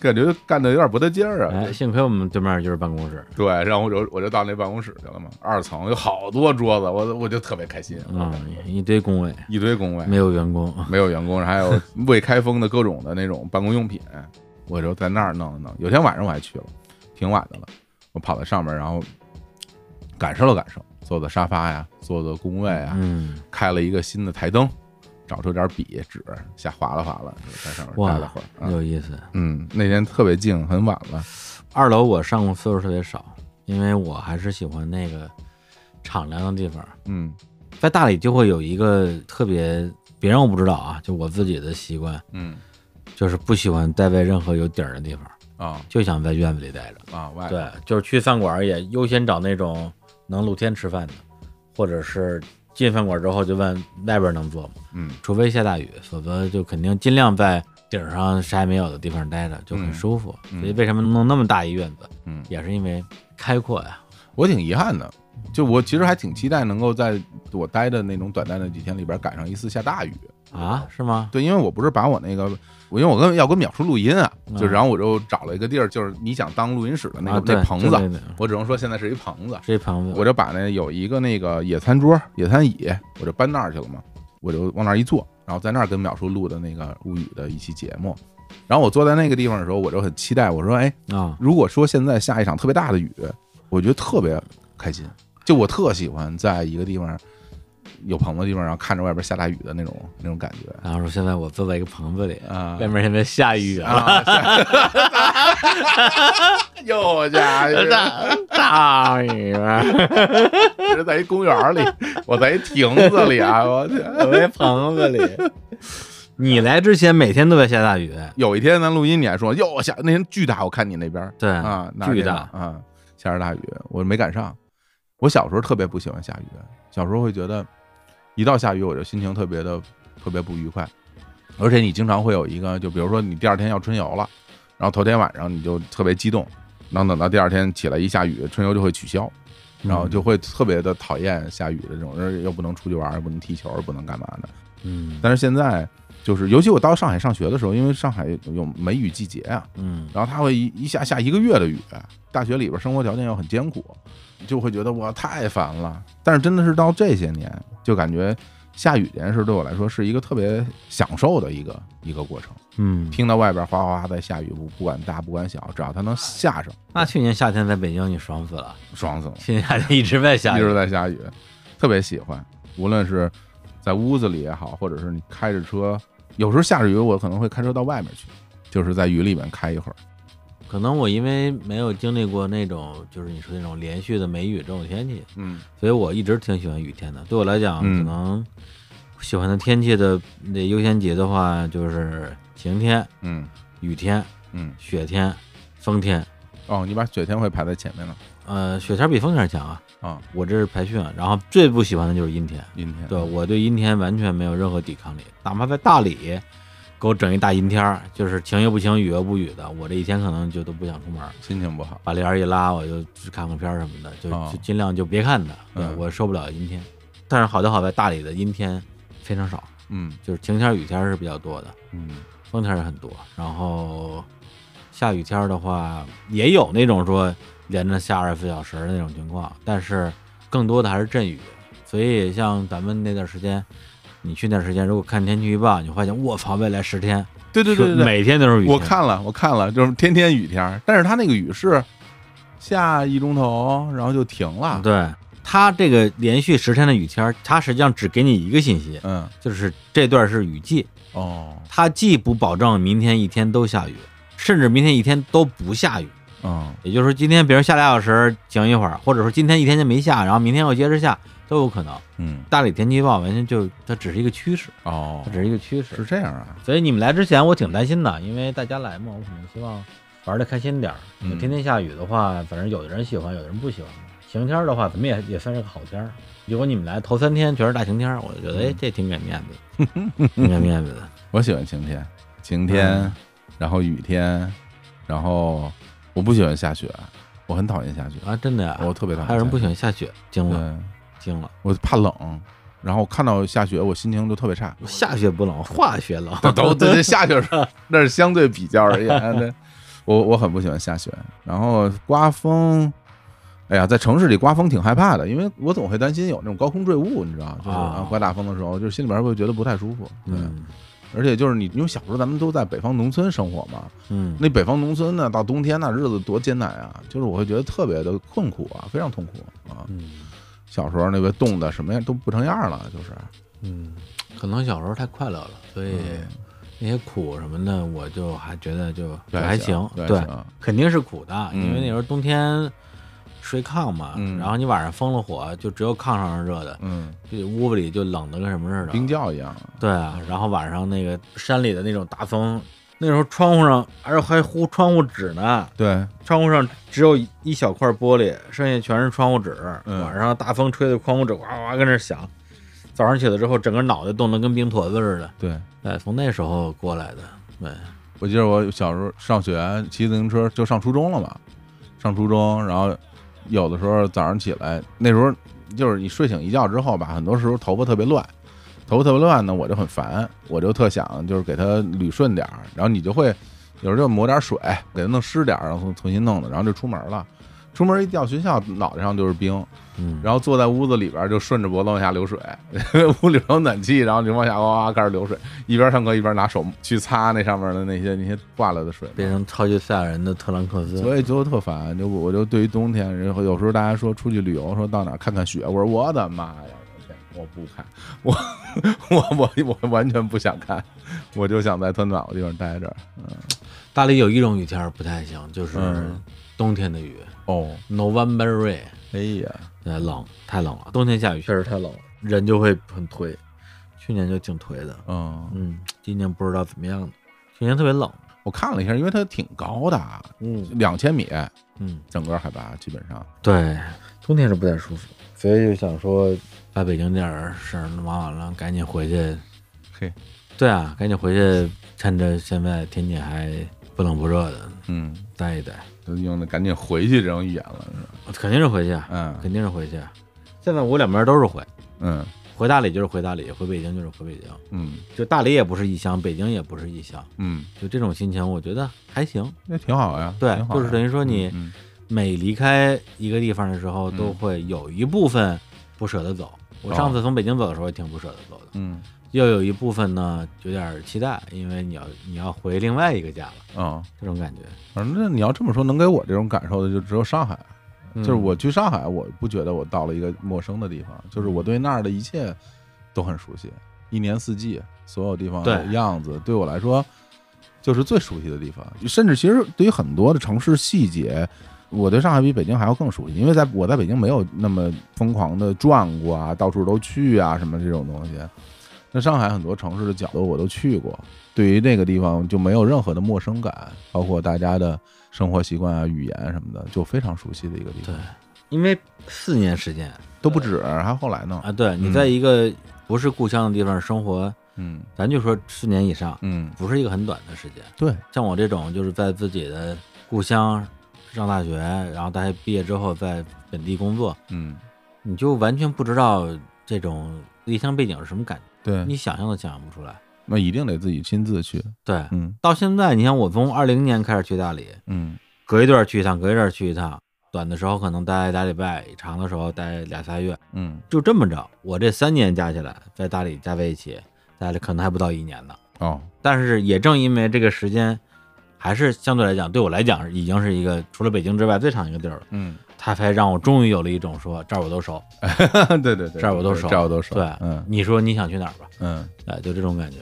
Speaker 2: 感觉干的有点不得劲儿啊。
Speaker 1: 哎，幸亏我们对面就是办公室。
Speaker 2: 对，然后我就我就到那办公室去了嘛，二层有好多桌子，我我就特别开心，
Speaker 1: 嗯，一堆工位，
Speaker 2: 一堆工位，
Speaker 1: 没有员工。
Speaker 2: 没有员工，还有未开封的各种的那种办公用品，我就在那儿弄了弄。有天晚上我还去了，挺晚的了，我跑到上面，然后感受了感受，坐的沙发呀，坐的工位啊，
Speaker 1: 嗯，
Speaker 2: 开了一个新的台灯，找出点笔纸，瞎划拉划拉，在上面
Speaker 1: 哇
Speaker 2: 待了会儿。啊
Speaker 1: 有意思。
Speaker 2: 嗯，那天特别静，很晚了。
Speaker 1: 二楼我上过次数特别少，因为我还是喜欢那个敞亮的地方。
Speaker 2: 嗯
Speaker 1: 在大理就会有一个特别，别人我不知道啊，就我自己的习惯，
Speaker 2: 嗯
Speaker 1: 就是不喜欢待在任何有顶儿的地方，
Speaker 2: 啊
Speaker 1: 就想在院子里待着。
Speaker 2: 啊，外
Speaker 1: 对，就是去饭馆也优先找那种能露天吃饭的，或者是进饭馆之后就问外边能坐吗？
Speaker 2: 嗯
Speaker 1: 除非下大雨，否则就肯定尽量在顶上啥也没有的地方待着，就很
Speaker 2: 嗯
Speaker 1: 舒服。
Speaker 2: 嗯
Speaker 1: 所以为什么弄那么大一院子，
Speaker 2: 嗯，
Speaker 1: 也是因为开阔呀。
Speaker 2: 我挺遗憾的，就我其实还挺期待能够在我待的那种短暂的几天里边赶上一次下大雨。
Speaker 1: 啊，是吗？
Speaker 2: 对，因为我不是把我那个，我因为我跟要跟淼叔录音啊，就
Speaker 1: 嗯
Speaker 2: 然后我就找了一个地儿，就是你想当录音室的那个、
Speaker 1: 啊，
Speaker 2: 那棚子，我只能说现在是一棚子，
Speaker 1: 一棚子，
Speaker 2: 我就把那有一个那个野餐桌、野餐椅，我就搬那儿去了嘛，我就往那儿一坐，然后在那儿跟淼叔录的那个物语的一期节目。然后我坐在那个地方的时候，我就很期待，我说，哎，
Speaker 1: 啊，
Speaker 2: 如果说现在下一场特别大的雨，我觉得特别开心，就我特喜欢在一个地方有棚子的地方，然后看着外边下大雨的那种那种感觉
Speaker 1: 然后说现在我坐在一个棚子里，
Speaker 2: 啊
Speaker 1: 外面现在下雨了，
Speaker 2: 啊！(laughs) 又家 (laughs) 伙，
Speaker 1: 大雨了，(laughs)
Speaker 2: 这是在一公园里，我在一亭子里啊！我去，
Speaker 1: 我在棚子里。你来之前每天都在下大雨，
Speaker 2: 有一天咱录音，你还说哟下那天巨大，我看你那边
Speaker 1: 对
Speaker 2: 啊，
Speaker 1: 巨大，
Speaker 2: 啊，下着大雨，我没赶上。我小时候特别不喜欢下雨，小时候会觉得一到下雨我就心情特别的特别不愉快，而且你经常会有一个，就比如说你第二天要春游了，然后头天晚上你就特别激动，然后等到第二天起来一下雨，春游就会取消，然后就会特别的讨厌下雨的这种，人又不能出去玩，又不能踢球，又不能干嘛的。
Speaker 1: 嗯。
Speaker 2: 但是现在就是，尤其我到上海上学的时候，因为上海有梅雨季节啊，
Speaker 1: 嗯。
Speaker 2: 然后它会一一下下一个月的雨，大学里边生活条件又很艰苦，就会觉得哇太烦了。但是真的是到这些年，就感觉下雨这件事对我来说是一个特别享受的一个一个过程。
Speaker 1: 嗯，
Speaker 2: 听到外边哗哗哗在下雨，不不管大不管小，只要它能下上，
Speaker 1: 那去年夏天在北京你爽死了，
Speaker 2: 爽死了。
Speaker 1: 去年夏天一直在下
Speaker 2: 一，直在下雨，特别喜欢。无论是在屋子里也好，或者是你开着车，有时候下着雨，我可能会开车到外面去，就是在雨里面开一会儿。
Speaker 1: 可能我因为没有经历过那种就是你说那种连续的梅雨这种天气，
Speaker 2: 嗯
Speaker 1: 所以我一直挺喜欢雨天的。对我来讲，
Speaker 2: 嗯
Speaker 1: 可能喜欢的天气的那优先级的话，就是晴天、
Speaker 2: 嗯
Speaker 1: 雨天、
Speaker 2: 嗯，
Speaker 1: 雪天、风天。
Speaker 2: 哦，你把雪天会排在前面了
Speaker 1: 呃，雪天比风天强啊，
Speaker 2: 啊，
Speaker 1: 我这是排序啊。然后最不喜欢的就是阴天，
Speaker 2: 阴天。
Speaker 1: 对我对阴天完全没有任何抵抗力，哪怕在大理给我整一大阴天儿，就是晴又不晴，雨又不雨的，我这一天可能就都不想出门儿，
Speaker 2: 心情不好。
Speaker 1: 把帘儿一拉，我就去看个片儿什么的，就
Speaker 2: 哦
Speaker 1: 就尽量就别看它，对
Speaker 2: 嗯
Speaker 1: 我受不了阴天。但是好就好在大理的阴天非常少，
Speaker 2: 嗯
Speaker 1: 就是晴天儿雨天儿是比较多的，
Speaker 2: 嗯
Speaker 1: 风天儿也很多。然后下雨天儿的话，也有那种说连着下二十四小时的那种情况，但是更多的还是阵雨。所以像咱们那段时间，你去那段时间，如果看天气预报，你会发现，我操，未来十天，
Speaker 2: 对对对对对，
Speaker 1: 每天都是雨天。
Speaker 2: 我看了，我看了，就是天天雨天儿，但是它那个雨是下一钟头，然后就停了。
Speaker 1: 对它这个连续十天的雨天儿，它实际上只给你一个信息，
Speaker 2: 嗯，
Speaker 1: 就是这段是雨季，
Speaker 2: 哦，
Speaker 1: 它既不保证明天一天都下雨，甚至明天一天都不下雨。
Speaker 2: 嗯
Speaker 1: 也就是说，今天比如下俩小时停一会儿，或者说今天一天就没下，然后明天又接着下，都有可能。
Speaker 2: 嗯，
Speaker 1: 大理天气预报完全就它只是一个趋势，
Speaker 2: 哦
Speaker 1: 它，只是一个趋势是。
Speaker 2: 这样啊。
Speaker 1: 所以你们来之前，我挺担心的，因为大家来嘛，我可能希望玩的开心点儿。
Speaker 2: 嗯
Speaker 1: 天天下雨的话，反正有的人喜欢，有的人不喜欢。晴天儿的话，怎么也也算是个好天儿。如果你们来头三天全是大晴天儿，我就觉得哎，这挺给面子，挺给面子的。(laughs)
Speaker 2: 我喜欢晴天，晴天，
Speaker 1: 嗯
Speaker 2: 然后雨天，然后我不喜欢下雪，我很讨厌下雪，
Speaker 1: 啊，真的呀，
Speaker 2: 我特别讨厌。
Speaker 1: 还有人不喜欢下雪，惊了，
Speaker 2: 对，
Speaker 1: 惊了。
Speaker 2: 我怕冷，然后看到下雪，我心情就特别差。
Speaker 1: 下雪不冷，化雪冷。
Speaker 2: 都都这这下雪是那是相对比较而言，对，我我很不喜欢下雪，然后刮风。哎呀，在城市里刮风挺害怕的，因为我总会担心有那种高空坠物，你知道，就是
Speaker 1: 啊
Speaker 2: 刮大风的时候，就是心里边会觉得不太舒服。对，
Speaker 1: 嗯
Speaker 2: 而且就是你，因为小时候咱们都在北方农村生活嘛，
Speaker 1: 嗯，
Speaker 2: 那北方农村呢，到冬天那日子多艰难啊！就是我会觉得特别的困苦啊，非常痛苦啊。
Speaker 1: 嗯
Speaker 2: 小时候那个冻的什么样都不成样了，就是
Speaker 1: 嗯，可能小时候太快乐了，所以
Speaker 2: 嗯
Speaker 1: 那些苦什么的，我就还觉得就
Speaker 2: 对
Speaker 1: 还行。对，肯定是苦的，
Speaker 2: 嗯
Speaker 1: 因为那时候冬天睡炕嘛，
Speaker 2: 嗯
Speaker 1: 然后你晚上封了火，就只有炕上是热的，
Speaker 2: 嗯，
Speaker 1: 这屋子里就冷的跟什么似的。
Speaker 2: 冰窖一样。
Speaker 1: 对啊，然后晚上那个山里的那种大风，那时候窗户上还还糊窗户纸呢，
Speaker 2: 对，
Speaker 1: 窗户上只有一小块玻璃，剩下全是窗户纸。
Speaker 2: 嗯
Speaker 1: 晚上大风吹的窗户纸哇哇跟那响，早上起来之后，整个脑袋冻得跟冰坨子似的。
Speaker 2: 对，
Speaker 1: 哎，从那时候过来的。对，
Speaker 2: 我记得我小时候上学骑自行车就上初中了嘛，上初中，然后有的时候早上起来，那时候就是你睡醒一觉之后吧，很多时候头发特别乱，头发特别乱呢，我就很烦，我就特想就是给它捋顺点儿，然后你就会有时候就抹点水给它弄湿点儿，然后重重新弄的，然后就出门了。出门一到学校，脑袋上就是冰，
Speaker 1: 嗯，
Speaker 2: 然后坐在屋子里边儿就顺着脖子往下流水，(laughs) 屋里有暖气，然后就往下哇哇开始流水，一边上课一边拿手去擦那上面的那些那些挂了的水，
Speaker 1: 变成超级赛亚人的特兰克斯，
Speaker 2: 所以就特烦。就我就对于冬天，然后有时候大家说出去旅游，说到哪儿看看雪，我说我的妈呀，我不看，我 (laughs) 我我我完全不想看，我就想在特暖和地方待着。嗯，
Speaker 1: 大理有一种雨天不太行，就是
Speaker 2: 嗯。
Speaker 1: 冬天的雨。
Speaker 2: 哦
Speaker 1: ，，November rain，
Speaker 2: 哎呀，
Speaker 1: 对，冷，太冷了，冬天下雨确实太冷了，人就会很颓。去年就挺颓的，
Speaker 2: 嗯，
Speaker 1: 嗯，今年不知道怎么样呢。去年特别冷，
Speaker 2: 我看了一下，因为它挺高的，
Speaker 1: 嗯。
Speaker 2: 两千米，
Speaker 1: 嗯，
Speaker 2: 整个海拔基本上。
Speaker 1: 对，冬天是不太舒服，所以就想说把北京这点儿事儿忙完了，赶紧回去。
Speaker 2: 嘿，
Speaker 1: 对啊，赶紧回去，趁着现在天气还不冷不热的，
Speaker 2: 嗯，
Speaker 1: 待一待。
Speaker 2: 就用的赶紧回去这种语言了，是吧？
Speaker 1: 肯定是回去，啊
Speaker 2: 嗯
Speaker 1: 肯定是回去。现在我两边都是回，
Speaker 2: 嗯
Speaker 1: 回大理就是回大理，回北京就是回北京。
Speaker 2: 嗯
Speaker 1: 就大理也不是异乡，北京也不是异乡，
Speaker 2: 嗯，
Speaker 1: 就这种心情，我觉得还行。
Speaker 2: 那挺好呀。
Speaker 1: 对就是等于说你
Speaker 2: 嗯
Speaker 1: 每离开一个地方的时候，
Speaker 2: 嗯
Speaker 1: 都会有一部分不舍得走。我上次从北京走的时候也挺不舍得走的，
Speaker 2: 嗯
Speaker 1: 又有一部分呢有点期待，因为你要你要回另外一个家了，
Speaker 2: 嗯，
Speaker 1: 这种感觉。
Speaker 2: 反正你要这么说，能给我这种感受的就只有上海。
Speaker 1: 嗯
Speaker 2: 就是我去上海，我不觉得我到了一个陌生的地方，就是我对那儿的一切都很熟悉，一年四季所有地方的样子，对我来说就是最熟悉的地方。甚至其实对于很多的城市细节，我对上海比北京还要更熟悉，因为在我在北京没有那么疯狂的转过啊，到处都去啊什么这种东西。那上海很多城市的角落我都去过，对于那个地方就没有任何的陌生感，包括大家的生活习惯啊、语言什么的，就非常熟悉的一个地方对。，
Speaker 1: 因为四年时间
Speaker 2: 都不止，还后来呢。
Speaker 1: 啊，对你在一个不是故乡的地方生活，
Speaker 2: 嗯
Speaker 1: 咱就说四年以上，
Speaker 2: 嗯，
Speaker 1: 不是一个很短的时间。
Speaker 2: 对，
Speaker 1: 像我这种就是在自己的故乡上大学，然后大学毕业之后在本地工作，
Speaker 2: 嗯
Speaker 1: 你就完全不知道这种离乡背景是什么感觉，
Speaker 2: 对，
Speaker 1: 你想象都想象不出来。
Speaker 2: 那一定得自己亲自去。
Speaker 1: 对，
Speaker 2: 嗯
Speaker 1: 到现在，你像我从二零年开始去大理，
Speaker 2: 嗯
Speaker 1: 隔一段去一趟，隔一段去一趟，短的时候可能待俩礼拜，长的时候待俩仨月，
Speaker 2: 嗯
Speaker 1: 就这么着。我这三年加起来，在大理加在一起，待了可能还不到一年呢。
Speaker 2: 哦，
Speaker 1: 但是也正因为这个时间，还是相对来讲，对我来讲已经是一个除了北京之外最长一个地儿了。
Speaker 2: 嗯，
Speaker 1: 它才让我终于有了一种说这儿我都熟，(laughs)
Speaker 2: 对对对，
Speaker 1: 这儿我都熟，
Speaker 2: 这儿我都熟。
Speaker 1: 对，
Speaker 2: 嗯
Speaker 1: 你说你想去哪儿吧？
Speaker 2: 嗯
Speaker 1: 哎，就这种感觉，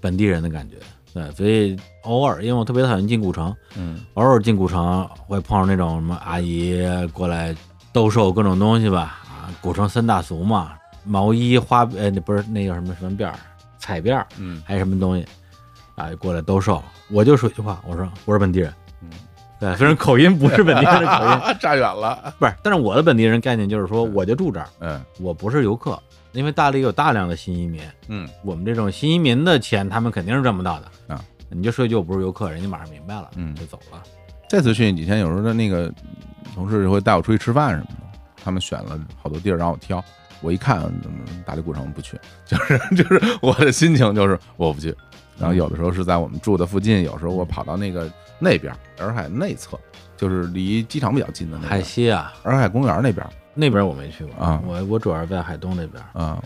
Speaker 1: 本地人的感觉。对，所以偶尔，因为我特别讨厌进古城，
Speaker 2: 嗯
Speaker 1: 偶尔进古城会碰上那种什么阿姨过来兜售各种东西吧。啊，古城三大俗嘛，毛衣、花呃，那不是那叫什么什么辫儿、彩辫儿，
Speaker 2: 嗯
Speaker 1: 还有什么东西啊，过来兜售。我就说一句话，我说我是本地人。
Speaker 2: 嗯，
Speaker 1: 对，虽然口音不是本地人的口音，(laughs)
Speaker 2: 差远了。
Speaker 1: 不是，但是我的本地人概念就是说，我就住这儿，
Speaker 2: 嗯
Speaker 1: 我不是游客，因为大理有大量的新移民，
Speaker 2: 嗯
Speaker 1: 我们这种新移民的钱，他们肯定是赚不到的
Speaker 2: 啊。
Speaker 1: 你就说一句我不是游客，人家马上明白了，
Speaker 2: 嗯
Speaker 1: 就走了。
Speaker 2: 这次去那几天，有时候的那个同事就会带我出去吃饭什么的，他们选了好多地儿让我挑。我一看，嗯大理古城不去，(laughs) 就是就是我的心情就是我不去。然后有的时候是在我们住的附近，有时候我跑到那个那边洱海内侧，就是离机场比较近的那
Speaker 1: 海，西啊，
Speaker 2: 洱海公园那边
Speaker 1: 那边我没去过
Speaker 2: 啊
Speaker 1: 我我主要是在海东那边。
Speaker 2: 啊，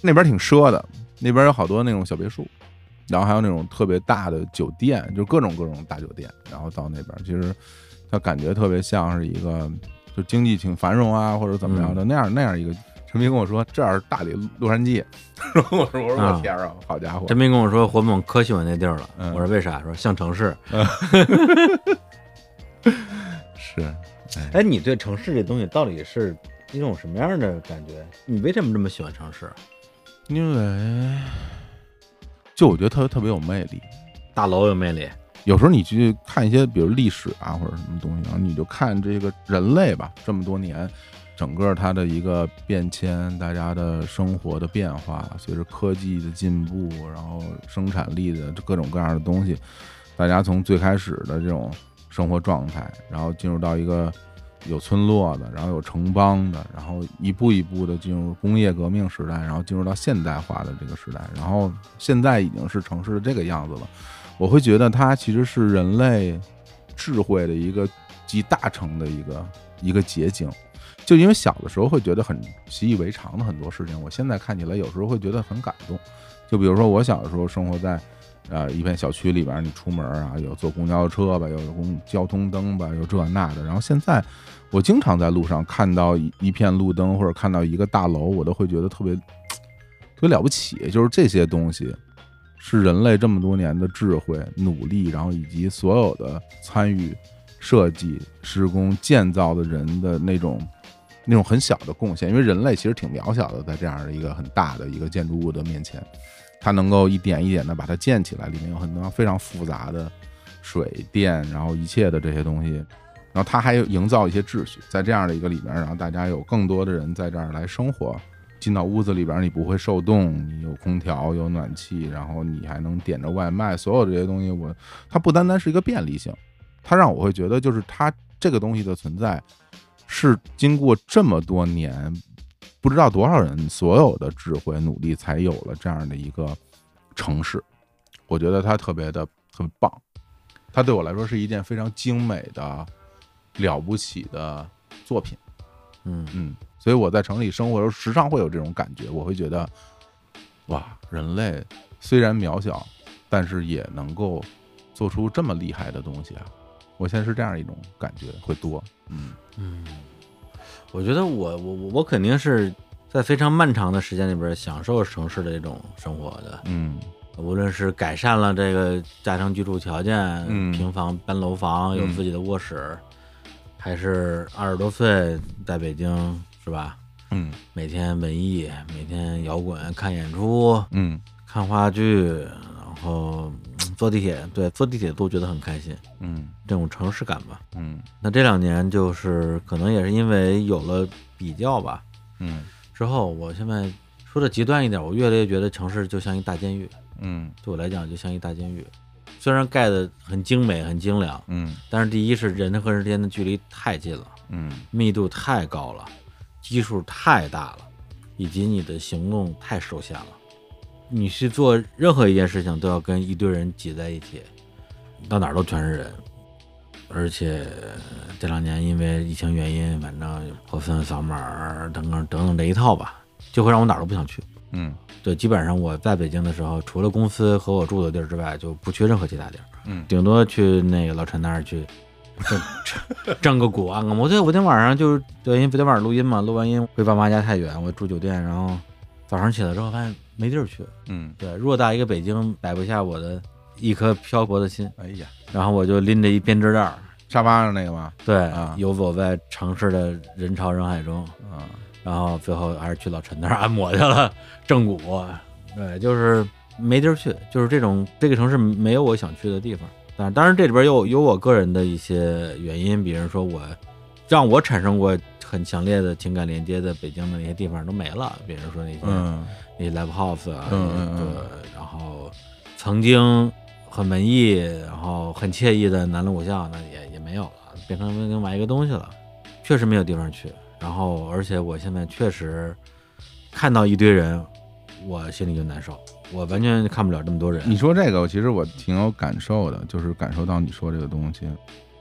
Speaker 2: 那边挺奢的，那边有好多那种小别墅，然后还有那种特别大的酒店，就各种各种大酒店，然后到那边其实它感觉特别像是一个就经济挺繁荣啊，或者怎么样的、那样那样一个。陈斌跟我说这儿是大理洛杉矶，(laughs) 然后我说我说
Speaker 1: 啊
Speaker 2: 我天啊，好家伙，
Speaker 1: 陈斌跟我说火猛可喜欢那地儿了。
Speaker 2: 嗯
Speaker 1: 我说为啥？说像城市。(laughs)
Speaker 2: 是
Speaker 1: 哎，你对城市这东西到底是一种什么样的感觉？你为什么这么喜欢城市？
Speaker 2: 因为就我觉得特别特别有魅力。
Speaker 1: 大楼有魅力，
Speaker 2: 有时候你去看一些，比如历史啊或者什么东西，然后你就看这个人类吧，这么多年，整个它的一个变迁，大家的生活的变化，随着科技的进步，然后生产力的各种各样的东西，大家从最开始的这种生活状态，然后进入到一个有村落的，然后有城邦的，然后一步一步的进入工业革命时代，然后进入到现代化的这个时代，然后现在已经是城市的这个样子了。我会觉得它其实是人类智慧的一个集大成的一个一个结晶。就因为小的时候会觉得很习以为常的很多事情，我现在看起来有时候会觉得很感动。就比如说我小的时候生活在。呃，一片小区里边，你出门啊，有坐公交车吧，有公交通灯吧，有这那的。然后现在，我经常在路上看到一一片路灯，或者看到一个大楼，我都会觉得特别 (tsk) 特别了不起。就是这些东西，是人类这么多年的智慧、努力，然后以及所有的参与设计、施工、建造的人的那种那种很小的贡献。因为人类其实挺渺小的，在这样的一个很大的一个建筑物的面前。它能够一点一点的把它建起来，里面有很多非常复杂的水电，然后一切的这些东西，然后它还有营造一些秩序，在这样的一个里面，然后大家有更多的人在这儿来生活，进到屋子里边，你不会受冻，你有空调，有暖气，然后你还能点着外卖，所有这些东西，我它不单单是一个便利性，它让我会觉得就是它这个东西的存在是经过这么多年。不知道多少人所有的智慧努力，才有了这样的一个城市。我觉得它特别的很棒，它对我来说是一件非常精美的、了不起的作品。
Speaker 1: 嗯
Speaker 2: 嗯，所以我在城里生活的时候，时常会有这种感觉。我会觉得，哇，人类虽然渺小，但是也能够做出这么厉害的东西啊！我现在是这样一种感觉，会多。嗯
Speaker 1: 嗯。我觉得我我我我肯定是在非常漫长的时间里边享受城市的这种生活的，
Speaker 2: 嗯，
Speaker 1: 无论是改善了这个家庭居住条件，平房搬楼房有自己的卧室，还是二十多岁在北京是吧？
Speaker 2: 嗯，
Speaker 1: 每天文艺，每天摇滚，看演出，
Speaker 2: 嗯，
Speaker 1: 看话剧，然后。坐地铁，对，坐地铁都觉得很开心，
Speaker 2: 嗯，
Speaker 1: 这种城市感吧，
Speaker 2: 嗯。
Speaker 1: 那这两年就是可能也是因为有了比较吧，
Speaker 2: 嗯，
Speaker 1: 之后我现在说的极端一点，我越来越觉得城市就像一大监狱，
Speaker 2: 嗯，
Speaker 1: 对我来讲就像一大监狱，虽然盖的很精美、很精良，
Speaker 2: 嗯，
Speaker 1: 但是第一是人和人之间的距离太近了，
Speaker 2: 嗯，
Speaker 1: 密度太高了，基数太大了，以及你的行动太受限了。你去做任何一件事情，都要跟一堆人挤在一起，到哪儿都全是人，而且这两年因为疫情原因，反正核酸扫码等等等等这一套吧，就会让我哪儿都不想去。
Speaker 2: 嗯，
Speaker 1: 对，基本上我在北京的时候，除了公司和我住的地儿之外，就不去任何其他地儿。
Speaker 2: 嗯，
Speaker 1: 顶多去那个老陈那儿去挣 (laughs) 挣个股按个摩。对，我今天晚上就是对，因为昨天晚上录音嘛，录完音回爸妈家太远，我住酒店，然后早上起来之后发现。没地儿去，
Speaker 2: 嗯，
Speaker 1: 对，偌大一个北京摆不下我的一颗漂泊的心，
Speaker 2: 哎呀，
Speaker 1: 然后我就拎着一编织袋，
Speaker 2: 沙发上那个吗？
Speaker 1: 对，游走在城市的人潮人海中，
Speaker 2: 啊，
Speaker 1: 然后最后还是去老陈那儿按摩去了，正骨，对，就是没地儿去，就是这种这个城市没有我想去的地方，但当然这里边有有我个人的一些原因，比如说我让我产生过很强烈的情感连接的北京的那些地方都没了，比如说那些。那 live house 啊，对，然后曾经很文艺，然后很惬意的南锣鼓巷，那也也没有了，变成另外一个东西了，确实没有地方去。然后，而且我现在确实看到一堆人，我心里就难受，我完全看不了这么多人。
Speaker 2: 你说这个，其实我挺有感受的，就是感受到你说这个东西。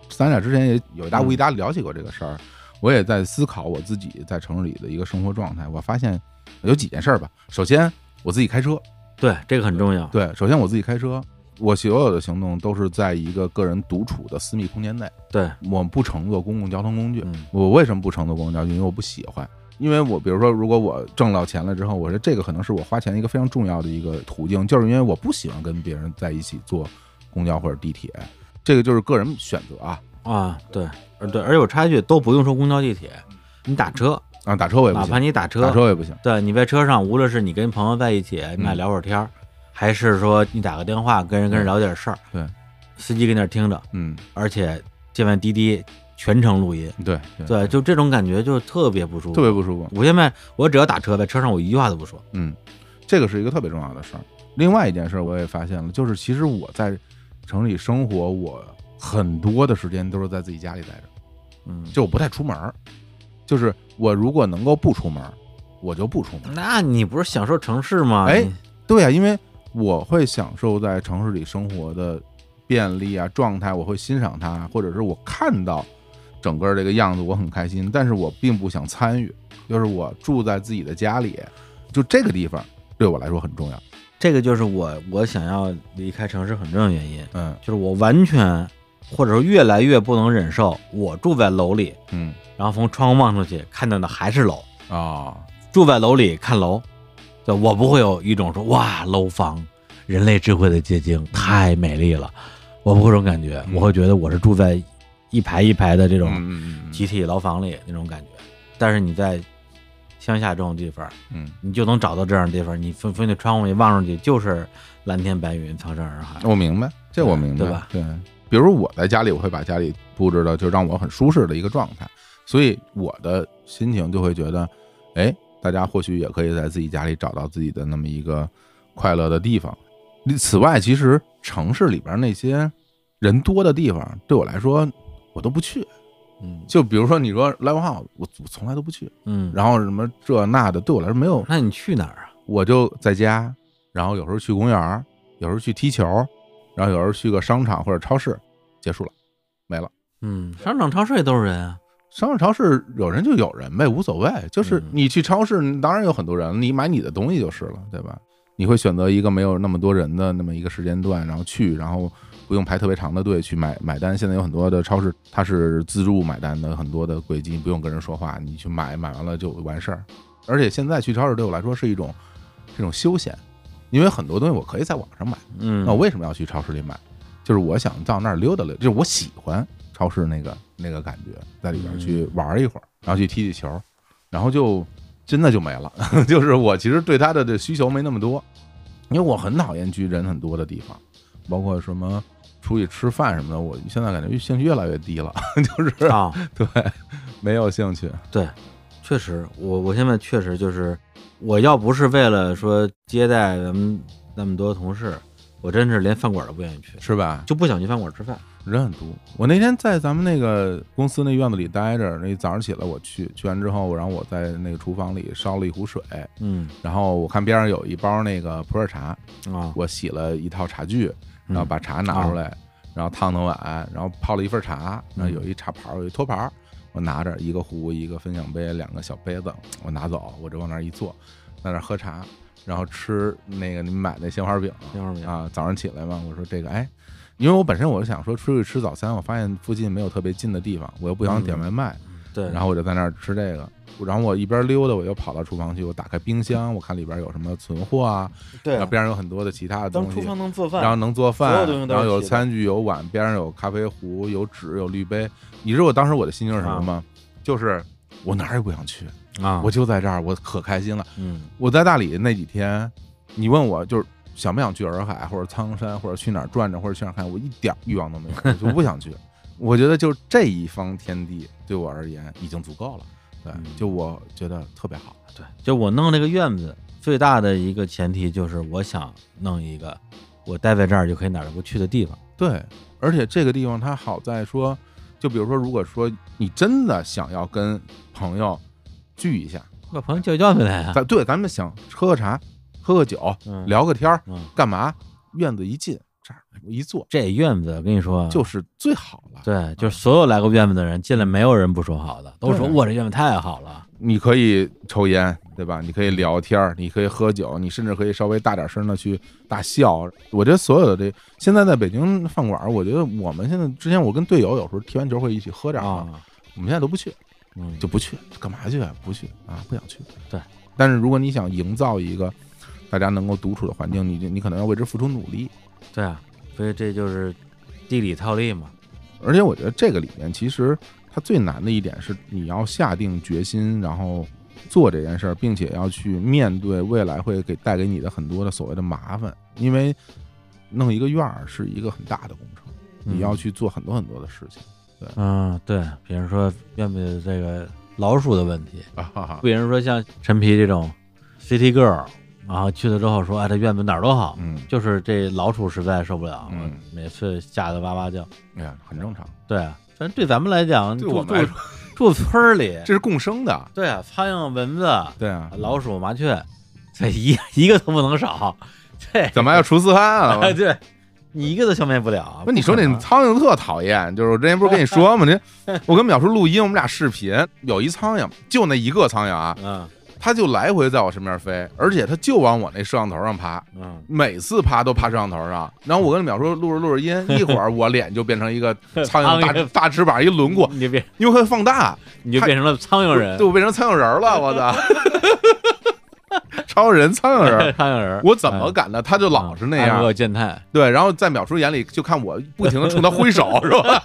Speaker 2: 咱俩之前也有一搭无一搭聊起过这个事儿，我也在思考我自己在城市里的一个生活状态，我发现。有几件事儿吧。首先，我自己开车，
Speaker 1: 对这个很重要。
Speaker 2: 对，首先我自己开车，我所有的行动都是在一个个人独处的私密空间内。
Speaker 1: 对，
Speaker 2: 我不乘坐公共交通工具。我为什么不乘坐公共交通工具？因为我不喜欢。因为我比如说，如果我挣到钱了之后，我说这个可能是我花钱一个非常重要的一个途径，就是因为我不喜欢跟别人在一起坐公交或者地铁。这个就是个人选择啊。
Speaker 1: 啊，对，呃，对，而且我插一句，都不用说公交地铁，你打车。
Speaker 2: 啊，打车我也不
Speaker 1: 行，哪怕你打车，
Speaker 2: 打车也不行。
Speaker 1: 对，你在车上，无论是你跟朋友在一起，你俩聊会儿天儿，还是说你打个电话跟人跟人聊点事儿，
Speaker 2: 对，
Speaker 1: 司机跟那儿听着，
Speaker 2: 嗯，
Speaker 1: 而且见完滴滴全程录音，
Speaker 2: 对
Speaker 1: 对，就这种感觉就特别不舒服，
Speaker 2: 特别不舒服。
Speaker 1: 我现在我只要打车在车上，我一句话都不说，
Speaker 2: 嗯，这个是一个特别重要的事儿。另外一件事儿我也发现了，就是其实我在城里生活，我很多的时间都是在自己家里待着。
Speaker 1: 嗯，
Speaker 2: 就我不太出门儿，就是我如果能够不出门，我就不出门。
Speaker 1: 那你不是享受城市吗？
Speaker 2: 哎对呀、因为我会享受在城市里生活的便利啊状态，我会欣赏它，或者是我看到整个这个样子，我很开心，但是我并不想参与，就是我住在自己的家里，就这个地方对我来说很重要。
Speaker 1: 这个就是我我想要离开城市很重要的原因，
Speaker 2: 嗯
Speaker 1: 就是我完全或者说越来越不能忍受我住在楼里，
Speaker 2: 嗯。
Speaker 1: 然后从窗户望出去看到的还是楼，
Speaker 2: 啊。
Speaker 1: 住在楼里看楼，就我不会有一种说哇楼房人类智慧的结晶太美丽了，我不会这种感觉，
Speaker 2: 嗯。
Speaker 1: 我会觉得我是住在一排一排的这
Speaker 2: 这
Speaker 1: 种集体牢房里那种感觉。但是你在乡下这种地方，
Speaker 2: 嗯，
Speaker 1: 你就能找到这样的地方，你从从你窗户里望出去就是蓝天白云、苍山洱海。
Speaker 2: 我明白，这我明白，
Speaker 1: 对吧
Speaker 2: 对，比如我在家里，我会把家里布置的就让我很舒适的一个状态，所以我的心情就会觉得，哎，大家或许也可以在自己家里找到自己的那么一个快乐的地方。此外，其实城市里边那些人多的地方，对我来说我都不去。
Speaker 1: 嗯
Speaker 2: 就比如说你说 live house，我我从来都不去，
Speaker 1: 嗯，
Speaker 2: 然后什么这那的，对我来说没有
Speaker 1: 那你去哪儿啊？
Speaker 2: 我就在家，然后有时候去公园，有时候去踢球，然后有时候去个商场或者超市，结束了，没了。
Speaker 1: 嗯，商场、超市也都是人啊。
Speaker 2: 商场、超市有人就有人呗，无所谓。就是
Speaker 1: 嗯
Speaker 2: 你去超市，当然有很多人，你买你的东西就是了，对吧？你会选择一个没有那么多人的那么一个时间段，然后去，然后不用排特别长的队去买买单。现在有很多的超市它是自助买单的，很多的轨迹不用跟人说话，你去买买完了就完事儿。而且现在去超市对我来说是一种这种休闲，因为很多东西我可以在网上买。
Speaker 1: 嗯，
Speaker 2: 那我为什么要去超市里买？就是我想到那儿溜达溜达，就是我喜欢超市那个那个感觉，在里边去玩一会儿，然后去踢踢球，然后就真的就没了。(laughs) 就是我其实对它的这需求没那么多，因为我很讨厌去人很多的地方，包括什么出去吃饭什么的，我现在感觉兴趣越来越低了，(laughs) 就是
Speaker 1: 啊，(laughs)
Speaker 2: 对没有兴趣。
Speaker 1: 对，确实，我我现在确实就是，我要不是为了说接待咱们那么多同事，我真是连饭馆都不愿意去，
Speaker 2: 是吧？
Speaker 1: 就不想去饭馆吃饭。
Speaker 2: 人很多。我那天在咱们那个公司那院子里待着，那早上起来我去，去完之后，然后我在那个厨房里烧了一壶水，
Speaker 1: 嗯
Speaker 2: 然后我看边上有一包那个普洱茶，
Speaker 1: 啊，
Speaker 2: 我洗了一套茶具，然后把茶拿出来，然后烫烫碗，然后泡了一份茶，然后有一茶盘，有一托盘，我拿着一个壶、一个分享杯、两个小杯子，我拿走，我就往那儿一坐，在那儿喝茶，然后吃那个你们买那鲜花饼，
Speaker 1: 鲜花饼
Speaker 2: 啊，早上起来嘛，我说这个哎。因为我本身我就想说出去吃早餐，我发现附近没有特别近的地方，我又不想点外卖，
Speaker 1: 对，
Speaker 2: 然后我就在那儿吃这个。然后我一边溜达，我又跑到厨房去，我打开冰箱，我看里边有什么存货啊，
Speaker 1: 对
Speaker 2: 然后边上有很多的其他的东西，
Speaker 1: 能做饭
Speaker 2: 然后能做饭然后有餐具、有碗，边上有咖啡壶、有纸、有滤杯。你知道我当时我的心情是什么吗？就是我哪儿也不想去，
Speaker 1: 啊，
Speaker 2: 我就在这儿，我可开心了。
Speaker 1: 嗯
Speaker 2: 我在大理那几天，你问我就是想不想去洱海或者苍山或者去哪儿转转或者去哪儿看，我一点欲望都没有，我就不想去。(laughs) 我觉得就这一方天地对我而言已经足够了。对
Speaker 1: 嗯，
Speaker 2: 就我觉得特别好。
Speaker 1: 对，就我弄这个院子，最大的一个前提就是我想弄一个我待在这儿就可以哪儿都不去的地方。
Speaker 2: 对，而且这个地方它好在说，就比如说，如果说你真的想要跟朋友聚一下，
Speaker 1: 把朋友叫叫回来啊，
Speaker 2: 咱对咱们想喝个茶、喝个酒、
Speaker 1: 嗯
Speaker 2: 聊个天儿，
Speaker 1: 嗯，
Speaker 2: 干嘛？院子一进这儿一坐，
Speaker 1: 这院子我跟你说，
Speaker 2: 就是最好了。
Speaker 1: 对，就是所有来过院子的人进来，没有人不说好的，都说
Speaker 2: 对
Speaker 1: 我这院子太好了。
Speaker 2: 你可以抽烟，对吧？你可以聊天儿，你可以喝酒，你甚至可以稍微大点声的去大笑。我觉得所有的这现在在北京饭馆儿，我觉得我们现在之前我跟队友有时候踢完球会一起喝点儿，
Speaker 1: 啊，
Speaker 2: 我们现在都不去。
Speaker 1: 嗯，
Speaker 2: 就不去，干嘛去啊？不去啊，不想去。
Speaker 1: 对，
Speaker 2: 但是如果你想营造一个大家能够独处的环境，你就你可能要为之付出努力。
Speaker 1: 对啊，所以这就是地理套利嘛。
Speaker 2: 而且我觉得这个里面其实它最难的一点是，你要下定决心，然后做这件事儿，并且要去面对未来会给带给你的很多的所谓的麻烦，因为弄一个院儿是一个很大的工程，你要去做很多很多的事情对
Speaker 1: 嗯，对，比如说院子这个老鼠的问题，
Speaker 2: 啊。
Speaker 1: 比如说像陈皮这种 city girl，然后去了之后说，哎，这院子哪儿都好，
Speaker 2: 嗯，
Speaker 1: 就是这老鼠实在受不了，
Speaker 2: 嗯
Speaker 1: 每次吓得哇哇叫。
Speaker 2: 哎呀，很正常。
Speaker 1: 对啊，反正对咱们来讲，住住
Speaker 2: 对我们来说
Speaker 1: 住村儿里，
Speaker 2: 这是共生的，
Speaker 1: 对啊，苍蝇、蚊子、
Speaker 2: 对啊，
Speaker 1: 老鼠、麻雀，这一一个都不能少。这
Speaker 2: 怎么还要除四害啊？
Speaker 1: 哎，对，你一个都消灭不了。
Speaker 2: 不，你说那苍蝇特讨厌，就是我之前不是跟你说吗？这 (laughs) 我跟淼叔录音，我们俩视频，有一苍蝇，就那一个苍蝇啊，
Speaker 1: 嗯
Speaker 2: 它就来回在我身边飞，而且它就往我那摄像头上爬，
Speaker 1: 嗯，
Speaker 2: 每次爬都爬摄像头上。然后我跟淼叔录着录着音，一会儿我脸就变成一个 (laughs) 苍蝇大大翅膀一轮廓，
Speaker 1: 你就变
Speaker 2: 因为它放大，
Speaker 1: 你就变成了苍蝇人
Speaker 2: 对，我变成苍蝇人了，我操！(laughs) 超人苍蝇人，(laughs)
Speaker 1: 苍蝇人，
Speaker 2: 我怎么敢呢？他就老是那样，
Speaker 1: 恶健太，
Speaker 2: 对，然后在淼叔眼里就看我不停的冲他挥手，是吧？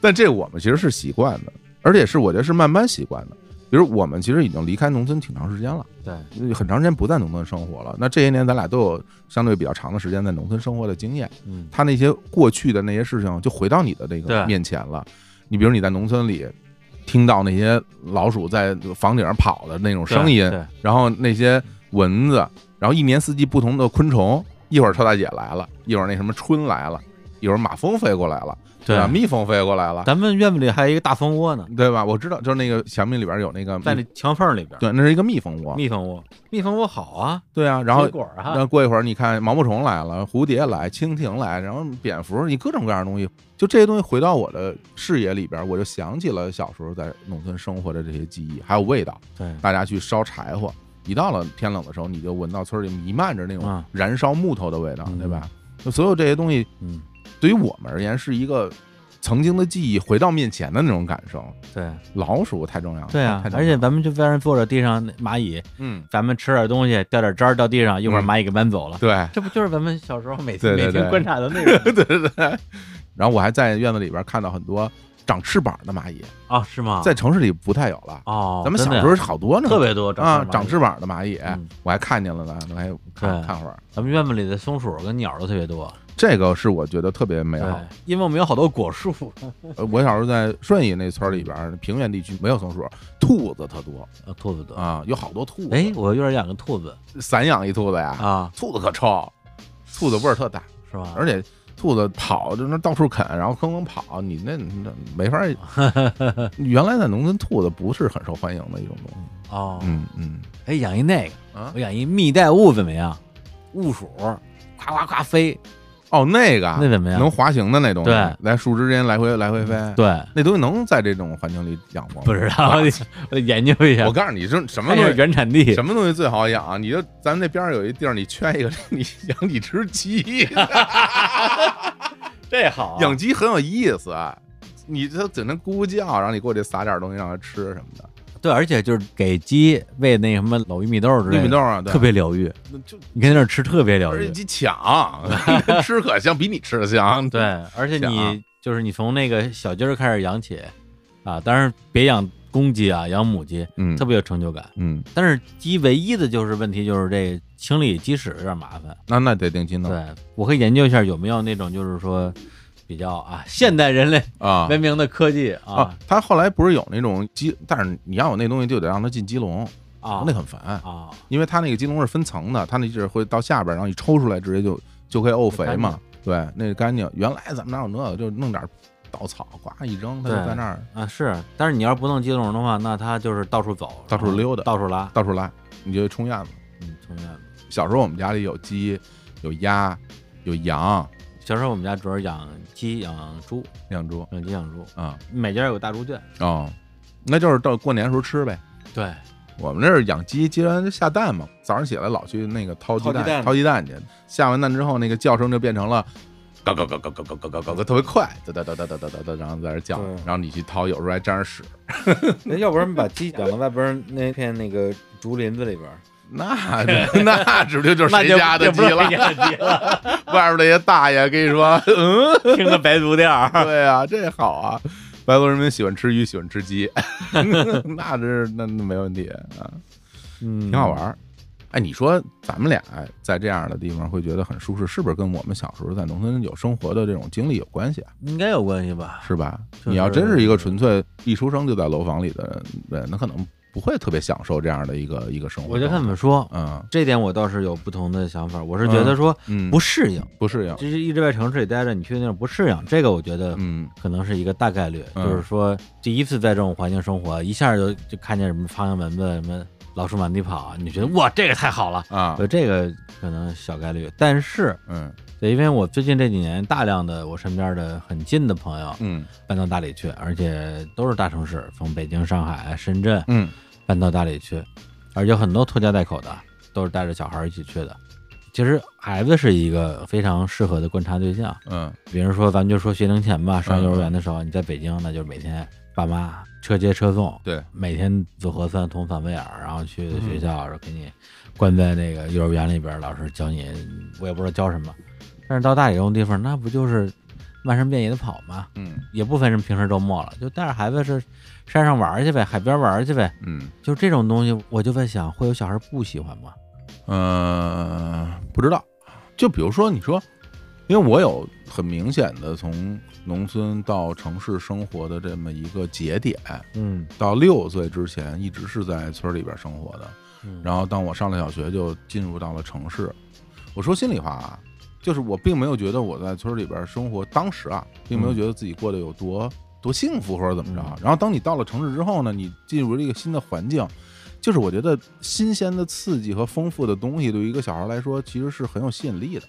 Speaker 2: 但这我们其实是习惯的，而且是我觉得是慢慢习惯的。比如我们其实已经离开农村挺长时间了，
Speaker 1: 对，
Speaker 2: 很长时间不在农村生活了。那这些年咱俩都有相对比较长的时间在农村生活的经验，
Speaker 1: 嗯
Speaker 2: 他那些过去的那些事情就回到你的那个面前了。你比如你在农村里听到那些老鼠在房顶上跑的那种声音，然后那些蚊子，然后一年四季不同的昆虫，一会儿超大姐来了，一会儿那什么春来了，一会儿马蜂飞过来了，
Speaker 1: 对
Speaker 2: 吧？蜜蜂飞过来了，
Speaker 1: 咱们院子里还有一个大蜂窝呢，
Speaker 2: 对吧？我知道，就是那个墙壁里边有那个
Speaker 1: 在那墙缝里边，
Speaker 2: 对，那是一个蜜蜂窝，
Speaker 1: 蜜蜂窝，蜜蜂窝好啊，
Speaker 2: 对啊，然后过一会儿，你看毛毛虫来了，蝴蝶来，蜻蜓来，然后蝙蝠，你各种各样的东西，就这些东西回到我的视野里边，我就想起了小时候在农村生活的这些记忆，还有味道。
Speaker 1: 对，
Speaker 2: 大家去烧柴火，一到了天冷的时候，你就闻到村里弥漫着那种
Speaker 1: 啊
Speaker 2: 燃烧木头的味道，
Speaker 1: 嗯
Speaker 2: 对吧？就所有这些东西，
Speaker 1: 嗯，
Speaker 2: 对于我们而言是一个曾经的记忆回到面前的那种感受。
Speaker 1: 对，
Speaker 2: 老鼠太重要了，
Speaker 1: 对啊而且咱们就在那坐着，地上蚂蚁，
Speaker 2: 嗯，
Speaker 1: 咱们吃点东西，掉点渣儿掉地上，一会儿
Speaker 2: 嗯
Speaker 1: 蚂蚁给搬走了，
Speaker 2: 对
Speaker 1: 这不就是咱们小时候每
Speaker 2: 对对对
Speaker 1: 每天观察的那个 (laughs)
Speaker 2: 对对对。然后我还在院子里边看到很多长翅膀的蚂蚁，
Speaker 1: 啊？是吗？
Speaker 2: 在城市里不太有了。
Speaker 1: 哦，
Speaker 2: 咱们小时候好多呢，
Speaker 1: 特别多
Speaker 2: 啊，
Speaker 1: 长
Speaker 2: 长翅膀的蚂蚁
Speaker 1: 嗯，
Speaker 2: 我还看见了呢，还看看会儿。
Speaker 1: 咱们院子里的松鼠跟鸟都特别多，
Speaker 2: 这个是我觉得特别美好。，
Speaker 1: 因为我们有好多果树，(laughs)
Speaker 2: 呃我小时候在顺义那村里边，平原地区没有松鼠，兔子特多
Speaker 1: 呃兔子多。
Speaker 2: 啊，有好多兔子。
Speaker 1: 哎，我院儿养个兔子
Speaker 2: 散养一兔子呀，
Speaker 1: 啊，
Speaker 2: 兔子可臭，兔子味儿特大，
Speaker 1: 是吧？
Speaker 2: 而且兔子跑就那到处啃，然后哐哐跑，你那那没法儿。(laughs) 原来在农村，兔子不是很受欢迎的一种东西。
Speaker 1: 哦，
Speaker 2: 嗯嗯
Speaker 1: 哎，养一那个，
Speaker 2: 啊
Speaker 1: 我养一蜜袋鼯怎么样？鼯鼠，夸夸夸飞，
Speaker 2: 哦，那个
Speaker 1: 那怎么样
Speaker 2: 能滑行的那东西，
Speaker 1: 对
Speaker 2: 在树枝间来回来回飞。，
Speaker 1: 对，
Speaker 2: 那东西能在这种环境里养吗？
Speaker 1: 不知道，(laughs) 我得研究一下
Speaker 2: 我，告诉你，这什么东西？
Speaker 1: 原产地。
Speaker 2: 什么东西最好养？你就咱们那边儿有一地儿，你圈一个，(laughs) 你养几只鸡，(laughs)
Speaker 1: 这好啊
Speaker 2: 养鸡很有意思啊。你它整天咕咕叫，然后你过去撒点东西让它吃什么的，
Speaker 1: 对，而且就是给鸡喂那什么老玉米豆之类的，
Speaker 2: 玉米豆啊，对
Speaker 1: 特别疗愈。
Speaker 2: 那就
Speaker 1: 你跟那儿吃特别疗愈。
Speaker 2: 而且鸡抢，(laughs) 吃可香，比你吃的香。
Speaker 1: 对，而且你就是你从那个小鸡儿开始养起啊，当然别养公鸡啊，养母鸡
Speaker 2: 嗯
Speaker 1: 特别有成就感。
Speaker 2: 嗯，
Speaker 1: 但是鸡唯一的就是问题就是这清理鸡屎有点麻烦。
Speaker 2: 那那得定期弄
Speaker 1: 对，我可以研究一下有没有那种就是说比较啊现代人类
Speaker 2: 啊
Speaker 1: 文明的科技
Speaker 2: 啊
Speaker 1: 啊。
Speaker 2: 他后来不是有那种鸡，但是你要有那东西就得让它进鸡笼，
Speaker 1: 啊，
Speaker 2: 那很烦，
Speaker 1: 啊，
Speaker 2: 因为它那个鸡笼是分层的，它那是会到下边，然后一抽出来直接就就可以沤肥嘛。对，那个干净。原来咱们哪有那个，就弄点稻草，呱一扔，它就在那儿
Speaker 1: 啊是，但是你要是不弄鸡笼的话，那它就是到处走，
Speaker 2: 到处溜达
Speaker 1: 到处拉，
Speaker 2: 到处拉，你就冲院子。
Speaker 1: 嗯，冲院子。
Speaker 2: 小时候我们家里有鸡，有鸭，有羊，
Speaker 1: 小时候我们家主要养鸡、养猪，
Speaker 2: 养猪
Speaker 1: 养鸡养猪，
Speaker 2: 啊
Speaker 1: 每家有个大猪圈。
Speaker 2: 哦，那就是到过年时候吃呗。
Speaker 1: 对，
Speaker 2: 我们那儿养鸡，鸡完就下蛋嘛，早上起来老去那个掏鸡蛋，
Speaker 1: 掏鸡蛋
Speaker 2: 掏鸡蛋去。下完蛋之后，那个叫声就变成了咯咯咯咯咯咯咯咯咯咯，特别快，哒哒哒哒哒哒哒哒，然后在那叫，然后你去掏，有时候还沾着屎。
Speaker 1: 那要不然把鸡养到外边那片那个竹林子里边，
Speaker 2: 那这那指不定就是谁家的鸡 (laughs) 了 (laughs) 外边那些大爷跟你说，嗯，(laughs)
Speaker 1: 听个白族调儿。
Speaker 2: 对啊，这好啊。白族人民喜欢吃鱼，喜欢吃鸡，那这是那那没问题啊。
Speaker 1: 嗯，
Speaker 2: 挺好玩儿。哎，你说咱们俩在这样的地方会觉得很舒适，是不是跟我们小时候在农村有生活的这种经历有关系啊？
Speaker 1: 应该有关系吧？
Speaker 2: 是吧？
Speaker 1: 就是
Speaker 2: 你要真是一个纯粹一出生就在楼房里的人，那可能不会特别享受这样的一个一个生活。
Speaker 1: 我就看你们说，
Speaker 2: 嗯。
Speaker 1: 这点我倒是有不同的想法。我是觉得说
Speaker 2: 嗯，
Speaker 1: 不适应，
Speaker 2: 不适应，
Speaker 1: 就是一直在城市里待着，你去那种不适应，这个我觉得
Speaker 2: 嗯。
Speaker 1: 可能是一个大概率。
Speaker 2: 嗯。
Speaker 1: 就是说，第一次在这种环境生活，一下就就看见什么苍蝇蚊子、什么老鼠满地跑，你觉得哇，这个太好了。
Speaker 2: 啊。
Speaker 1: 所以这个可能小概率，但是
Speaker 2: 嗯。
Speaker 1: 对，因为我最近这几年大量的我身边的很近的朋友
Speaker 2: 嗯。
Speaker 1: 搬到大理去，而且都是大城市，从北京、上海、深圳
Speaker 2: 嗯
Speaker 1: 搬到大理去，而且很多拖家带口的，都是带着小孩儿一起去的。其实孩子是一个非常适合的观察对象，
Speaker 2: 嗯
Speaker 1: 比如说咱们就说学龄前吧，上幼儿园的时候，你在北京，那就是每天爸妈车接车送，
Speaker 2: 对，
Speaker 1: 每天做核酸捅反胃眼儿，然后去
Speaker 2: 嗯
Speaker 1: 学校，然后给你关在那个幼儿园里边儿，老师教你，我也不知道教什么。但是到大理这种地方，那不就是漫山遍野的跑嘛？
Speaker 2: 嗯
Speaker 1: 也不分什么平时周末了，就带着孩子是山上玩去呗，海边玩去呗。
Speaker 2: 嗯
Speaker 1: 就这种东西，我就在想，会有小孩不喜欢吗？
Speaker 2: 呃，不知道。就比如说，你说，因为我有很明显的从农村到城市生活的这么一个节点，
Speaker 1: 嗯
Speaker 2: 到六岁之前一直是在村里边生活的，
Speaker 1: 嗯
Speaker 2: 然后当我上了小学就进入到了城市。我说心里话啊，就是我并没有觉得我在村里边生活，当时啊，并没有觉得自己过得有多多幸福或者怎么着
Speaker 1: 嗯。
Speaker 2: 然后当你到了城市之后呢，你进入了一个新的环境，就是我觉得新鲜的刺激和丰富的东西对于一个小孩来说其实是很有吸引力的。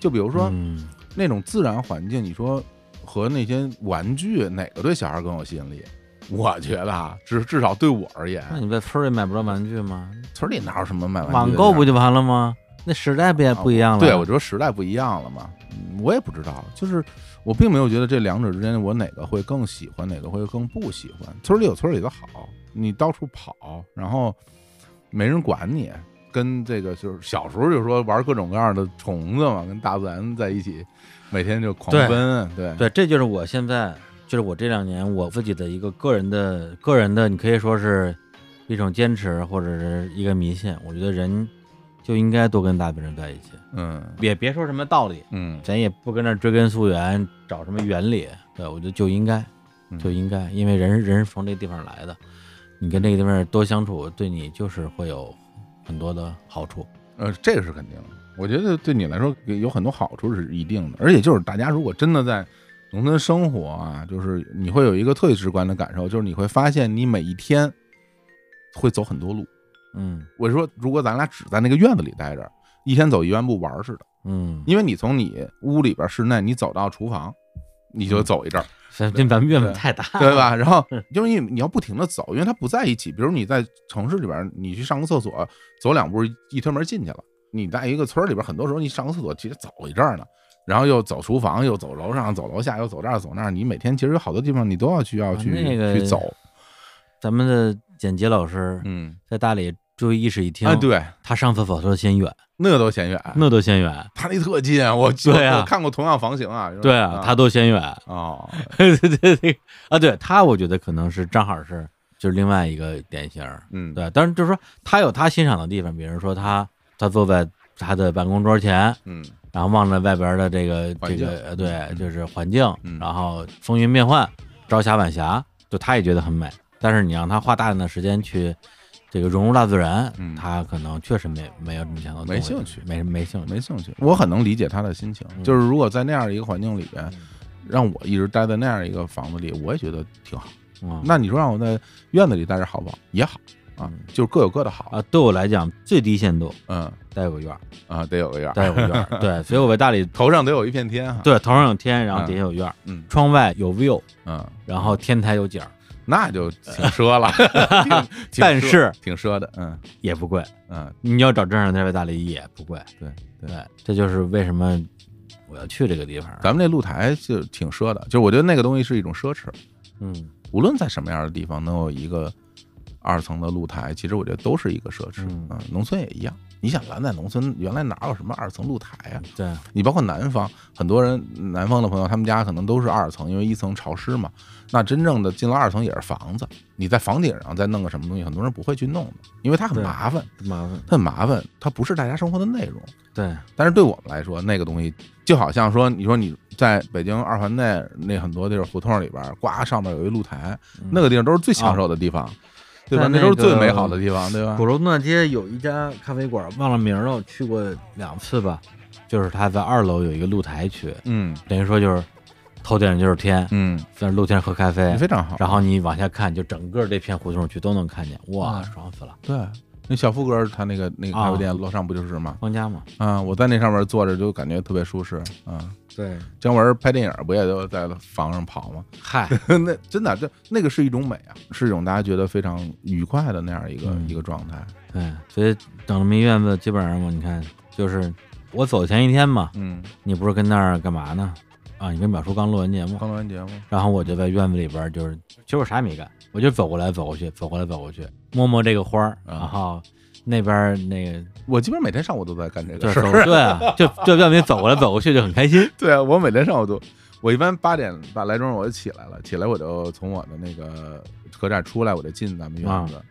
Speaker 2: 就比如说
Speaker 1: 嗯
Speaker 2: 那种自然环境，你说和那些玩具哪个对小孩更有吸引力？我觉得啊，至至少对我而言，
Speaker 1: 那你在村里买不着玩具吗？
Speaker 2: 村里哪有什么买玩具
Speaker 1: 网？购不就完了吗？那时代不也不一样了？
Speaker 2: 对，我觉得时代不一样了嘛，嗯我也不知道，就是我并没有觉得这两者之间我哪个会更喜欢，哪个会更不喜欢。村里有村里的好，你到处跑，然后没人管你，跟这个就是小时候就说玩各种各样的虫子嘛，跟大自然在一起，每天就狂
Speaker 1: 对
Speaker 2: 奔，对
Speaker 1: 对，这就是我现在，就是我这两年我自己的一个个人的个人的，你可以说是一种坚持或者是一个迷信。我觉得人就应该多跟大自然在一起，
Speaker 2: 嗯
Speaker 1: 也别说什么道理，
Speaker 2: 嗯
Speaker 1: 咱也不跟那追根溯源找什么原理。对我觉得就应该
Speaker 2: 嗯
Speaker 1: 就应该，因为人人是从这个地方来的，你跟这个地方多相处，对你就是会有很多的好处。
Speaker 2: 呃，这个是肯定的。我觉得对你来说有很多好处是一定的，而且就是大家如果真的在农村生活啊，就是你会有一个特别直观的感受，就是你会发现你每一天会走很多路。
Speaker 1: 嗯
Speaker 2: 我说，如果咱俩只在那个院子里待着，一天走一万步玩似的，
Speaker 1: 嗯，
Speaker 2: 因为你从你屋里边室内，你走到厨房，你就走一阵儿，(laughs)
Speaker 1: 咱这咱们院子太大，
Speaker 2: 对吧？然后
Speaker 1: 嗯 (laughs)
Speaker 2: 因为你要不停的走，因为它不在一起。比如你在城市里边，你去上个厕所，走两步一推门进去了。你在一个村里边，很多时候你上个厕所其实走一阵儿呢，然后又走厨房，又走楼上，走楼下，又走这儿走那儿。你每天其实有好多地方你都要需要
Speaker 1: 啊
Speaker 2: 去、
Speaker 1: 那个
Speaker 2: 去走。
Speaker 1: 咱们的剪辑老师
Speaker 2: 嗯，
Speaker 1: 在大理住一室一厅，
Speaker 2: 哎，对，
Speaker 1: 他上厕所都嫌远，
Speaker 2: 那都嫌远，
Speaker 1: 那都嫌远。
Speaker 2: 他那特近，我 (laughs)
Speaker 1: 对啊
Speaker 2: 我看过同样房型啊。
Speaker 1: 对啊，他都嫌远。
Speaker 2: 哦，(laughs)
Speaker 1: 对对对啊，对他，我觉得可能是正好是就是另外一个典型儿。
Speaker 2: 嗯，
Speaker 1: 对，但是就是说他有他欣赏的地方，比如说他他坐在他的办公桌前，
Speaker 2: 嗯
Speaker 1: 然后望着外边的这个这个呃对，
Speaker 2: 嗯
Speaker 1: 就是环境
Speaker 2: 嗯，
Speaker 1: 然后风云变幻，朝霞晚霞，就他也觉得很美。但是你让他花大量的时间去这个融入大自然，
Speaker 2: 嗯
Speaker 1: 他可能确实没没有这么强的动力
Speaker 2: 没兴趣
Speaker 1: 没没兴趣。
Speaker 2: 没兴趣。我很能理解他的心情，
Speaker 1: 嗯
Speaker 2: 就是如果在那样一个环境里边，让我一直待在那样一个房子里，我也觉得挺好。
Speaker 1: 嗯
Speaker 2: 那你说让我在院子里待着好不好？也好啊
Speaker 1: 嗯，
Speaker 2: 就是各有各的好。
Speaker 1: 啊，对我来讲最低限度
Speaker 2: 嗯
Speaker 1: 得有个院儿，
Speaker 2: 啊，得有个院儿，
Speaker 1: 得有个院儿。(laughs) 对，所以我在大理，(laughs)
Speaker 2: 头上得有一片天哈。，
Speaker 1: 对，头上有天，然后底下有院儿，
Speaker 2: 嗯
Speaker 1: 窗外有 view，
Speaker 2: 嗯，
Speaker 1: 然后天台有景儿，
Speaker 2: 那就 (laughs) 挺奢了，
Speaker 1: 但是
Speaker 2: 挺奢的。嗯
Speaker 1: 也不贵。
Speaker 2: 嗯，
Speaker 1: 你要找正常天在大理也不贵。
Speaker 2: 对对。
Speaker 1: 对，这就是为什么我要去这个地方。
Speaker 2: 咱们这露台就挺奢的，就我觉得那个东西是一种奢侈。
Speaker 1: 嗯
Speaker 2: 无论在什么样的地方能有一个二层的露台，其实我觉得都是一个奢侈。
Speaker 1: 嗯
Speaker 2: 嗯，农村也一样。你想，咱在农村原来哪有什么二层露台啊？
Speaker 1: 对，
Speaker 2: 你包括南方，很多人南方的朋友，他们家可能都是二层，因为一层潮湿嘛。那真正的进了二层也是房子，你在房顶上再弄个什么东西，很多人不会去弄的，因为它很麻烦，
Speaker 1: 麻烦。
Speaker 2: 它很麻烦，它不是大家生活的内容。
Speaker 1: 对，
Speaker 2: 但是对我们来说，那个东西就好像说，你说你在北京二环内那很多地儿胡同里边，呱上面有一露台，
Speaker 1: 嗯
Speaker 2: 那个地方都是最抢手的地方。对吧？那都是最美好的地方，对吧
Speaker 1: 鼓？楼东大街有一家咖啡馆，忘了名儿了，我去过两次吧。就是它在二楼有一个露台区，
Speaker 2: 嗯
Speaker 1: 等于说就是头顶就是天，
Speaker 2: 嗯，
Speaker 1: 在露天喝咖啡，
Speaker 2: 非常好。
Speaker 1: 然后你往下看，就整个这片胡同区都能看见，哇，
Speaker 2: 嗯
Speaker 1: 爽死了！
Speaker 2: 对，那小富哥他那个那个咖啡店
Speaker 1: 啊
Speaker 2: 楼上不就是吗？
Speaker 1: 方家嘛，
Speaker 2: 啊，我在那上面坐着就感觉特别舒适啊。
Speaker 1: 对，
Speaker 2: 姜文拍电影不也都在房上跑吗？
Speaker 1: 嗨，(laughs)
Speaker 2: 那真的，这那个是一种美啊，是一种大家觉得非常愉快的那样一个、
Speaker 1: 嗯
Speaker 2: 一个状态。
Speaker 1: 对，所以整这么一院子，基本上嘛，你看，就是我走前一天嘛，
Speaker 2: 嗯，
Speaker 1: 你不是跟那儿干嘛呢？啊，你跟淼叔刚录完节目，
Speaker 2: 刚录完节目，
Speaker 1: 然后我就在院子里边儿，就是其实我啥也没干，我就走过来走过去，走过来走过去，摸摸这个花儿，
Speaker 2: 啊
Speaker 1: 然后那边儿那个
Speaker 2: 我基本上每天上午都在干这个
Speaker 1: 对
Speaker 2: 事儿。
Speaker 1: 对啊，就就让你走过来走过去就很开心。(laughs)
Speaker 2: 对啊，我每天上午都，我一般八点半来钟我就起来了，起来我就从我的那个客栈出来，我就进咱们院子，
Speaker 1: 啊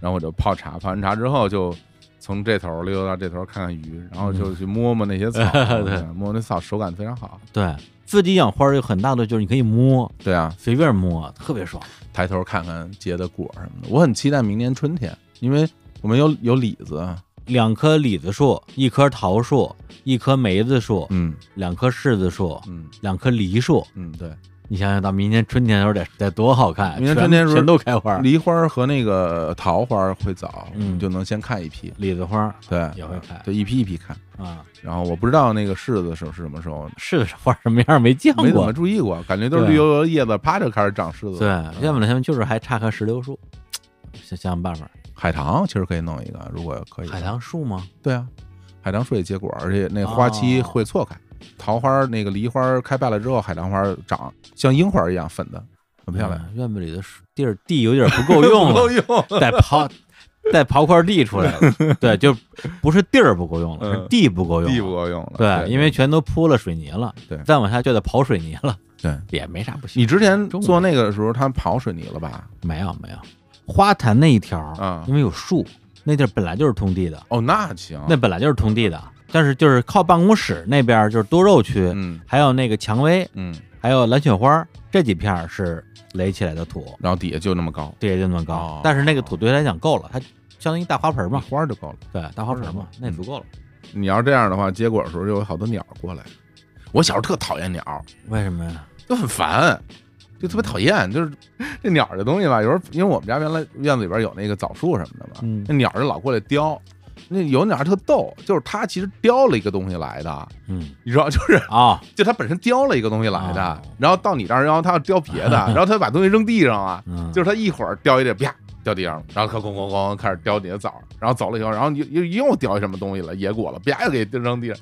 Speaker 2: 然后我就泡茶，泡完茶之后就从这头溜到这头看看鱼，然后就去摸摸那些草，(laughs)
Speaker 1: 嗯对
Speaker 2: 摸摸那草手感非常好。
Speaker 1: 对自己养花儿有很大的就是你可以摸，
Speaker 2: 对啊，
Speaker 1: 随便摸，特别爽。
Speaker 2: 抬头看看结的果什么的，我很期待明年春天，因为我们有有李子，
Speaker 1: 两棵李子树，一棵桃树，一棵梅子树，
Speaker 2: 嗯
Speaker 1: 两棵柿子树，
Speaker 2: 嗯
Speaker 1: 两棵梨树。
Speaker 2: 嗯，对，
Speaker 1: 你想想到明年春天的时候得得多好看，
Speaker 2: 明年春天时候
Speaker 1: 全都开花，
Speaker 2: 梨花和那个桃花会早，
Speaker 1: 嗯
Speaker 2: 就能先看一批，
Speaker 1: 李子花
Speaker 2: 对，
Speaker 1: 也会开
Speaker 2: 对，一批一批看。
Speaker 1: 啊，
Speaker 2: 然后我不知道那个柿子是是什么时候，
Speaker 1: 柿子花什么样没见过
Speaker 2: 没怎么。注意过，感觉都是绿油油的叶子，啪就开始长柿子
Speaker 1: 对。，要不然他们就是还差棵石榴树，想想想办法。
Speaker 2: 海棠其实可以弄一个，如果可以。
Speaker 1: 海棠树吗？
Speaker 2: 对啊，海棠树也结果，而且那花期
Speaker 1: 哦
Speaker 2: 会错开。桃花那个梨花开败了之后，海棠花长像樱花一样粉的，很漂亮。
Speaker 1: 嗯院子里的地儿地有点不够用
Speaker 2: 够
Speaker 1: 了，(laughs)
Speaker 2: 用，
Speaker 1: 得刨再刨块地出来了。(laughs) 对，就不是地儿不够用了，
Speaker 2: 嗯
Speaker 1: 是地不够用了。
Speaker 2: 地不够用了。
Speaker 1: 对，因为全都铺了水泥了，
Speaker 2: 对
Speaker 1: 再往下就得刨水泥了，
Speaker 2: 对
Speaker 1: 也没啥不行。
Speaker 2: 你之前做那个的时候，他刨水泥了吧？
Speaker 1: 没有没有，花坛那一条
Speaker 2: 啊
Speaker 1: 因为有树，那地儿本来就是通地的，
Speaker 2: 哦，那行，
Speaker 1: 那本来就是通地的，但是就是靠办公室那边儿就是多肉区，
Speaker 2: 嗯。
Speaker 1: 还有那个蔷薇，
Speaker 2: 嗯，
Speaker 1: 还有蓝雪花这几片儿是垒起来的土，
Speaker 2: 然后底下就那么高，
Speaker 1: 底下就那么高，
Speaker 2: 哦。
Speaker 1: 但是那个土对他来讲够了，它相当于大花盆嘛，
Speaker 2: 花儿就够了。
Speaker 1: 对，大花盆嘛，
Speaker 2: 嗯
Speaker 1: 那也足够了。
Speaker 2: 你要是这样的话，结果的时候就有好多鸟过来。我小时候特讨厌鸟，
Speaker 1: 为什么呀？
Speaker 2: 就很烦，就特别讨厌。就是这鸟这东西吧，有时候因为我们家原来院子里边有那个枣树什么的嘛，
Speaker 1: 嗯
Speaker 2: 那鸟就老过来叼。那有鸟特逗，就是它其实叼了一个东西来的，
Speaker 1: 嗯
Speaker 2: 你知道，就是
Speaker 1: 啊，
Speaker 2: 就它本身叼了一个东西来的，
Speaker 1: 哦
Speaker 2: 然后到你这儿，然后它要叼别的，(laughs) 然后它把东西扔地上啊，
Speaker 1: 嗯，
Speaker 2: 就是它一会儿叼一这，啪掉地上了，然后它咣咣咣开始叼你的枣，然后走了以后，然后又又又叼一什么东西了，野果了，啪又给扔地上，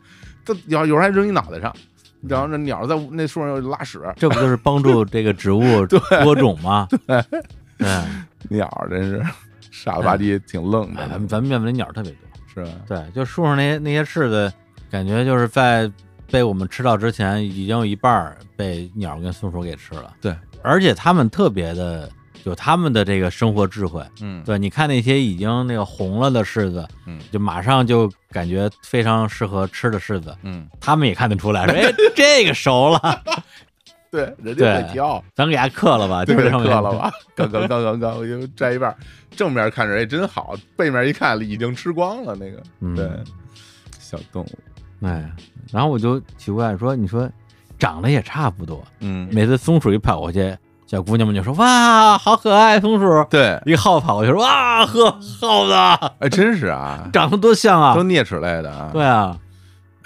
Speaker 2: 它有有时候还扔你脑袋上，然后那鸟在那树上又拉屎，
Speaker 1: 这不就是帮助这个植物 (laughs) 播种吗？对，对，(laughs)
Speaker 2: 鸟真是傻了吧唧，挺愣
Speaker 1: 的咱
Speaker 2: 的，
Speaker 1: 们咱们院子里鸟特别多。
Speaker 2: 是吧？
Speaker 1: 对，就树上那些那些柿子，感觉就是在被我们吃到之前，已经有一半儿被鸟跟松鼠给吃了。
Speaker 2: 对，
Speaker 1: 而且它们特别的有他们的这个生活智慧。
Speaker 2: 嗯，
Speaker 1: 对，你看那些已经那个红了的柿子，
Speaker 2: 嗯。
Speaker 1: 就马上就感觉非常适合吃的柿子，
Speaker 2: 嗯，
Speaker 1: 他们也看得出来，说哎，这个熟了，(laughs)
Speaker 2: 对，人家会
Speaker 1: 对
Speaker 2: 挑，
Speaker 1: 咱给它刻了吧，
Speaker 2: 对，
Speaker 1: 就
Speaker 2: 刻了吧，(laughs) 刚刚刚刚刚，我就摘一半，正面看着哎真好，背面一看已经吃光了那个，
Speaker 1: 嗯。
Speaker 2: 对，小动物，
Speaker 1: 哎，然后我就奇怪说，你说长得也差不多，
Speaker 2: 嗯，
Speaker 1: 每次松鼠一跑过去，小姑娘们就说哇，好可爱，松鼠。
Speaker 2: 对，
Speaker 1: 一耗子跑过去说哇呵，耗子
Speaker 2: 哎，真是啊，(laughs)
Speaker 1: 长得多像啊
Speaker 2: 都！啮齿类的啊，
Speaker 1: 对，啊，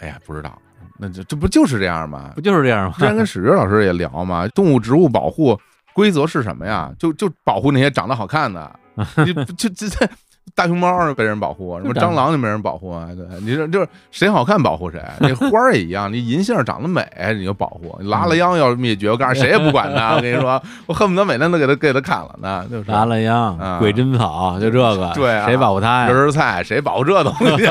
Speaker 2: 哎呀，不知道，那这这不就是这样吗
Speaker 1: 不？就是这样吗？
Speaker 2: 之前跟史哲老师也聊嘛，动物植物保护规则是什么呀？就就保护那些长得好看的，(laughs) 就就就这大熊猫被人保护，什么蟑螂就没人保护啊？对，你说就是谁好看保护谁，(laughs) 那花儿也一样，你银杏长得美你就保护，你拉拉秧要是灭绝，我告诉你谁也不管它，(laughs) 我跟你说，我恨不得每天都给它给它砍了呢，就是
Speaker 1: 拉了秧
Speaker 2: 啊、
Speaker 1: 鬼针草，就这个，
Speaker 2: 对啊
Speaker 1: 谁保护它呀？
Speaker 2: 人儿菜谁保护这东西，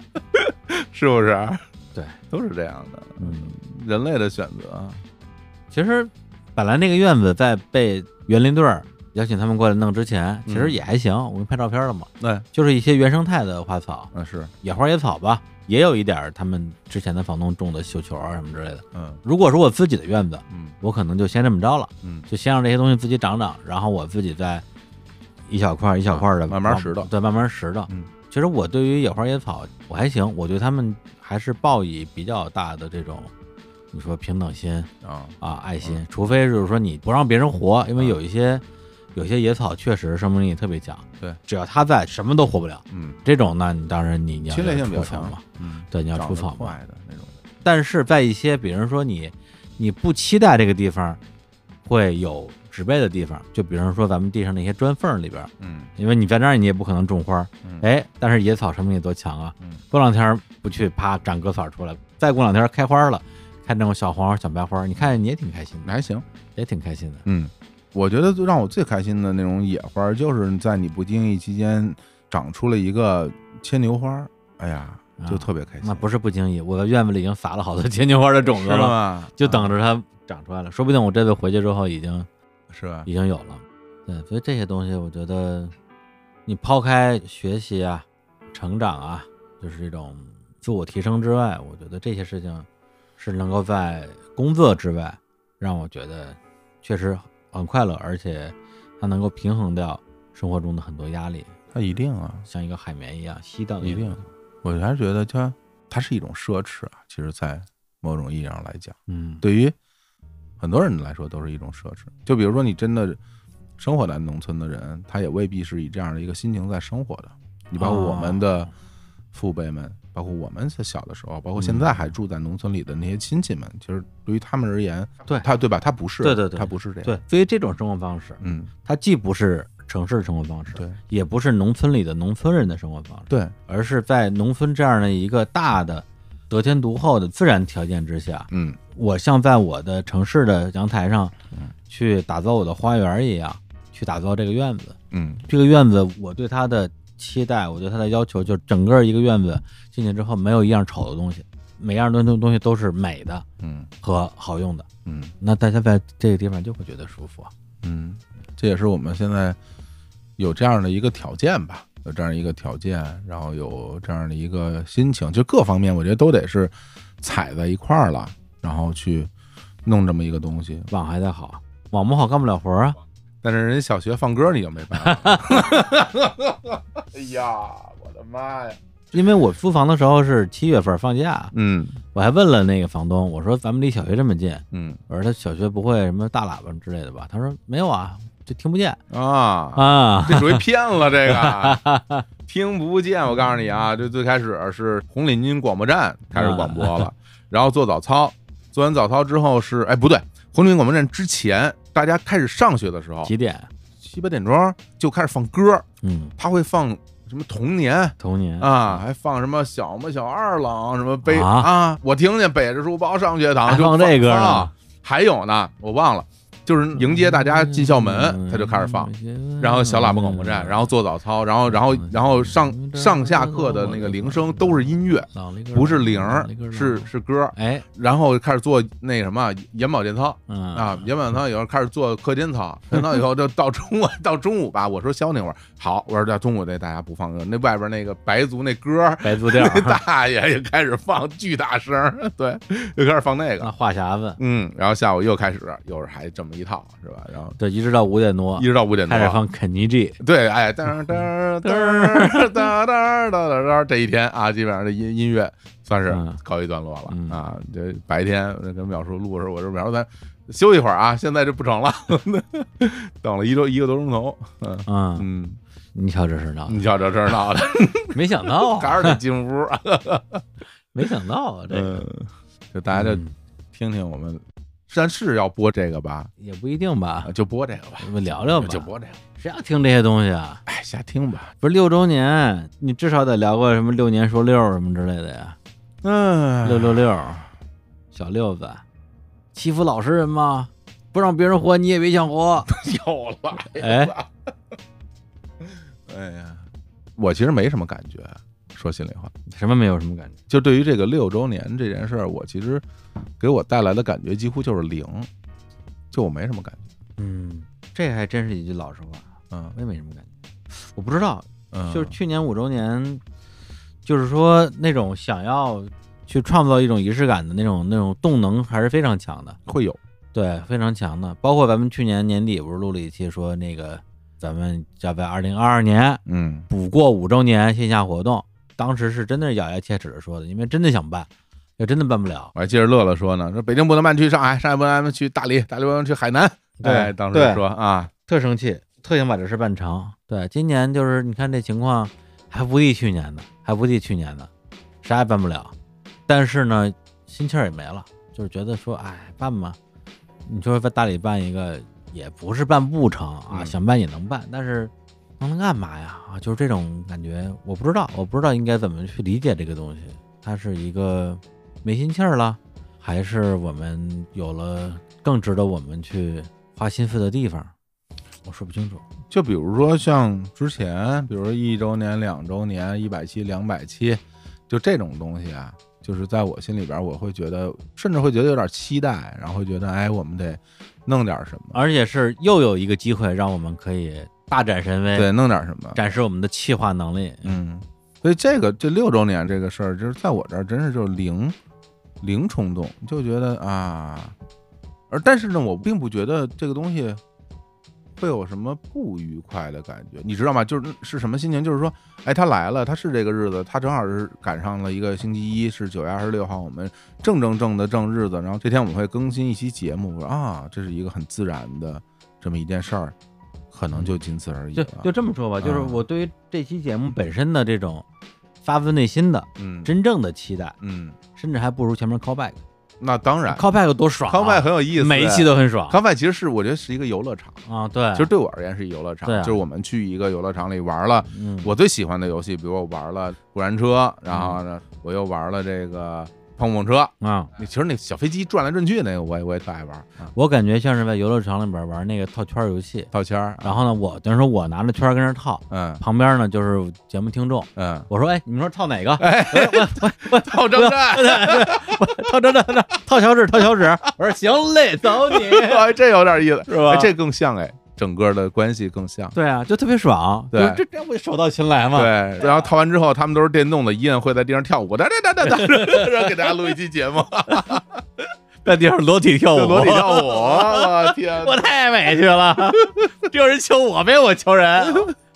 Speaker 2: (laughs) 是不是？
Speaker 1: 对，
Speaker 2: 都是这样的，
Speaker 1: 嗯，
Speaker 2: 人类的选择。
Speaker 1: 其实本来那个院子在被园林队儿邀请他们过来弄之前，其实
Speaker 2: 嗯
Speaker 1: 也还行，我们拍照片了嘛，
Speaker 2: 对，
Speaker 1: 就是一些原生态的花草，
Speaker 2: 那是，
Speaker 1: 野花野草吧，也有一点他们之前的房东种的绣球啊什么之类的。
Speaker 2: 嗯。
Speaker 1: 如果是我自己的院子，
Speaker 2: 嗯。
Speaker 1: 我可能就先这么着了，
Speaker 2: 嗯。
Speaker 1: 就先让这些东西自己长长，然后我自己再一小块儿一小块儿的
Speaker 2: 啊慢慢拾掇。
Speaker 1: 对，慢慢拾掇。
Speaker 2: 嗯，
Speaker 1: 其实我对于野花野草我还行，我对他们还是抱以比较大的这种，你说平等心
Speaker 2: 啊，
Speaker 1: 啊，爱心，除非就是说你不让别人活，因为
Speaker 2: 嗯
Speaker 1: 有一些有些野草确实生命力特别强，
Speaker 2: 对，
Speaker 1: 只要它在，什么都活不了。
Speaker 2: 嗯，
Speaker 1: 这种呢，你当然你你要
Speaker 2: 侵略性比较强
Speaker 1: 除草嘛，，
Speaker 2: 嗯，
Speaker 1: 对，你要除草嘛。
Speaker 2: 的那种，
Speaker 1: 但是在一些，比如说你你不期待这个地方会有植被的地方，就比如说咱们地上那些砖缝里边，
Speaker 2: 嗯。
Speaker 1: 因为你在那儿你也不可能种花，
Speaker 2: 嗯，
Speaker 1: 哎，但是野草生命力多强啊！
Speaker 2: 嗯。
Speaker 1: 过两天不去，啪长个草出来，再过两天开花了，开那种小黄花、小白花，你看你也挺开心的，
Speaker 2: 还行，
Speaker 1: 也挺开心的。
Speaker 2: 嗯，我觉得让我最开心的那种野花，就是在你不经意期间长出了一个牵牛花，哎呀，就
Speaker 1: 啊
Speaker 2: 特别开心。
Speaker 1: 那不是不经意，我的院子里已经撒了好多牵牛花的种子了，就等着它长出来了。说不定我这次回去之后已经
Speaker 2: 是吧？
Speaker 1: 已经有了。对，所以这些东西，我觉得你抛开学习啊、成长啊，就是这种自我提升之外，我觉得这些事情是能够在工作之外让我觉得确实很快乐，而且它能够平衡掉生活中的很多压力，
Speaker 2: 它一定啊，
Speaker 1: 像一个海绵一样吸到
Speaker 2: 一定。我还是觉得它它是一种奢侈啊，其实，在某种意义上来讲，
Speaker 1: 嗯，
Speaker 2: 对于很多人来说都是一种奢侈。就比如说你真的生活在农村的人，他也未必是以这样的一个心情在生活的。你把我们的
Speaker 1: 哦
Speaker 2: 父辈们，包括我们小的时候，包括现在还住在农村里的那些亲戚们，其实对于他们而言，
Speaker 1: 对
Speaker 2: 他对吧？他不是，
Speaker 1: 对对对
Speaker 2: 他不是这样。
Speaker 1: 对，对于这种生活方式，
Speaker 2: 嗯，
Speaker 1: 它既不是城市的生活方式，
Speaker 2: 对
Speaker 1: 也不是农村里的农村人的生活方式。
Speaker 2: 对，
Speaker 1: 而是在农村这样的一个大的得天独厚的自然条件之下，
Speaker 2: 嗯
Speaker 1: 我像在我的城市的阳台上
Speaker 2: 嗯
Speaker 1: 去打造我的花园一样，去打造这个院子。
Speaker 2: 嗯
Speaker 1: 这个院子，我对它的期待，我对他的要求，就整个一个院子进去之后没有一样丑的东西，每样东东东西都是美的
Speaker 2: 嗯
Speaker 1: 和好用的。
Speaker 2: 嗯
Speaker 1: 那大家在这个地方就会觉得舒服啊。
Speaker 2: 嗯，这也是我们现在有这样的一个条件吧，有这样一个条件，然后有这样的一个心情，就各方面我觉得都得是踩在一块儿了，然后去弄这么一个东西。
Speaker 1: 网还得好，网不好干不了活啊。
Speaker 2: 但是人小学放歌你就没办法。(laughs) 哎呀，我的妈呀！
Speaker 1: 因为我租房的时候是七月份放假，
Speaker 2: 嗯
Speaker 1: 我还问了那个房东，我说咱们离小学这么近，
Speaker 2: 嗯
Speaker 1: 我说他小学不会什么大喇叭之类的吧？他说没有啊，就听不见
Speaker 2: 啊，
Speaker 1: 啊。
Speaker 2: 这属于骗了，这个 (laughs) 听不见。我告诉你啊，这最开始是红领巾广播站开始广播了，然后做早操，做完早操之后是哎不对，红领巾广播站之前，大家开始上学的时候，
Speaker 1: 几点？
Speaker 2: 七八点钟就开始放歌，
Speaker 1: 嗯，
Speaker 2: 他会放什么童年。
Speaker 1: 童年。
Speaker 2: 啊，还放什么小么小二郎，什么背
Speaker 1: 啊。
Speaker 2: 啊，我听见背着书包上学堂就
Speaker 1: 放这歌呢？
Speaker 2: 放还有呢，我忘了，就是迎接大家进校门，他就开始放，然后小喇叭广播站，然后做早操，然后然后然后上上下课的那个铃声都是音乐，不是铃儿，是是歌，
Speaker 1: 哎，
Speaker 2: 然后开始做那什么眼保健操
Speaker 1: 嗯
Speaker 2: 啊，眼保健操以后开始做课间操，课间操以后就到中午到中午吧，我说消那会儿好，我说到中午这大家不放歌，那外边那个白族那歌。
Speaker 1: 白族调
Speaker 2: 那大爷也开始放巨大声，对，又开始放那
Speaker 1: 那
Speaker 2: 个，
Speaker 1: 话匣子，
Speaker 2: 嗯，然后下午又开始，又是还这么一套，是吧？然后
Speaker 1: 对，一直到五点多，
Speaker 2: 一直到五点多。
Speaker 1: 开始放肯尼 G，
Speaker 2: 对，哎，噔噔噔噔噔噔噔噔，这一天啊，基本上这音音乐算是告一段落了、啊。这白天跟淼叔录的时候，我说淼叔咱休息一会儿啊，现在就不成了，(laughs) 等了一周一个多钟头，嗯。
Speaker 1: 嗯。你瞧这事闹的，
Speaker 2: 你瞧这事闹的，(laughs)
Speaker 1: 没想到、啊，(laughs)
Speaker 2: 赶上得进屋，
Speaker 1: 没想到啊，这个、
Speaker 2: 就大家就听听我们但是要播这个吧，
Speaker 1: 也不一定吧。
Speaker 2: 啊，就播这个吧，
Speaker 1: 我们聊聊吧，
Speaker 2: 就播这个，
Speaker 1: 谁要听这些东西啊？
Speaker 2: 哎，瞎听吧，
Speaker 1: 不是六周年，你至少得聊个什么六年说六什么之类的呀，
Speaker 2: 嗯，
Speaker 1: 六六六，小六子，欺负老实人吗？不让别人活，你也别想活。(laughs)
Speaker 2: 又来
Speaker 1: 哎。
Speaker 2: 了，哎呀，我其实没什么感觉，说心里话，
Speaker 1: 什么没有什么感觉？
Speaker 2: 就对于这个六周年这件事儿，我其实给我带来的感觉几乎就是零，就我没什么感觉，
Speaker 1: 嗯，这还真是一句老实话，
Speaker 2: 嗯
Speaker 1: 我也没什么感觉。我不知道，
Speaker 2: 嗯，
Speaker 1: 就是去年五周年，就是说那种想要去创造一种仪式感的那种那种动能还是非常强的，
Speaker 2: 会有，
Speaker 1: 对，非常强的。包括咱们去年年底不是录了一期说那个咱们要在二零二二年
Speaker 2: 嗯
Speaker 1: 补过五周年线下活动。当时是真的是咬牙切齿的说的，因为真的想办，又真的办不了。
Speaker 2: 我还记着乐乐说呢，说北京不能办去上海，上海不能办去大理，大理不能去海南。
Speaker 1: 对
Speaker 2: 哎，当时
Speaker 1: 对
Speaker 2: 说啊，
Speaker 1: 特生气，特想把这事办成。对，今年就是你看这情况，还不敌去年的，还不敌去年的，啥也办不了。但是呢，心气儿也没了，就是觉得说，哎，办吧。你说在大理办一个，也不是办不成啊，
Speaker 2: 嗯
Speaker 1: 想办也能办，但是能干嘛呀？啊，就是这种感觉，我不知道，我不知道应该怎么去理解这个东西。它是一个没心气儿了，还是我们有了更值得我们去花心思的地方？我说不清楚。
Speaker 2: 就比如说像之前，比如说一周年、两周年、一百期、两百期，就这种东西啊，就是在我心里边，我会觉得，甚至会觉得有点期待，然后会觉得，哎，我们得弄点什么，
Speaker 1: 而且是又有一个机会让我们可以大展神威，
Speaker 2: 对，弄点什么，
Speaker 1: 展示我们的气化能力。
Speaker 2: 嗯，所以这个这六周年这个事儿，就是在我这儿真是就是零零冲动，就觉得啊，而但是呢，我并不觉得这个东西会有什么不愉快的感觉，你知道吗？就是是什么心情？就是说，哎，他来了，他是这个日子，他正好是赶上了一个星期一，是九月二十六号，我们正正正的正日子，然后这天我们会更新一期节目，啊，这是一个很自然的这么一件事儿，可能就仅此而已
Speaker 1: 就。就这么说吧，就是
Speaker 2: 啊。
Speaker 1: 我对于这期节目本身的这种发自内心的、
Speaker 2: 嗯。
Speaker 1: 真正的期待，
Speaker 2: 嗯，
Speaker 1: 甚至还不如前面 callback。
Speaker 2: 那当然。
Speaker 1: callback 多爽、
Speaker 2: ，call back 很有意思，
Speaker 1: 每一期都很爽。
Speaker 2: callback 其实是我觉得是一个游乐场，
Speaker 1: 啊。对，
Speaker 2: 其实对我而言是一游乐场，
Speaker 1: 对啊。
Speaker 2: 就是我们去一个游乐场里玩了
Speaker 1: 嗯，
Speaker 2: 我最喜欢的游戏，比如我玩了过山车，然后呢我又玩了这个碰碰车，
Speaker 1: 啊，
Speaker 2: 那其实那小飞机转来转去那个我也我也特爱玩啊，
Speaker 1: 我感觉像是在游乐场里边玩那个套圈游戏。
Speaker 2: 套圈，
Speaker 1: 然后呢，我等于说我拿着圈跟那套，
Speaker 2: 嗯。
Speaker 1: 旁边呢就是节目听众。
Speaker 2: 嗯，
Speaker 1: 我说，哎，你们说套哪个？
Speaker 2: 哎，(laughs) 套张震，
Speaker 1: 套这这这套小指，套小指。我说行嘞，走你。(laughs)
Speaker 2: 哎，这有点意思，
Speaker 1: 是吧？
Speaker 2: 哎这更像哎，整个的关系更像。
Speaker 1: 对啊，就特别爽。
Speaker 2: 对
Speaker 1: 这这不手到擒来嘛？
Speaker 2: 对，然后套完之后，他们都是电动的，一摁会在地上跳舞，哒哒哒哒哒，然后 (laughs) 给大家录一期节目，
Speaker 1: 在地上裸体跳舞，
Speaker 2: 裸体跳舞，我天，
Speaker 1: 我太委屈了，只有人求我，没有我求人。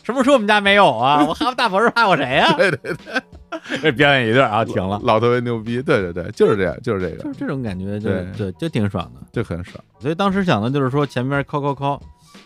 Speaker 1: 什么时候我们家没有啊？我哈佛大博士怕我谁 (laughs) 呀、
Speaker 2: 对对对，
Speaker 1: 这表演一段啊，停了。
Speaker 2: 老特别牛逼，对对对，就是这样，就是这个，
Speaker 1: 就是这种感觉就，
Speaker 2: 对
Speaker 1: 对，就挺爽的。
Speaker 2: 就很爽。
Speaker 1: 所以当时想的就是说，前面敲敲敲，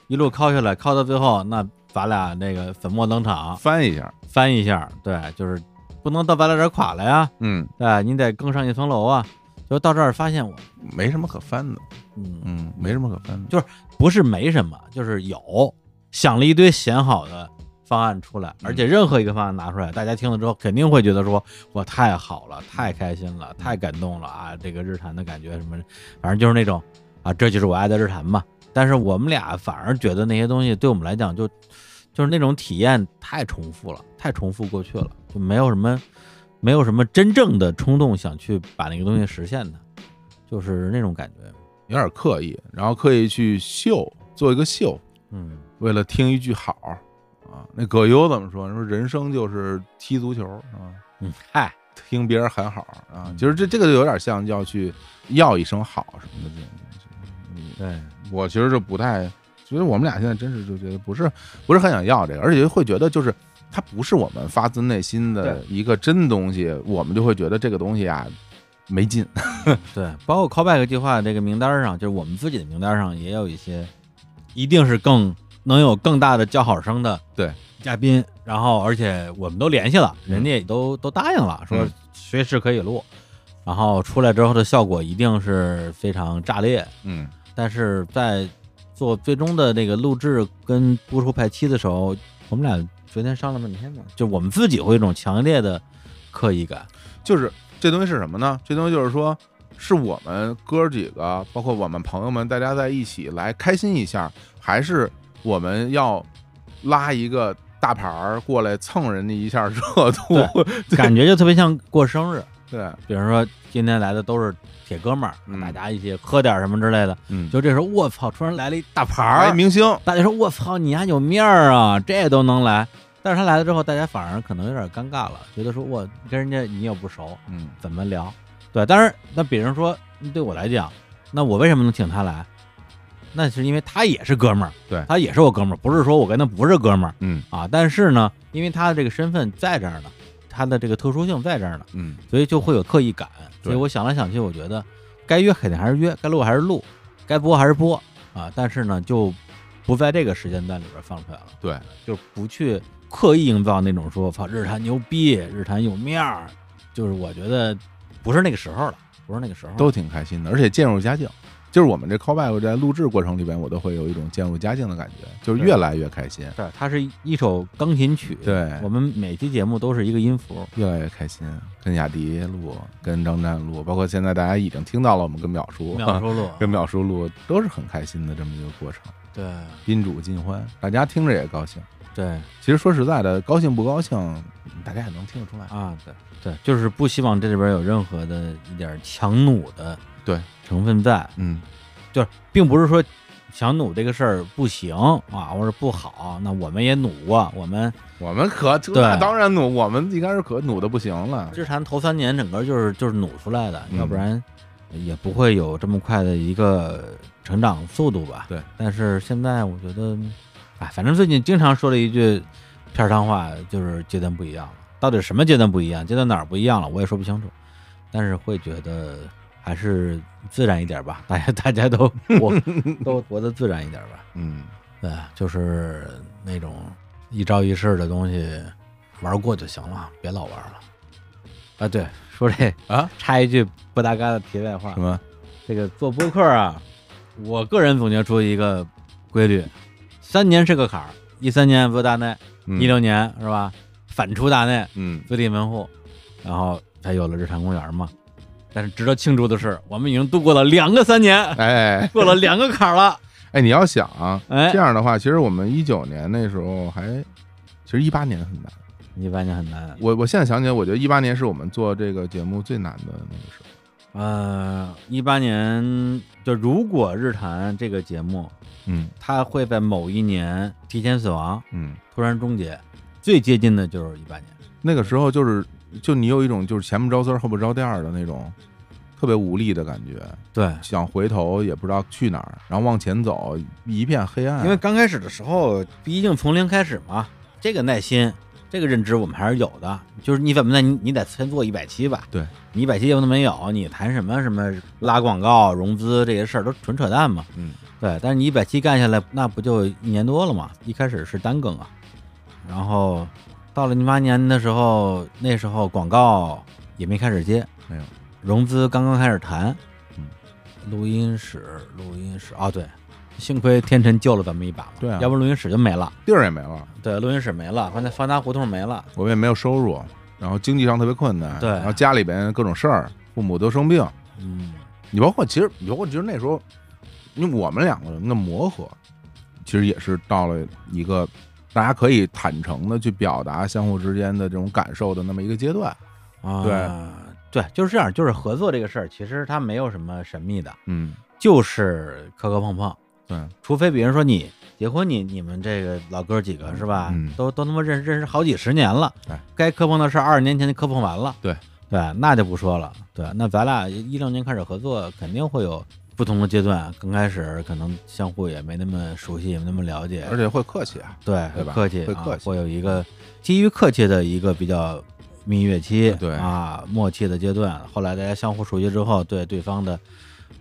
Speaker 1: 一路敲下来，敲到最后，那咱俩那个粉墨登场，
Speaker 2: 翻一下，
Speaker 1: 翻一下，对，就是不能到咱俩这儿垮了呀，
Speaker 2: 嗯，
Speaker 1: 对，你得更上一层楼啊。就到这儿发现我，
Speaker 2: 没什么可翻的，
Speaker 1: 嗯，
Speaker 2: 嗯，没什么可翻的，就是
Speaker 1: 不是没什么，就是有想了一堆显好的方案出来，而且任何一个方案拿出来，大家听了之后肯定会觉得说，哇，太好了，太开心了，太感动了啊！这个日坛的感觉什么，反正就是那种啊，这就是我爱的日坛嘛。但是我们俩反而觉得那些东西对我们来讲就就是那种体验太重复了，太重复过去了，就没有什么没有什么真正的冲动想去把那个东西实现的，就是那种感觉。
Speaker 2: 有点刻意，然后刻意去秀，做一个秀，
Speaker 1: 嗯，
Speaker 2: 为了听一句好啊。那葛优怎么说？说人生就是踢足球是吧，
Speaker 1: 嗯，嗨，
Speaker 2: 听别人喊好啊。
Speaker 1: 嗯
Speaker 2: 其实这这个就有点像要去要一声好什么的这种东西。嗯
Speaker 1: 对，
Speaker 2: 我其实就不太，其实我们俩现在真是就觉得不是不是很想要这个，而且会觉得就是它不是我们发自内心的一个真东西，我们就会觉得这个东西啊没劲。(laughs)
Speaker 1: 对，包括 callback 计划这个名单上，就是我们自己的名单上也有一些，一定是更能有更大的叫好声的
Speaker 2: 对
Speaker 1: 嘉宾，然后而且我们都联系了，
Speaker 2: 嗯
Speaker 1: 人家也都都答应了，说
Speaker 2: 嗯
Speaker 1: 随时可以录，然后出来之后的效果一定是非常炸裂，
Speaker 2: 嗯
Speaker 1: 但是在做最终的那个录制跟播出排期的时候，我们俩昨天商量半天呢，就我们自己会有一种强烈的刻意感，
Speaker 2: 就是这东西是什么呢？这东西就是说，是我们哥几个，包括我们朋友们，大家在一起来开心一下，还是我们要拉一个大牌儿过来蹭人家一下热度？
Speaker 1: 感觉就特别像过生日。
Speaker 2: 对，
Speaker 1: 比如说今天来的都是铁哥们儿，
Speaker 2: 嗯
Speaker 1: 大家一起喝点什么之类的。
Speaker 2: 嗯，
Speaker 1: 就这时候，我操，突然来了一大牌儿，
Speaker 2: 来明星，
Speaker 1: 大家说我操，你还有面儿啊，这都能来。但是他来了之后，大家反而可能有点尴尬了，觉得说我跟人家你又不熟，
Speaker 2: 嗯
Speaker 1: 怎么聊？对，但是，那比如说对我来讲，那我为什么能请他来？那是因为他也是哥们儿，
Speaker 2: 对
Speaker 1: 他也是我哥们儿，不是说我跟他不是哥们儿
Speaker 2: 嗯
Speaker 1: 啊。但是呢，因为他的这个身份在这儿呢，他的这个特殊性在这儿呢，
Speaker 2: 嗯
Speaker 1: 所以就会有刻意感。所以我想来想去，我觉得该约肯定还是约，该录还是录，该播还是播啊。但是呢，就不在这个时间段里边放出来了，
Speaker 2: 对，
Speaker 1: 就不去刻意营造那种说“操，日坛牛逼，日坛有面儿”，就是我觉得不是那个时候了，不是那个时候。
Speaker 2: 都挺开心的，而且渐入佳境。就是我们这 callback 在录制过程里边，我都会有一种渐入佳境的感觉，就是越来越开心，
Speaker 1: 对，它是一首钢琴曲。
Speaker 2: 对
Speaker 1: 我们每期节目都是一个音符。
Speaker 2: 越来越开心。跟雅迪录，跟张湛录，包括现在大家已经听到了我们跟淼叔、
Speaker 1: 淼叔录，(laughs)
Speaker 2: 跟淼叔录，都是很开心的这么一个过程，
Speaker 1: 对
Speaker 2: 宾主尽欢，大家听着也高兴。
Speaker 1: 对
Speaker 2: 其实说实在的，高兴不高兴，大家也能听得出来。
Speaker 1: 啊，对对，就是不希望这里边有任何的一点强弩的
Speaker 2: 对
Speaker 1: 成分在，
Speaker 2: 嗯，
Speaker 1: 就是并不是说想努这个事儿不行啊，或者不好，那我们也努过，我们
Speaker 2: 我们可
Speaker 1: 对
Speaker 2: 那当然努，我们一开始可努的不行了。
Speaker 1: 日坛头三年整个就是就是努出来的，
Speaker 2: 嗯
Speaker 1: 要不然也不会有这么快的一个成长速度吧。
Speaker 2: 对，
Speaker 1: 但是现在我觉得，哎，反正最近经常说了一句片儿汤话，就是阶段不一样了。到底什么阶段不一样？阶段哪儿不一样了？我也说不清楚。但是会觉得还是自然一点吧，(laughs) 大家大家都 (laughs) 活都活得自然一点吧。
Speaker 2: 嗯，
Speaker 1: 对，就是那种一招一式的东西玩过就行了，别老玩了。啊，对，说这
Speaker 2: 啊，
Speaker 1: 插一句不搭嘎的题外话
Speaker 2: 什，么？
Speaker 1: 这个做播客啊，我个人总结出一个规律：三年是个坎儿，一三年不大内，
Speaker 2: 嗯
Speaker 1: 一六年是吧？反出大内，
Speaker 2: 嗯，
Speaker 1: 自立门户，然后才有了日坛公园嘛。但是值得庆祝的是，我们已经度过了两个三年，
Speaker 2: 哎 (laughs)
Speaker 1: 过了两个坎儿了。
Speaker 2: 哎，你要想啊，
Speaker 1: 哎
Speaker 2: 这样的话，其实我们一九年那时候还，其实一八年很难。
Speaker 1: 一八年很难，
Speaker 2: 我我现在想起来，我觉得一八年是我们做这个节目最难的那个时候。
Speaker 1: 呃，一八年就如果日坛这个节目，
Speaker 2: 嗯
Speaker 1: 它会在某一年提前死亡，
Speaker 2: 嗯，
Speaker 1: 突然终结，最接近的就是一八年。
Speaker 2: 那个时候就是，就你有一种就是前不着村后不着店儿的那种特别无力的感觉，
Speaker 1: 对，
Speaker 2: 想回头也不知道去哪儿，然后往前走一片黑暗。
Speaker 1: 因为刚开始的时候，毕竟从零开始嘛，这个耐心，这个认知我们还是有的。就是你怎么的，你你得先做一百期吧？
Speaker 2: 对，
Speaker 1: 你一百期节目都没有，你谈什么什么拉广告、融资这些事儿都纯扯淡嘛。
Speaker 2: 嗯
Speaker 1: 对，但是你一百期干下来，那不就一年多了嘛？一开始是单更啊，然后到了零八年的时候，那时候广告也没开始接，
Speaker 2: 没有，
Speaker 1: 融资刚刚开始谈，
Speaker 2: 嗯，
Speaker 1: 录音室，录音室，哦对，幸亏天辰救了咱们一把嘛，
Speaker 2: 对啊。
Speaker 1: 要不录音室就没了，
Speaker 2: 地儿也没了，
Speaker 1: 对，录音室没了，放在方家胡同没了，
Speaker 2: 我们也没有收入，然后经济上特别困难，
Speaker 1: 对。
Speaker 2: 然后家里边各种事儿，父母都生病，
Speaker 1: 嗯，
Speaker 2: 你包括其实，你包括其实那时候，因为我们两个人的磨合，其实也是到了一个大家可以坦诚的去表达相互之间的这种感受的那么一个阶段。
Speaker 1: 啊，
Speaker 2: 对
Speaker 1: 对，就是这样，就是合作这个事儿，其实它没有什么神秘的，
Speaker 2: 嗯，
Speaker 1: 就是磕磕碰碰，
Speaker 2: 对，
Speaker 1: 除非比如说你结婚你，你们这个老哥几个是吧？
Speaker 2: 嗯
Speaker 1: 都都他妈认识认识好几十年了，
Speaker 2: 对
Speaker 1: 该磕碰的事儿二十年前就磕碰完了。
Speaker 2: 对
Speaker 1: 对，那就不说了。对，那咱俩一六年开始合作，肯定会有不同的阶段。刚开始可能相互也没那么熟悉，也没那么了解，
Speaker 2: 而且会客气啊，
Speaker 1: 对，
Speaker 2: 对吧
Speaker 1: 客气，
Speaker 2: 会客气
Speaker 1: 啊，会有一个基于客气的一个比较蜜月期，
Speaker 2: 对
Speaker 1: 啊，默契的阶段。后来大家相互熟悉之后，对对方的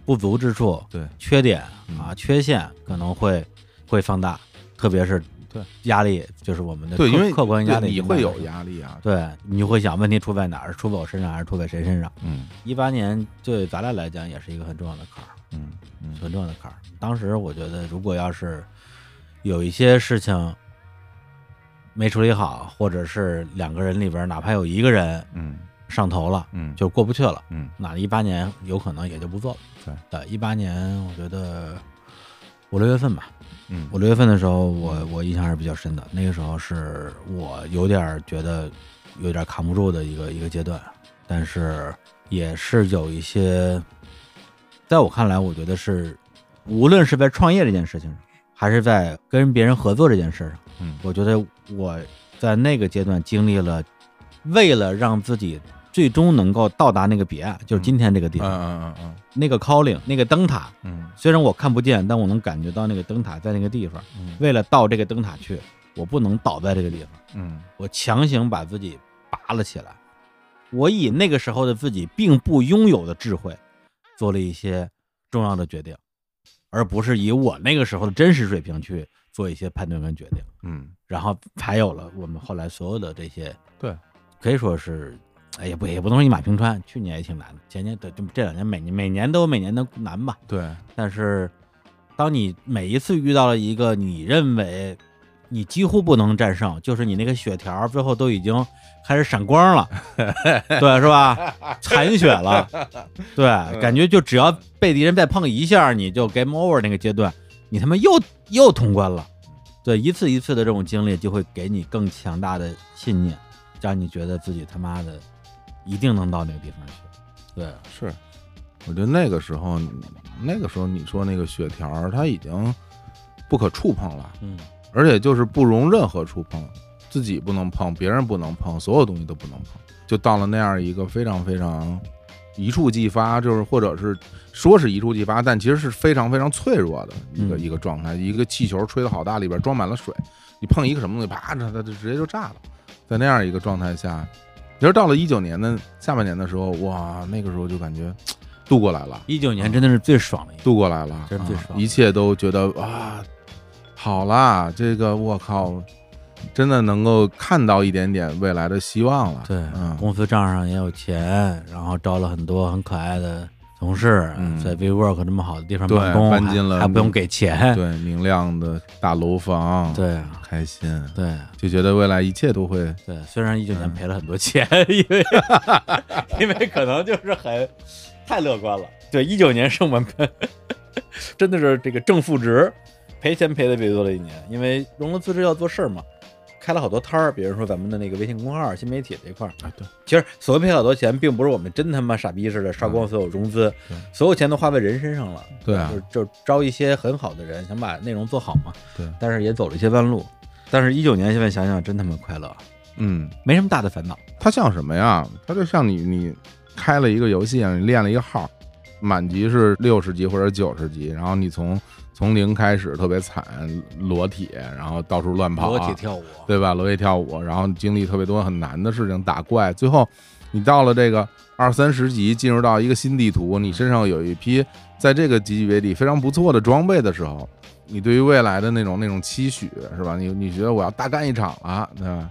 Speaker 1: 不足之处、
Speaker 2: 对，
Speaker 1: 缺点
Speaker 2: 嗯
Speaker 1: 啊、缺陷可能会会放大，特别是
Speaker 2: 对
Speaker 1: 压力，就是我们的
Speaker 2: 对，
Speaker 1: 客
Speaker 2: 因为
Speaker 1: 客观压力
Speaker 2: 你会有。压力啊，
Speaker 1: 对，你就会想问题出在哪儿？是出在我身上，还是出在谁身上？
Speaker 2: 嗯
Speaker 1: 一八年对咱俩来讲也是一个很重要的坎儿。
Speaker 2: 嗯嗯，
Speaker 1: 很重要的坎儿。当时我觉得，如果要是有一些事情没处理好，或者是两个人里边哪怕有一个人
Speaker 2: 嗯
Speaker 1: 上头了，
Speaker 2: 嗯
Speaker 1: 就过不去了，
Speaker 2: 嗯
Speaker 1: 那一八年有可能也就不做了。
Speaker 2: 对
Speaker 1: 对，一八年我觉得五六月份吧，
Speaker 2: 嗯
Speaker 1: 五六月份的时候，我我印象还是比较深的。那个时候是我有点觉得有点扛不住的一个一个阶段，但是也是有一些，在我看来，我觉得是无论是在创业这件事情上，还是在跟别人合作这件事上，
Speaker 2: 嗯
Speaker 1: 我觉得我在那个阶段经历了，为了让自己最终能够到达那个彼岸，就是今天这个地
Speaker 2: 嗯
Speaker 1: 方，
Speaker 2: 嗯嗯
Speaker 1: 那个 calling 那个灯塔，
Speaker 2: 嗯
Speaker 1: 虽然我看不见，但我能感觉到那个灯塔在那个地方。
Speaker 2: 嗯
Speaker 1: 为了到这个灯塔去，我不能倒在这个地方，
Speaker 2: 嗯
Speaker 1: 我强行把自己拔了起来。我以那个时候的自己并不拥有的智慧，做了一些重要的决定，而不是以我那个时候的真实水平去做一些判断跟决定。
Speaker 2: 嗯，
Speaker 1: 然后才有了我们后来所有的这些，
Speaker 2: 对，
Speaker 1: 可以说是，哎也不也不能说一马平川，去年也挺难的，前年的就这两年每年每年都有每年的难吧，
Speaker 2: 对，
Speaker 1: 但是当你每一次遇到了一个你认为你几乎不能战胜，就是你那个血条最后都已经开始闪光了，(laughs) 对，是吧？残血了，(laughs) 对，感觉就只要被敌人再碰一下，你就 game over 那个阶段，你他妈又又通关了。对，一次一次的这种经历，就会给你更强大的信念，让你觉得自己他妈的一定能到那个地方去。对，
Speaker 2: 是，我觉得那个时候，那个时候你说那个血条，它已经不可触碰了，
Speaker 1: 嗯，
Speaker 2: 而且就是不容任何触碰，自己不能碰，别人不能碰，所有东西都不能碰，就到了那样一个非常非常一触即发，就是或者是说是一触即发，但其实是非常非常脆弱的一个、
Speaker 1: 嗯
Speaker 2: 一个状态。一个气球吹得好大，里边装满了水，你碰一个什么东西，啪，它它就直接就炸了。在那样一个状态下，其实到了一九年的下半年的时候，哇，那个时候就感觉度过来了。
Speaker 1: 一九年真的是最爽的一年。
Speaker 2: 渡过来了，啊
Speaker 1: 真是最爽
Speaker 2: 一切都觉得啊，好啦，这个我靠，真的能够看到一点点未来的希望了。
Speaker 1: 对，
Speaker 2: 嗯，
Speaker 1: 公司账上也有钱，然后招了很多很可爱的同事，
Speaker 2: 嗯。
Speaker 1: 在 WeWork 这么好的地方
Speaker 2: 对
Speaker 1: 办公，
Speaker 2: 搬进了
Speaker 1: 还还不用给钱。
Speaker 2: 对，明亮的大楼房，，
Speaker 1: 对。
Speaker 2: 开心，
Speaker 1: 对。
Speaker 2: 就觉得未来一切都会，
Speaker 1: 对，虽然一九年
Speaker 2: 嗯。
Speaker 1: 赔了很多钱，(laughs) 因为 (laughs) 因为可能就是很太乐观了。对，一九年是我们 (laughs) 真的是这个正负值，赔钱赔的最多的一年，因为融了资质要做事儿嘛。开了好多摊儿，比如说咱们的那个微信公号、新媒体这一块儿，
Speaker 2: 啊，对，
Speaker 1: 其实所谓赔好多钱，并不是我们真他妈傻逼似的刷光所有融资，
Speaker 2: 对
Speaker 1: 所有钱都花在人身上了。
Speaker 2: 对啊
Speaker 1: 就就招一些很好的人，想把内容做好嘛。
Speaker 2: 对
Speaker 1: 但是也走了一些弯路。但是，一九年现在想想，真他妈快乐，
Speaker 2: 嗯，
Speaker 1: 没什么大的烦恼。
Speaker 2: 它像什么呀？它就像你你开了一个游戏啊，你练了一个号，满级是六十级或者九十级，然后你从从零开始特别惨，裸体，然后到处乱跑，
Speaker 1: 裸体跳舞，
Speaker 2: 对吧？裸体跳舞，然后经历特别多很难的事情，打怪，最后你到了这个二三十级，进入到一个新地图，你身上有一批在这个级别里非常不错的装备的时候，你对于未来的那种那种期许是吧？你你觉得我要大干一场了，对吧？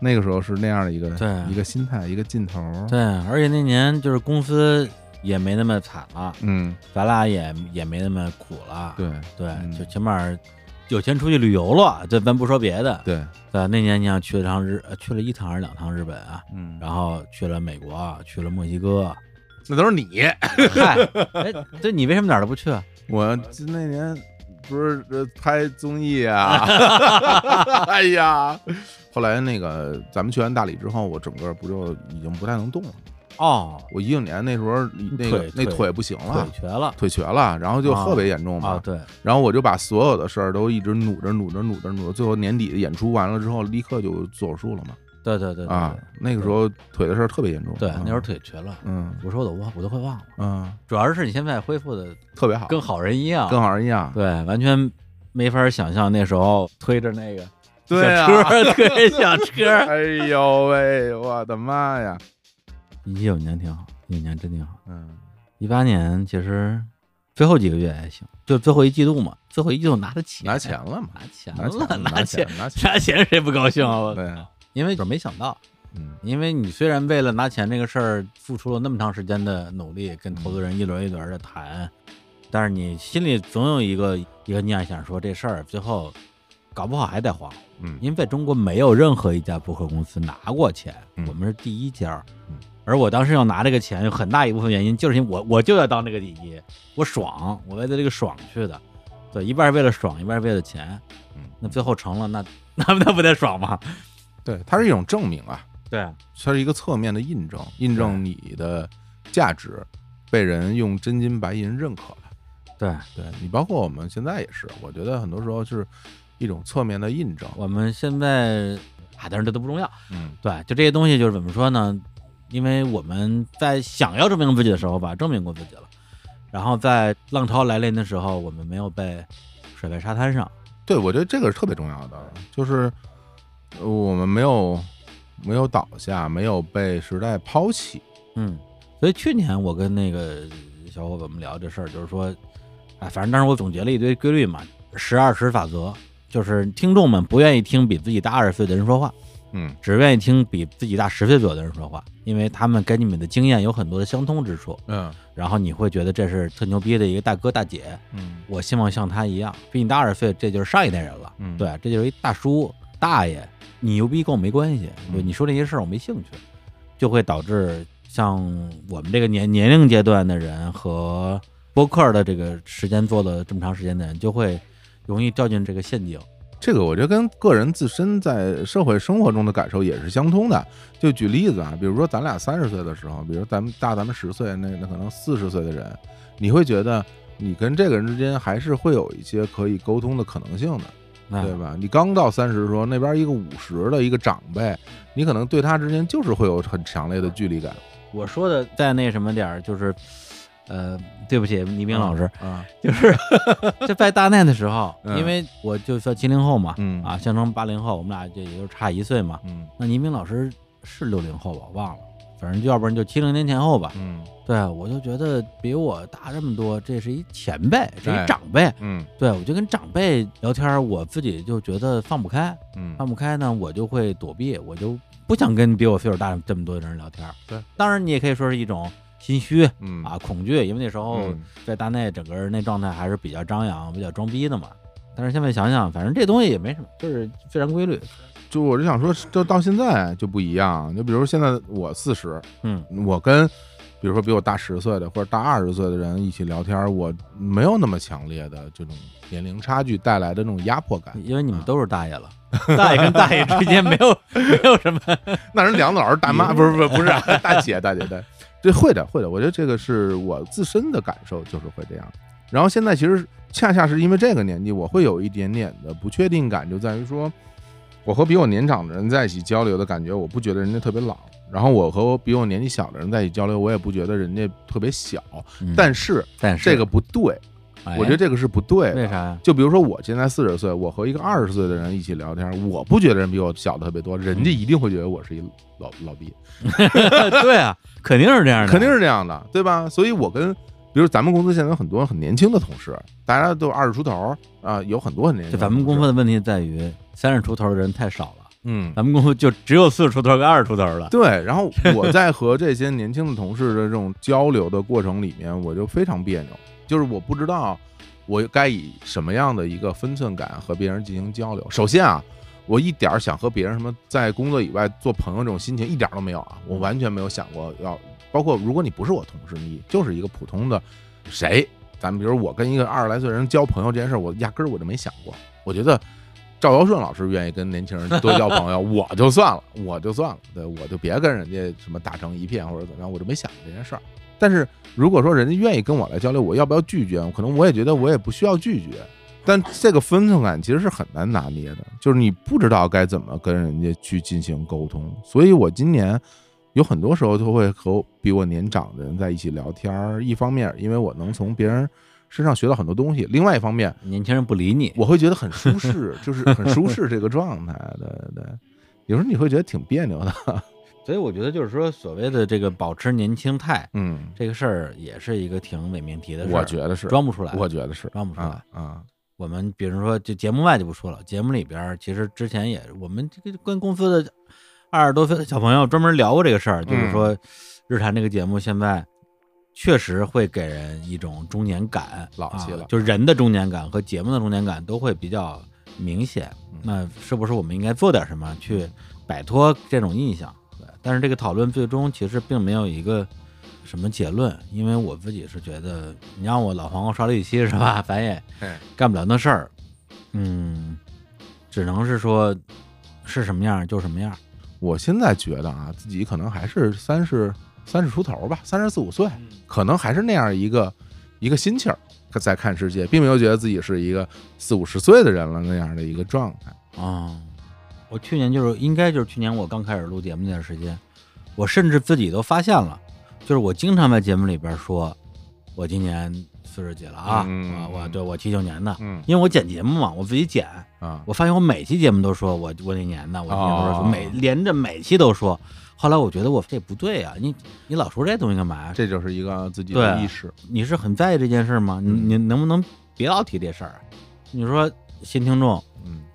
Speaker 2: 那个时候是那样的一个
Speaker 1: 对
Speaker 2: 一个心态，一个劲头。
Speaker 1: 对，而且那年就是公司也没那么惨了，
Speaker 2: 嗯，
Speaker 1: 咱俩也也没那么苦了。
Speaker 2: 对
Speaker 1: 对，
Speaker 2: 嗯
Speaker 1: 就起码有钱出去旅游了。这咱不说别的，
Speaker 2: 对，
Speaker 1: 对，那年你想去了趟日，呃去了一趟还是两趟日本啊？
Speaker 2: 嗯，
Speaker 1: 然后去了美国，去了墨西哥。
Speaker 2: 那都是你。
Speaker 1: 嗨，(laughs) 哎，这你为什么哪儿都不去啊？
Speaker 2: 我那年不是呃拍综艺啊，(laughs) 哎呀，后来那个咱们去完大理之后，我整个不就已经不太能动了。
Speaker 1: 哦，
Speaker 2: 我一九年那时候那个那腿不行了腿，
Speaker 1: 瘸了
Speaker 2: 腿瘸了，然后就特别严重嘛。
Speaker 1: 啊！对，
Speaker 2: 然后我就把所有的事儿都一直努着努着努着努着，最后年底的演出完了之后，立刻就做手术了嘛。
Speaker 1: 对对对对
Speaker 2: 啊，那个时候腿的事儿特别严重。
Speaker 1: 对，
Speaker 2: 嗯
Speaker 1: 那时候腿瘸了。
Speaker 2: 嗯
Speaker 1: 我说我都忘，我都快忘了。
Speaker 2: 嗯，
Speaker 1: 主要是你现在恢复的
Speaker 2: 特别好，
Speaker 1: 跟好人一样，
Speaker 2: 跟好人一样。
Speaker 1: 对，完全没法想象那时候推着那个小车，(laughs) 推着小车。(laughs)
Speaker 2: 哎呦喂，我的妈呀！
Speaker 1: 一九年挺好，一九年真挺好。
Speaker 2: 嗯，
Speaker 1: 一八年其实最后几个月还行，就最后一季度嘛，最后一季度拿的钱，
Speaker 2: 拿钱了嘛？
Speaker 1: 拿钱了，拿
Speaker 2: 钱，拿钱。
Speaker 1: 拿钱谁不高兴啊？我
Speaker 2: 对，
Speaker 1: 因为就是没想到，
Speaker 2: 嗯
Speaker 1: 因为你虽然为了拿钱这个事儿付出了那么长时间的努力，跟投资人一轮一轮的谈，但是你心里总有一个一个念想，说这事儿最后搞不好还得黄，
Speaker 2: 嗯
Speaker 1: 因为在中国没有任何一家博客公司拿过钱，
Speaker 2: 嗯
Speaker 1: 我们是第一家。
Speaker 2: 嗯
Speaker 1: 而我当时要拿这个钱，有很大一部分原因就是因为我我就要当这个第一，我爽，我为了这个爽去的，对，一半是为了爽，一半是为了钱。
Speaker 2: 嗯，
Speaker 1: 那最后成了，那那那不得爽吗？(laughs)
Speaker 2: 对，它是一种证明啊，
Speaker 1: 对，
Speaker 2: 它是一个侧面的印证，印证你的价值被人用真金白银认可了。
Speaker 1: 对，
Speaker 2: 对你，包括我们现在也是，我觉得很多时候是一种侧面的印证。
Speaker 1: 我们现在啊，但是这都不重要。
Speaker 2: 嗯
Speaker 1: 对，就这些东西就是怎么说呢？因为我们在想要证明自己的时候吧，证明过自己了。然后在浪潮来临的时候，我们没有被甩在沙滩上。
Speaker 2: 对，我觉得这个是特别重要的，就是呃我们没有没有倒下，没有被时代抛弃。
Speaker 1: 嗯，所以去年我跟那个小伙伴们聊这事儿，就是说，哎，反正当时我总结了一堆规律嘛，十二十法则，就是听众们不愿意听比自己大二十岁的人说话，
Speaker 2: 嗯
Speaker 1: 只愿意听比自己大十岁左右的人说话，因为他们跟你们的经验有很多的相通之处，
Speaker 2: 嗯
Speaker 1: 然后你会觉得这是特牛逼的一个大哥大姐，
Speaker 2: 嗯
Speaker 1: 我希望像他一样，比你大二十岁，这就是上一代人了。
Speaker 2: 嗯
Speaker 1: 对，这就是一大叔大爷，你牛逼跟我没关系，
Speaker 2: 嗯
Speaker 1: 对，你说这些事儿我没兴趣，就会导致像我们这个年年龄阶段的人和播客的这个时间做了这么长时间的人，就会容易掉进这个陷阱。
Speaker 2: 这个我觉得跟个人自身在社会生活中的感受也是相通的。就举例子啊，比如说咱俩三十岁的时候，比如咱们大咱们十岁，那那可能四十岁的人，你会觉得你跟这个人之间还是会有一些可以沟通的可能性的，对吧？你刚到三十的时候，那边一个五十的一个长辈，你可能对他之间就是会有很强烈的距离感。
Speaker 1: 我说的再那什么点儿，就是，呃，对不起，倪斌老师，
Speaker 2: 啊，
Speaker 1: 就是 (laughs) 就在大难的时候，
Speaker 2: 嗯
Speaker 1: 因为我就算七零后嘛，
Speaker 2: 嗯
Speaker 1: 啊，象征八零后，我们俩就也就差一岁嘛。
Speaker 2: 嗯
Speaker 1: 那倪斌老师是六零后吧？我忘了，反正要不然就七零年前后吧。
Speaker 2: 嗯
Speaker 1: 对，啊我就觉得比我大这么多，这是一前辈，这
Speaker 2: 哎
Speaker 1: 一长辈。
Speaker 2: 嗯
Speaker 1: 对，我就跟长辈聊天儿，我自己就觉得放不开，
Speaker 2: 嗯
Speaker 1: 放不开呢，我就会躲避，我就不想跟比我岁数大这么多的人聊天儿。
Speaker 2: 对，
Speaker 1: 当然你也可以说是一种心虚
Speaker 2: 嗯
Speaker 1: 啊、恐惧，因为那时候
Speaker 2: 嗯
Speaker 1: 在大内整个人那状态还是比较张扬、比较装逼的嘛。但是现在想想，反正这东西也没什么，就是自然规律。
Speaker 2: 就我就想说，就到现在就不一样。就比如现在我四十，
Speaker 1: 嗯，
Speaker 2: 我跟比如说比我大十岁的或者大二十岁的人一起聊天，我没有那么强烈的这种年龄差距带来的那种压迫感。
Speaker 1: 因为你们
Speaker 2: 啊
Speaker 1: 都是大爷了，大爷跟大爷之间没有 (laughs) 没有什么。
Speaker 2: 那人梁子老师大妈 (laughs) 不是不是不是啊大姐大姐大，这会的会的，我觉得这个是我自身的感受，就是会这样。然后现在其实恰恰是因为这个年纪，我会有一点点的不确定感，就在于说，我和比我年长的人在一起交流的感觉，我不觉得人家特别老。然后我和比我年纪小的人在一起交流，我也不觉得人家特别小。
Speaker 1: 嗯
Speaker 2: 但是
Speaker 1: 但是
Speaker 2: 这个不对，
Speaker 1: 哎
Speaker 2: 我觉得这个是不对的。
Speaker 1: 为啥呀？
Speaker 2: 就比如说我现在四十岁，我和一个二十岁的人一起聊天，我不觉得人比我小的特别多，人家一定会觉得我是一老老逼，(laughs)
Speaker 1: 对啊，肯定是这样的，
Speaker 2: 肯定是这样的，对吧？所以我跟比如咱们公司现在有很多很年轻的同事，大家都二十出头啊，有很多很年轻
Speaker 1: 咱们公司的问题在于三十出头的人太少了，
Speaker 2: 嗯，
Speaker 1: 咱们公司就只有四十出头跟二十出头的。
Speaker 2: 对。然后我在和这些年轻的同事的这种交流的过程里面，我就非常别扭，就是我不知道我该以什么样的一个分寸感和别人进行交流。首先啊。我一点儿想和别人什么在工作以外做朋友这种心情一点儿都没有啊！我完全没有想过要，包括如果你不是我同事，你就是一个普通的谁，咱们比如我跟一个二十来岁人交朋友这件事儿，我压根儿我就没想过。我觉得赵尧顺老师愿意跟年轻人多交朋友，(laughs) 我就算了，我就算了，对，我就别跟人家什么打成一片或者怎么样，我就没想过这件事儿。但是如果说人家愿意跟我来交流，我要不要拒绝？可能我也觉得我也不需要拒绝。但这个分寸感其实是很难拿捏的，就是你不知道该怎么跟人家去进行沟通。所以我今年有很多时候都会和比我年长的人在一起聊天儿。一方面，因为我能从别人身上学到很多东西；另外一方面，(laughs)
Speaker 1: 年轻人不理你，
Speaker 2: 我会觉得很舒适，就是很舒适这个状态。对对，有时候你会觉得挺别扭的。(laughs)
Speaker 1: 所以我觉得就是说，所谓的这个保持年轻态
Speaker 2: 嗯，
Speaker 1: 这个事儿，也是一个挺伪命题的事儿。
Speaker 2: 我觉得是，
Speaker 1: 装不出来，
Speaker 2: 我觉得是
Speaker 1: 装不出来
Speaker 2: 啊。啊，
Speaker 1: 我们比如说，就节目外就不说了，节目里边其实之前也我们这个跟公司的二十多岁的小朋友专门聊过这个事儿，就是说日坛这个节目现在确实会给人一种中年感，
Speaker 2: 老气了
Speaker 1: 啊，就是人的中年感和节目的中年感都会比较明显。
Speaker 2: 嗯
Speaker 1: 那是不是我们应该做点什么去摆脱这种印象？对，但是这个讨论最终其实并没有一个什么结论，因为我自己是觉得，你让我老黄瓜刷绿漆是吧，咱也
Speaker 2: 哎
Speaker 1: 干不了那事儿，嗯，只能是说是什么样就什么样。
Speaker 2: 我现在觉得啊，自己可能还是三十三十出头吧，三十四五岁，可能还是那样一个一个心气儿在看世界，并没有觉得自己是一个四五十岁的人了那样的一个状态。
Speaker 1: 啊、我去年就是应该就是去年我刚开始录节目那段时间，我甚至自己都发现了，就是我经常在节目里边说，我今年四十几了啊，
Speaker 2: 嗯
Speaker 1: 啊，我对我七九年的，
Speaker 2: 嗯
Speaker 1: 因为我剪节目嘛，我自己剪，
Speaker 2: 啊，
Speaker 1: 我发现我每期节目都说我我哪年的，我今年都说
Speaker 2: 哦
Speaker 1: 每连着每期都说。后来我觉得我这不对啊，你你老说这东西干嘛呀？
Speaker 2: 这就是一个自己的
Speaker 1: 对
Speaker 2: 意识，
Speaker 1: 你是很在意这件事吗？你
Speaker 2: 嗯
Speaker 1: 你能不能别老提这事儿啊？你说新听众
Speaker 2: 嗯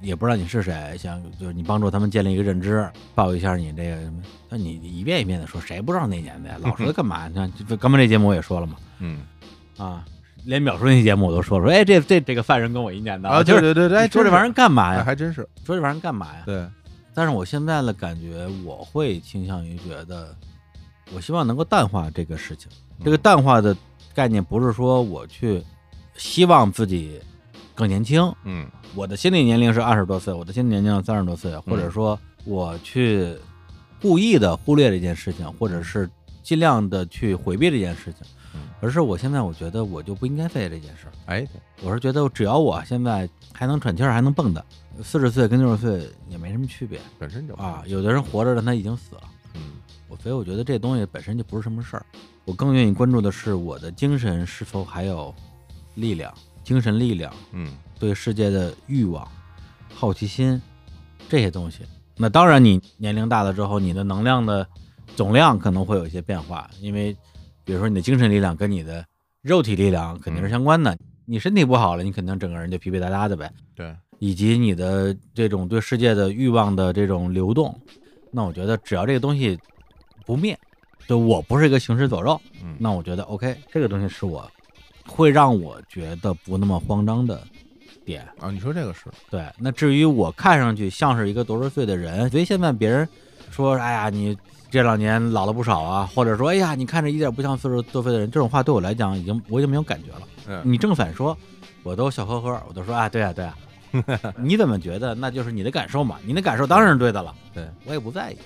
Speaker 1: 也不知道你是谁，想就是你帮助他们建立一个认知，报一下你这个什么？那你一遍一遍的说，谁不知道那年的呀？(laughs) 老说干嘛？你看，这刚才这节目我也说了嘛，
Speaker 2: 嗯
Speaker 1: 啊，连秒叔那期节目我都说说，哎，这这这个犯人跟我一年的
Speaker 2: 啊，
Speaker 1: 就是
Speaker 2: 对对对，哎
Speaker 1: 说这玩意儿干嘛
Speaker 2: 哎
Speaker 1: 呀？
Speaker 2: 还真是
Speaker 1: 说这玩意儿干嘛呀？
Speaker 2: 对，
Speaker 1: 但是我现在的感觉，我会倾向于觉得，我希望能够淡化这个事情。这个淡化的概念不是说我去希望自己更年轻，
Speaker 2: 嗯
Speaker 1: 我的心理年龄是二十多岁，我的心理年龄三十多岁，或者说我去故意的忽略这件事情，或者是尽量的去回避这件事情
Speaker 2: 嗯，
Speaker 1: 而是我现在我觉得我就不应该费这件事儿。
Speaker 2: 哎
Speaker 1: 我是觉得只要我现在还能喘气儿，还能蹦跶，四十岁跟六十岁也没什么区别。
Speaker 2: 本身就
Speaker 1: 啊，有的人活着，但他已经死了。
Speaker 2: 嗯
Speaker 1: 我所以我觉得这东西本身就不是什么事儿。我更愿意关注的是我的精神是否还有力量，精神力量，
Speaker 2: 嗯
Speaker 1: 对世界的欲望、好奇心这些东西。那当然，你年龄大了之后，你的能量的总量可能会有一些变化，因为比如说你的精神力量跟你的肉体力量肯定是相关的。你身体不好了，你肯定整个人就疲惫哒哒的呗。
Speaker 2: 对，
Speaker 1: 以及你的这种对世界的欲望的这种流动，那我觉得只要这个东西不灭，就我不是一个行尸走肉，
Speaker 2: 嗯
Speaker 1: 那我觉得 OK，这个东西是我会让我觉得不那么慌张的点。
Speaker 2: 啊，你说这个是
Speaker 1: 对，那至于我看上去像是一个多少岁的人，所以现在别人说，哎呀，你这两年老了不少啊，或者说，哎呀，你看着一点不像四十多岁的人，这种话对我来讲已经我已经没有感觉了。
Speaker 2: 嗯
Speaker 1: 你正反说，我都笑呵呵，我都说啊，对啊，对啊，(laughs) 你怎么觉得？那就是你的感受嘛，你的感受当然是对的了，
Speaker 2: 对
Speaker 1: 我也不在意，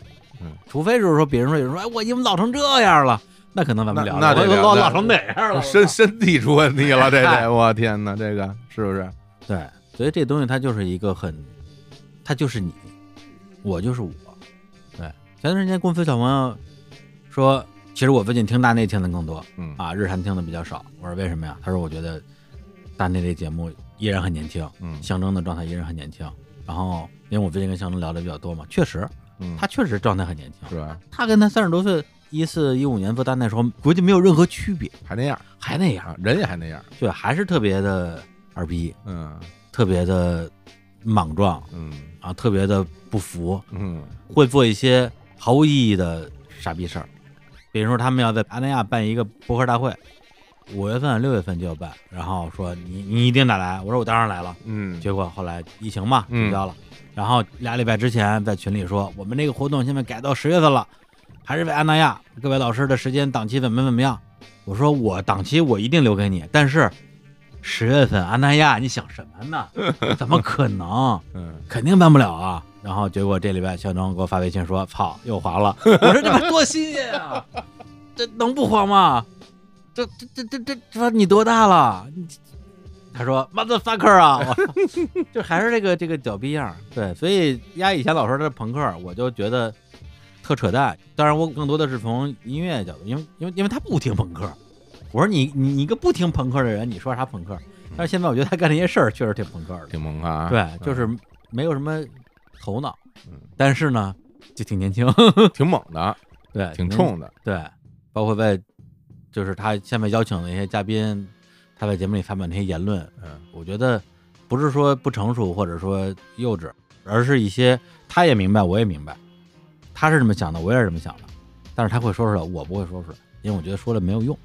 Speaker 2: 嗯，
Speaker 1: 除非就是说别人说有人说，哎，我已经老成这样了，那可能咱们聊
Speaker 2: 那
Speaker 1: 老老成哪样了？
Speaker 2: 身身体出问题了，这
Speaker 1: 嗨
Speaker 2: 这我天哪，这个是不是？
Speaker 1: 对，所以这东西它就是一个很，它就是你，我就是我。对，前段时间公司小朋友说，其实我最近听大内听的更多
Speaker 2: 嗯
Speaker 1: 啊，日韩听的比较少。我说为什么呀？他说我觉得大内这节目依然很年轻，
Speaker 2: 嗯
Speaker 1: 象征的状态依然很年轻。然后因为我最近跟象征聊的比较多嘛，确实
Speaker 2: 嗯，
Speaker 1: 他确实状态很年轻，
Speaker 2: 是吧？
Speaker 1: 他跟他三十多岁一四一五年做大内时候，估计没有任何区别，
Speaker 2: 还那样
Speaker 1: 还那样，
Speaker 2: 啊，人也还那样，
Speaker 1: 对，还是特别的二逼，
Speaker 2: 嗯
Speaker 1: 特别的莽撞
Speaker 2: 嗯
Speaker 1: 啊，特别的不服，
Speaker 2: 嗯
Speaker 1: 会做一些毫无意义的傻逼事儿。比如说，他们要在阿那亚办一个博客大会，五月份、六月份就要办，然后说你你一定得来，我说我当然来了。
Speaker 2: 嗯，
Speaker 1: 结果后来疫情嘛
Speaker 2: 嗯
Speaker 1: 取消了，然后俩礼拜之前在群里说我们这个活动现在改到十月份了，还是为安那亚各位老师的时间档期怎么怎么样？我说我档期我一定留给你，但是十月份阿那亚你想什么呢？(laughs) 怎么可能？
Speaker 2: 嗯
Speaker 1: 肯定办不了啊！然后结果这礼拜小张给我发微信说：“操，又黄了。”我说：“这妈多新鲜啊！这能不黄吗？这这这这这这说你多大了？他说 motherfucker 啊！我就还是这个这个屌逼样。对，所以丫以前老说他是朋克，我就觉得特扯淡。当然，我更多的是从音乐角度，因为因为因为他不听朋克。我说你你你一个不听朋克的人，你说啥朋克？但是现在我觉得他干这些事儿确实挺朋克的。
Speaker 2: 挺萌啊，
Speaker 1: 对，就是没有什么头脑
Speaker 2: 嗯，
Speaker 1: 但是呢，就挺年轻，(laughs)
Speaker 2: 挺猛的，
Speaker 1: 对，
Speaker 2: 挺冲的，
Speaker 1: 对，包括在就是他下面邀请的一些嘉宾，他在节目里发表那些言论，
Speaker 2: 嗯
Speaker 1: 我觉得不是说不成熟或者说幼稚，而是一些他也明白，我也明白，他是这么想的，我也是这么想的，但是他会说出来，我不会说出来，因为我觉得说了没有用。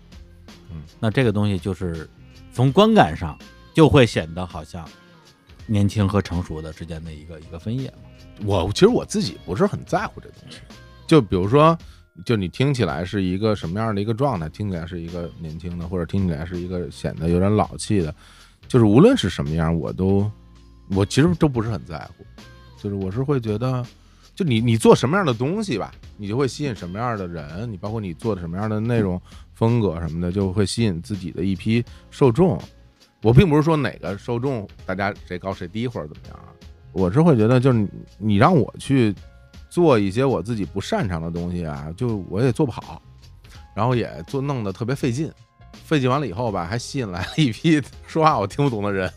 Speaker 2: 嗯，
Speaker 1: 那这个东西就是从观感上就会显得好像年轻和成熟的之间的一个一个分野嘛。
Speaker 2: 我其实我自己不是很在乎这东西，就比如说，就你听起来是一个什么样的一个状态，听起来是一个年轻的，或者听起来是一个显得有点老气的，就是无论是什么样，我都我其实都不是很在乎，就是我是会觉得，就你你做什么样的东西吧，你就会吸引什么样的人，你包括你做的什么样的内容风格什么的，就会吸引自己的一批受众。我并不是说哪个受众大家谁高谁低或者怎么样啊，我是会觉得就是你让我去做一些我自己不擅长的东西啊，就我也做不好，然后也做弄得特别费劲。费劲完了以后吧，还吸引来了一批说话我听不懂的人，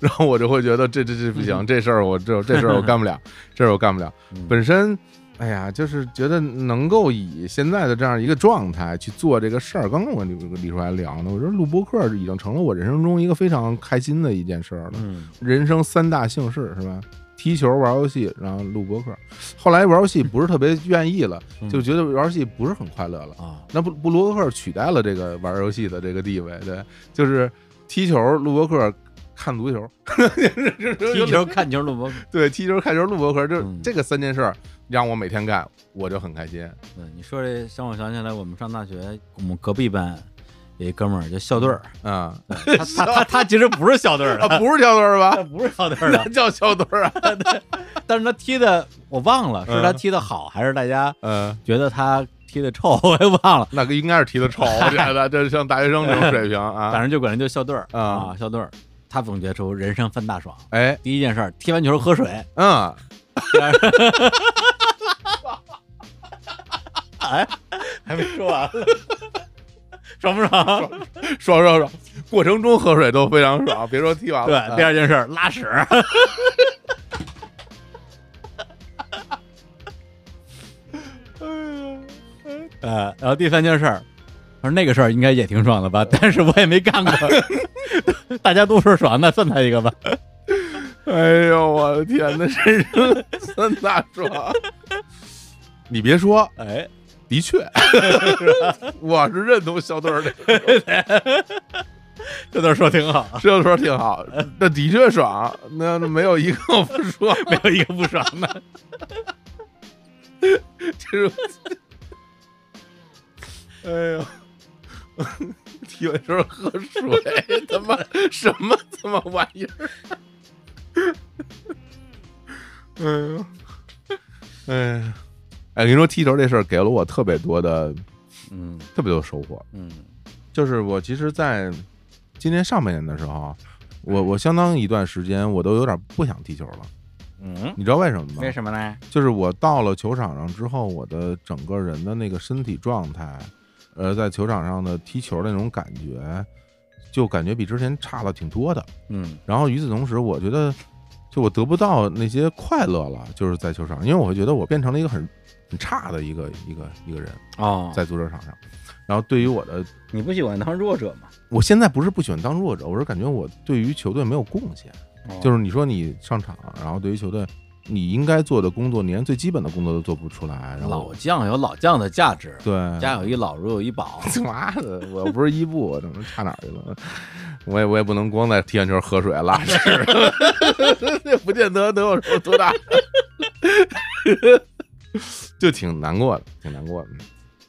Speaker 2: 然后我就会觉得这这这不行，这事儿我这这事儿我干不了，这事儿我干不了。本身，哎呀，就是觉得能够以现在的这样一个状态去做这个事儿。刚刚我跟李李叔还聊呢，我说录播客已经成了我人生中一个非常开心的一件事儿了。
Speaker 1: 嗯
Speaker 2: 人生三大幸事是吧？踢球、玩游戏，然后录播客。后来玩游戏不是特别愿意了，
Speaker 1: 嗯
Speaker 2: 就觉得玩游戏不是很快乐了。
Speaker 1: 啊，
Speaker 2: 那不不录播客取代了这个玩游戏的这个地位，对，就是踢球、录播客、看足球，(laughs)
Speaker 1: 踢球、看球、录播客。
Speaker 2: 对，踢球、看球、录播客，就
Speaker 1: 嗯
Speaker 2: 这个三件事儿让我每天干，我就很开心。
Speaker 1: 对，你说这让我想起来，我们上大学，我们隔壁班有一哥们儿叫校队儿，
Speaker 2: 啊，
Speaker 1: 他他他他其实不是校队儿的，
Speaker 2: 啊，不是校队儿吧
Speaker 1: 他？(laughs) 不是校队儿
Speaker 2: 那
Speaker 1: 的，
Speaker 2: 叫校队儿啊。(laughs)
Speaker 1: 但是他踢的我忘了，是他
Speaker 2: 嗯
Speaker 1: 踢的好，还是大家
Speaker 2: 嗯，
Speaker 1: 觉得他踢的臭，(laughs) 我也忘了。
Speaker 2: 那个应该是踢的臭，我觉得这像大学生这种水平啊。
Speaker 1: 反正就管人叫校队儿
Speaker 2: 啊
Speaker 1: 啊，校队儿。他总结出人生三大爽，
Speaker 2: 哎，
Speaker 1: 第一件事儿，踢完球喝水，
Speaker 2: 嗯，
Speaker 1: 哎，还没说完。了，爽不爽？
Speaker 2: 爽爽爽，过程中喝水都非常爽，别说踢完。了。
Speaker 1: 对，第二件事拉屎，呃，然后第三件事儿，我说那个事儿应该也挺爽的吧，但是我也没干过，大家都说爽，那算他一个吧。
Speaker 2: 哎呦，我的天呐，人生三大爽！你别说，
Speaker 1: 哎，
Speaker 2: 的确，(laughs) 我是认同小队儿的，(laughs)
Speaker 1: 这段说挺好，
Speaker 2: 这说挺好，那的确爽，那那没有一个不说，(laughs)
Speaker 1: 没有一个不爽的。
Speaker 2: 这是，哎呦，踢完球喝水，他妈什么他妈玩意儿？哎呦，哎呀，哎，跟你说踢球这事儿给了我特别多的、
Speaker 1: 嗯
Speaker 2: 特别多收获。
Speaker 1: 嗯
Speaker 2: 就是我其实，在今年上半年的时候，我我相当一段时间我都有点不想踢球了。
Speaker 1: 嗯，
Speaker 2: 你知道为什么吗？
Speaker 1: 为什么呢？
Speaker 2: 就是我到了球场上之后，我的整个人的那个身体状态，呃，在球场上的踢球的那种感觉，就感觉比之前差了挺多的。
Speaker 1: 嗯
Speaker 2: 然后与此同时，我觉得就我得不到那些快乐了，就是在球场上，因为我会觉得我变成了一个很很差的一个一个一个人
Speaker 1: 啊，
Speaker 2: 在足球场上。然后对于我的，
Speaker 1: 你不喜欢当弱者吗？
Speaker 2: 我现在不是不喜欢当弱者，我是感觉我对于球队没有贡献。就是你说你上场，然后对于球队你应该做的工作，你连最基本的工作都做不出来，然后
Speaker 1: 老将有老将的价值，
Speaker 2: 对
Speaker 1: 家有一老如有一宝。(laughs)
Speaker 2: 妈的，我又不是伊布，我怎么差哪儿去了？我也我也不能光在踢完球喝水拉屎，(laughs) 不见得能有什么多大，(laughs) 就挺难过的，挺难过的。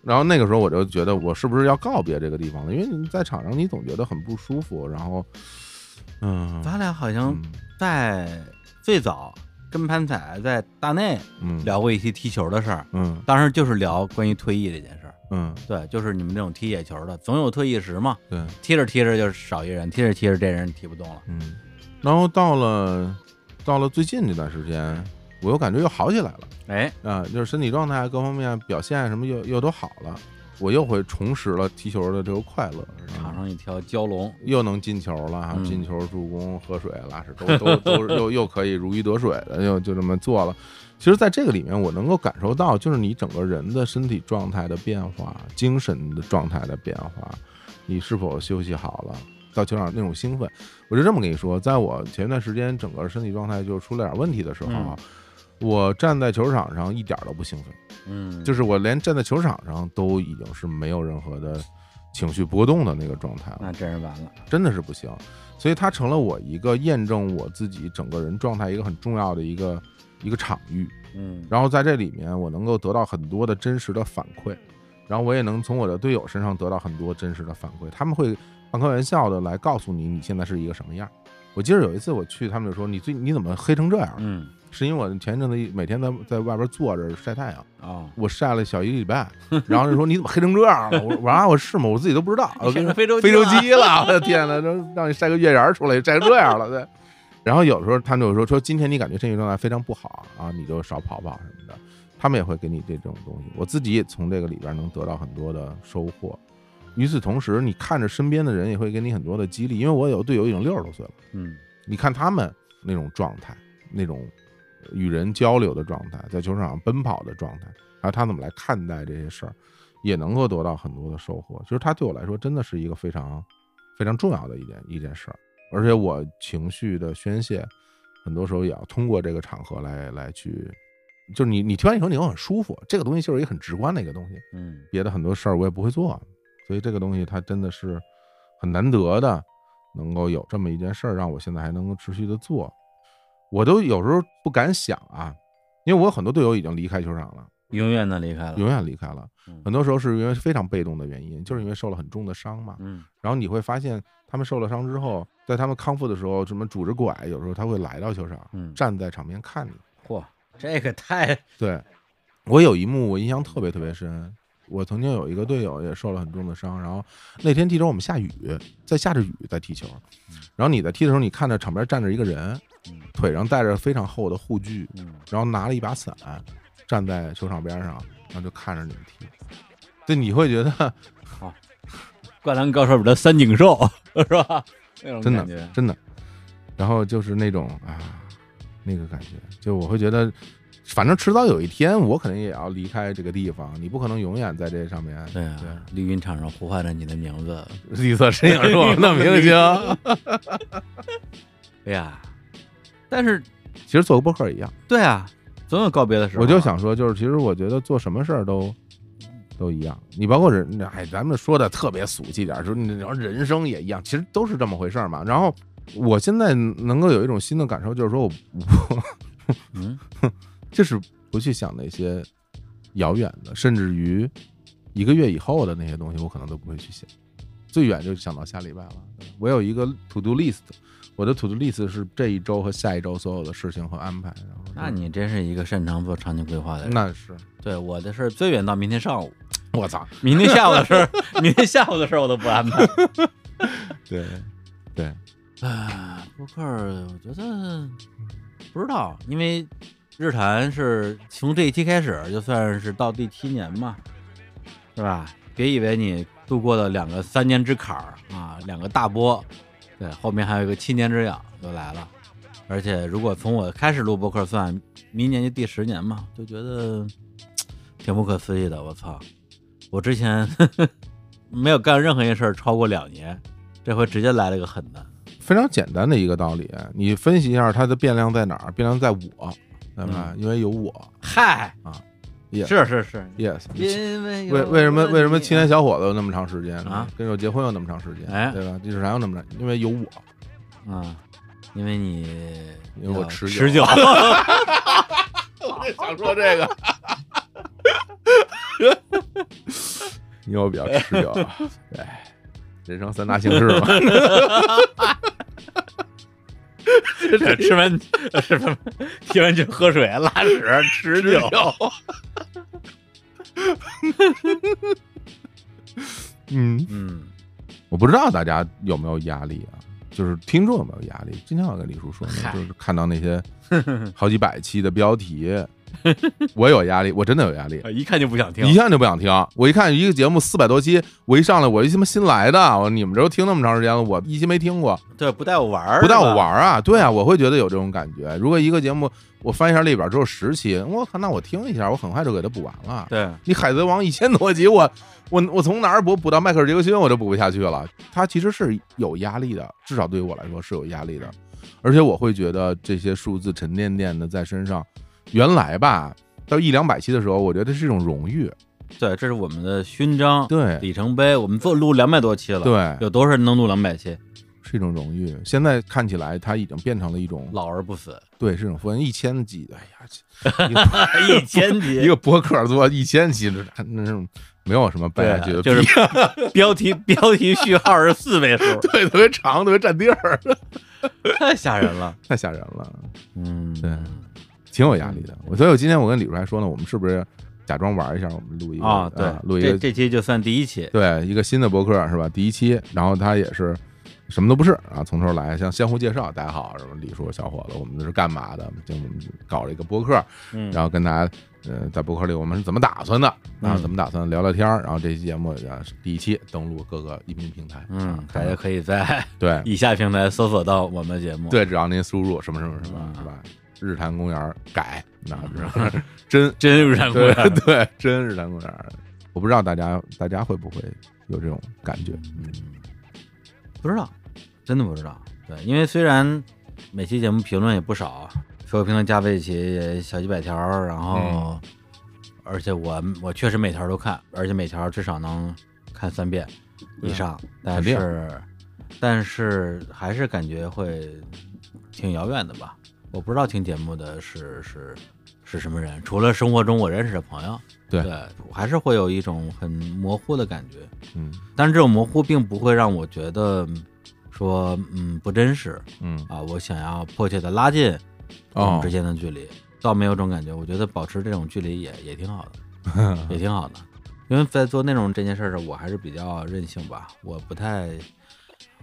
Speaker 2: 然后那个时候我就觉得，我是不是要告别这个地方了？因为你在场上你总觉得很不舒服，然后，嗯
Speaker 1: 咱俩好像
Speaker 2: 嗯
Speaker 1: 在最早跟潘彩在大内
Speaker 2: 嗯
Speaker 1: 聊过一期踢球的事儿，
Speaker 2: 嗯
Speaker 1: 当时就是聊关于退役这件事儿。
Speaker 2: 嗯
Speaker 1: 对，就是你们这种踢野球的，总有退役时嘛，
Speaker 2: 对
Speaker 1: 踢着踢着就少一人，踢着踢着这人踢不动了。
Speaker 2: 嗯，然后到了到了最近这段时间，我又感觉又好起来了。
Speaker 1: 哎，
Speaker 2: 啊，就是身体状态各方面表现什么又又都好了，我又会重拾了踢球的这个快乐，
Speaker 1: 场上一条蛟龙，
Speaker 2: 又能进球了进球、助攻、喝水、拉屎都 (laughs) 都都又又可以如鱼得水的，又就这么做了。其实，在这个里面，我能够感受到，就是你整个人的身体状态的变化，精神的状态的变化，你是否休息好了，到球场那种兴奋。我就这么跟你说，在我前一段时间整个身体状态就出了点问题的时候啊，我站在球场上一点都不兴奋。
Speaker 1: 嗯，
Speaker 2: 就是我连站在球场上都已经是没有任何的情绪波动的那个状态了，
Speaker 1: 那真是完了。
Speaker 2: 真的是不行。所以它成了我一个验证我自己整个人状态一个很重要的一个一个场域。
Speaker 1: 嗯，
Speaker 2: 然后在这里面，我能够得到很多的真实的反馈，然后我也能从我的队友身上得到很多真实的反馈。他们会半开玩笑的来告诉你你现在是一个什么样。我记得有一次我去，他们就说你最你怎么黑成这样？
Speaker 1: 嗯，
Speaker 2: 是因为我前一阵子每天在在外边坐着晒太阳。
Speaker 1: 啊，
Speaker 2: 我晒了小一个礼拜，然后就说你怎么黑成这样了？我说啊，我是吗？我自己都不知道，我跟你说
Speaker 1: 非洲
Speaker 2: 非洲
Speaker 1: 鸡
Speaker 2: 鸡了，我的天呐，都让你晒个月牙出来，晒成这样了，对。然后有的时候他们就说说今天你感觉身体状态非常不好啊，你就少跑跑什么的。他们也会给你这种东西。我自己也从这个里边能得到很多的收获。与此同时，你看着身边的人也会给你很多的激励，因为我有队友已经六十多岁了，
Speaker 1: 嗯
Speaker 2: 你看他们那种状态，那种与人交流的状态，在球场上奔跑的状态，还有他怎么来看待这些事儿，也能够得到很多的收获。其实他对我来说真的是一个非常非常重要的一件一件事儿，而且我情绪的宣泄，很多时候也要通过这个场合来来去，就是你你听完以后你会很舒服，这个东西就是一个很直观的一个东西。
Speaker 1: 嗯
Speaker 2: 别的很多事儿我也不会做，所以这个东西它真的是很难得的，能够有这么一件事儿，让我现在还能够持续的做。我都有时候不敢想啊，因为我有很多队友已经离开球场了，
Speaker 1: 永远的离开了，
Speaker 2: 永远离开了。
Speaker 1: 嗯
Speaker 2: 很多时候是因为非常被动的原因，就是因为受了很重的伤嘛。
Speaker 1: 嗯
Speaker 2: 然后你会发现，他们受了伤之后，在他们康复的时候，什么拄着拐，有时候他会来到球场，
Speaker 1: 嗯，
Speaker 2: 站在场边看你。
Speaker 1: 嚯，这个太 (laughs)
Speaker 2: 对我有一幕我印象特别特别深。我曾经有一个队友也受了很重的伤，然后那天踢球我们下雨，在下着雨在踢球，然后你在踢的时候，你看着场边站着一个人，
Speaker 1: 嗯
Speaker 2: 腿上带着非常厚的护具，
Speaker 1: 嗯
Speaker 2: 然后拿了一把伞，站在球场边上，然后就看着你们踢。对，你会觉得好
Speaker 1: 灌篮高手里的三井寿是吧？那种
Speaker 2: 真
Speaker 1: 感觉
Speaker 2: 的真的，然后就是那种啊，那个感觉，就我会觉得，反正迟早有一天，我肯定也要离开这个地方，你不可能永远在这上面。
Speaker 1: 对啊，绿茵场上呼唤着你的名字，
Speaker 2: 绿色身影是我们的明星。(laughs)
Speaker 1: 哎呀，但是
Speaker 2: 其实做个播客一样，
Speaker 1: 对啊，总有告别的时候。
Speaker 2: 我就想说，就是其实我觉得做什么事儿都都一样。你包括人，哎，咱们说的特别俗气点儿，说你要人生也一样，其实都是这么回事儿嘛。然后我现在能够有一种新的感受，就是说我我
Speaker 1: 嗯 (laughs)
Speaker 2: 就是不去想那些遥远的，甚至于一个月以后的那些东西，我可能都不会去想。最远就想到下礼拜了。我有一个 to do list，我的 to do list 是这一周和下一周所有的事情和安排。然后
Speaker 1: 那你真是一个擅长做长期规划的人。
Speaker 2: 那是
Speaker 1: 对我的事儿最远到明天上午，
Speaker 2: 我操，
Speaker 1: 明天下午的事儿，明天下午的事儿我都不安排。(laughs)
Speaker 2: 对对，
Speaker 1: 啊，播客儿我觉得不知道，因为日坛是从这一期开始，就算是到第七年嘛，是吧？别以为你度过了两个三年之坎儿啊，两个大波，对，后面还有一个七年之痒又来了。而且如果从我开始录播客算，明年就第十年嘛，就觉得挺不可思议的。我操，我之前 (laughs) 没有干任何一件事儿超过两年，这回直接来了一个狠的。
Speaker 2: 非常简单的一个道理，你分析一下它的变量在哪儿？变量在我，对吧？因为有我
Speaker 1: 嗨
Speaker 2: 啊，yes
Speaker 1: 是是是
Speaker 2: ，yes。
Speaker 1: 因为
Speaker 2: 为为什么为什么青年
Speaker 1: 小
Speaker 2: 小伙子有那么长时间
Speaker 1: 啊？
Speaker 2: 跟我结婚有那么长时间，
Speaker 1: 哎
Speaker 2: 对吧？历史上有那么长？因为有我，
Speaker 1: 啊？因为你
Speaker 2: 因为我
Speaker 1: 要
Speaker 2: 持久
Speaker 1: 持久，(laughs)
Speaker 2: 我也想说这个，因为我比较持久，对，(laughs) 人生三大幸事嘛。(laughs) (laughs)
Speaker 1: 吃完吃完踢完就喝水拉屎吃酒，
Speaker 2: 嗯，
Speaker 1: 嗯，
Speaker 2: 我不知道大家有没有压力啊？就是听众有没有压力？今天我跟李叔说呢，就是看到那些 (laughs) 好几百期的标题，(laughs) 我有压力，我真的有压力。
Speaker 1: 一看就不想听
Speaker 2: 一。看就不想听，我一看一个节目四百多期，我一上来我一他妈新来的，我你们这都听那么长时间了，我一期没听过，
Speaker 1: 对，不带我玩儿，
Speaker 2: 不带我玩儿啊？对啊，我会觉得有这种感觉。如果一个节目我翻一下列表只有十期，我靠，那我听一下，我很快就给它补完了。
Speaker 1: 对，
Speaker 2: 你海贼王一千多集，我 (laughs) 我我从哪儿补补到迈克尔杰克逊，我就补不下去了。它其实是有压力的，至少对于我来说是有压力的，而且我会觉得这些数字沉甸甸的在身上，原来吧。到一两百期的时候，我觉得是一种荣誉，
Speaker 1: 对，这是我们的勋章、
Speaker 2: 对
Speaker 1: 里程碑。我们做录两百多期了，，
Speaker 2: 对，
Speaker 1: 有多少人能录两百期？
Speaker 2: 是一种荣誉。现在看起来，它已经变成了一种
Speaker 1: 老而不死，
Speaker 2: 对，是一种富人一千集，哎呀，一个 (laughs)
Speaker 1: 一千集，
Speaker 2: 一个博客做一千期，这那是没有什么掰
Speaker 1: 对
Speaker 2: 下去的，
Speaker 1: 就是标题 (laughs) 标题序号是四位数，(laughs)
Speaker 2: 对特别长，特别占地儿，
Speaker 1: 太吓人了。
Speaker 2: 太吓人了，
Speaker 1: 嗯，
Speaker 2: 对挺有压力的。我所以，我今天我跟李叔还说呢，我们是不是假装玩一下，我们录一个
Speaker 1: 啊，对，
Speaker 2: 录一个
Speaker 1: 这这期就算第一期。
Speaker 2: 对一个新的博客是吧？第一期，然后他也是什么都不是啊，从头来，像相互介绍，大家好，什么李叔小伙子，我们是干嘛的？就我们搞了一个播客，
Speaker 1: 嗯
Speaker 2: 然后跟大家呃在播客里我们是怎么打算的啊？
Speaker 1: 嗯
Speaker 2: 怎么打算聊聊天儿？然后这期节目啊是第一期登录各个音频平台，
Speaker 1: 嗯
Speaker 2: 啊，
Speaker 1: 大家可以在
Speaker 2: 对
Speaker 1: 以下平台搜索到我们的节目。，
Speaker 2: 对，只要您输入什么什么什么，
Speaker 1: 嗯
Speaker 2: 是吧？日坛公园改，那是 (laughs) 真
Speaker 1: 真日坛公园。
Speaker 2: 对真日坛公园。我不知道大家大家会不会有这种感觉？
Speaker 1: 嗯，不知道，真的不知道。对，因为虽然每期节目评论也不少，所有评论加在一起也小几百条，然后，
Speaker 2: 嗯
Speaker 1: 而且我我确实每条都看，而且每条至少能看三遍以上，但是但是还是感觉会挺遥远的吧。我不知道听节目的是是是什么人，除了生活中我认识的朋友，
Speaker 2: 对
Speaker 1: 对，还是会有一种很模糊的感觉。
Speaker 2: 嗯
Speaker 1: 但是这种模糊并不会让我觉得说嗯不真实
Speaker 2: 嗯
Speaker 1: 啊，我想要迫切的拉近我们
Speaker 2: 哦
Speaker 1: 之间的距离，倒没有这种感觉。我觉得保持这种距离也也挺好的，(laughs) 也挺好的。因为在做内容这件事儿上，我还是比较任性吧，我不太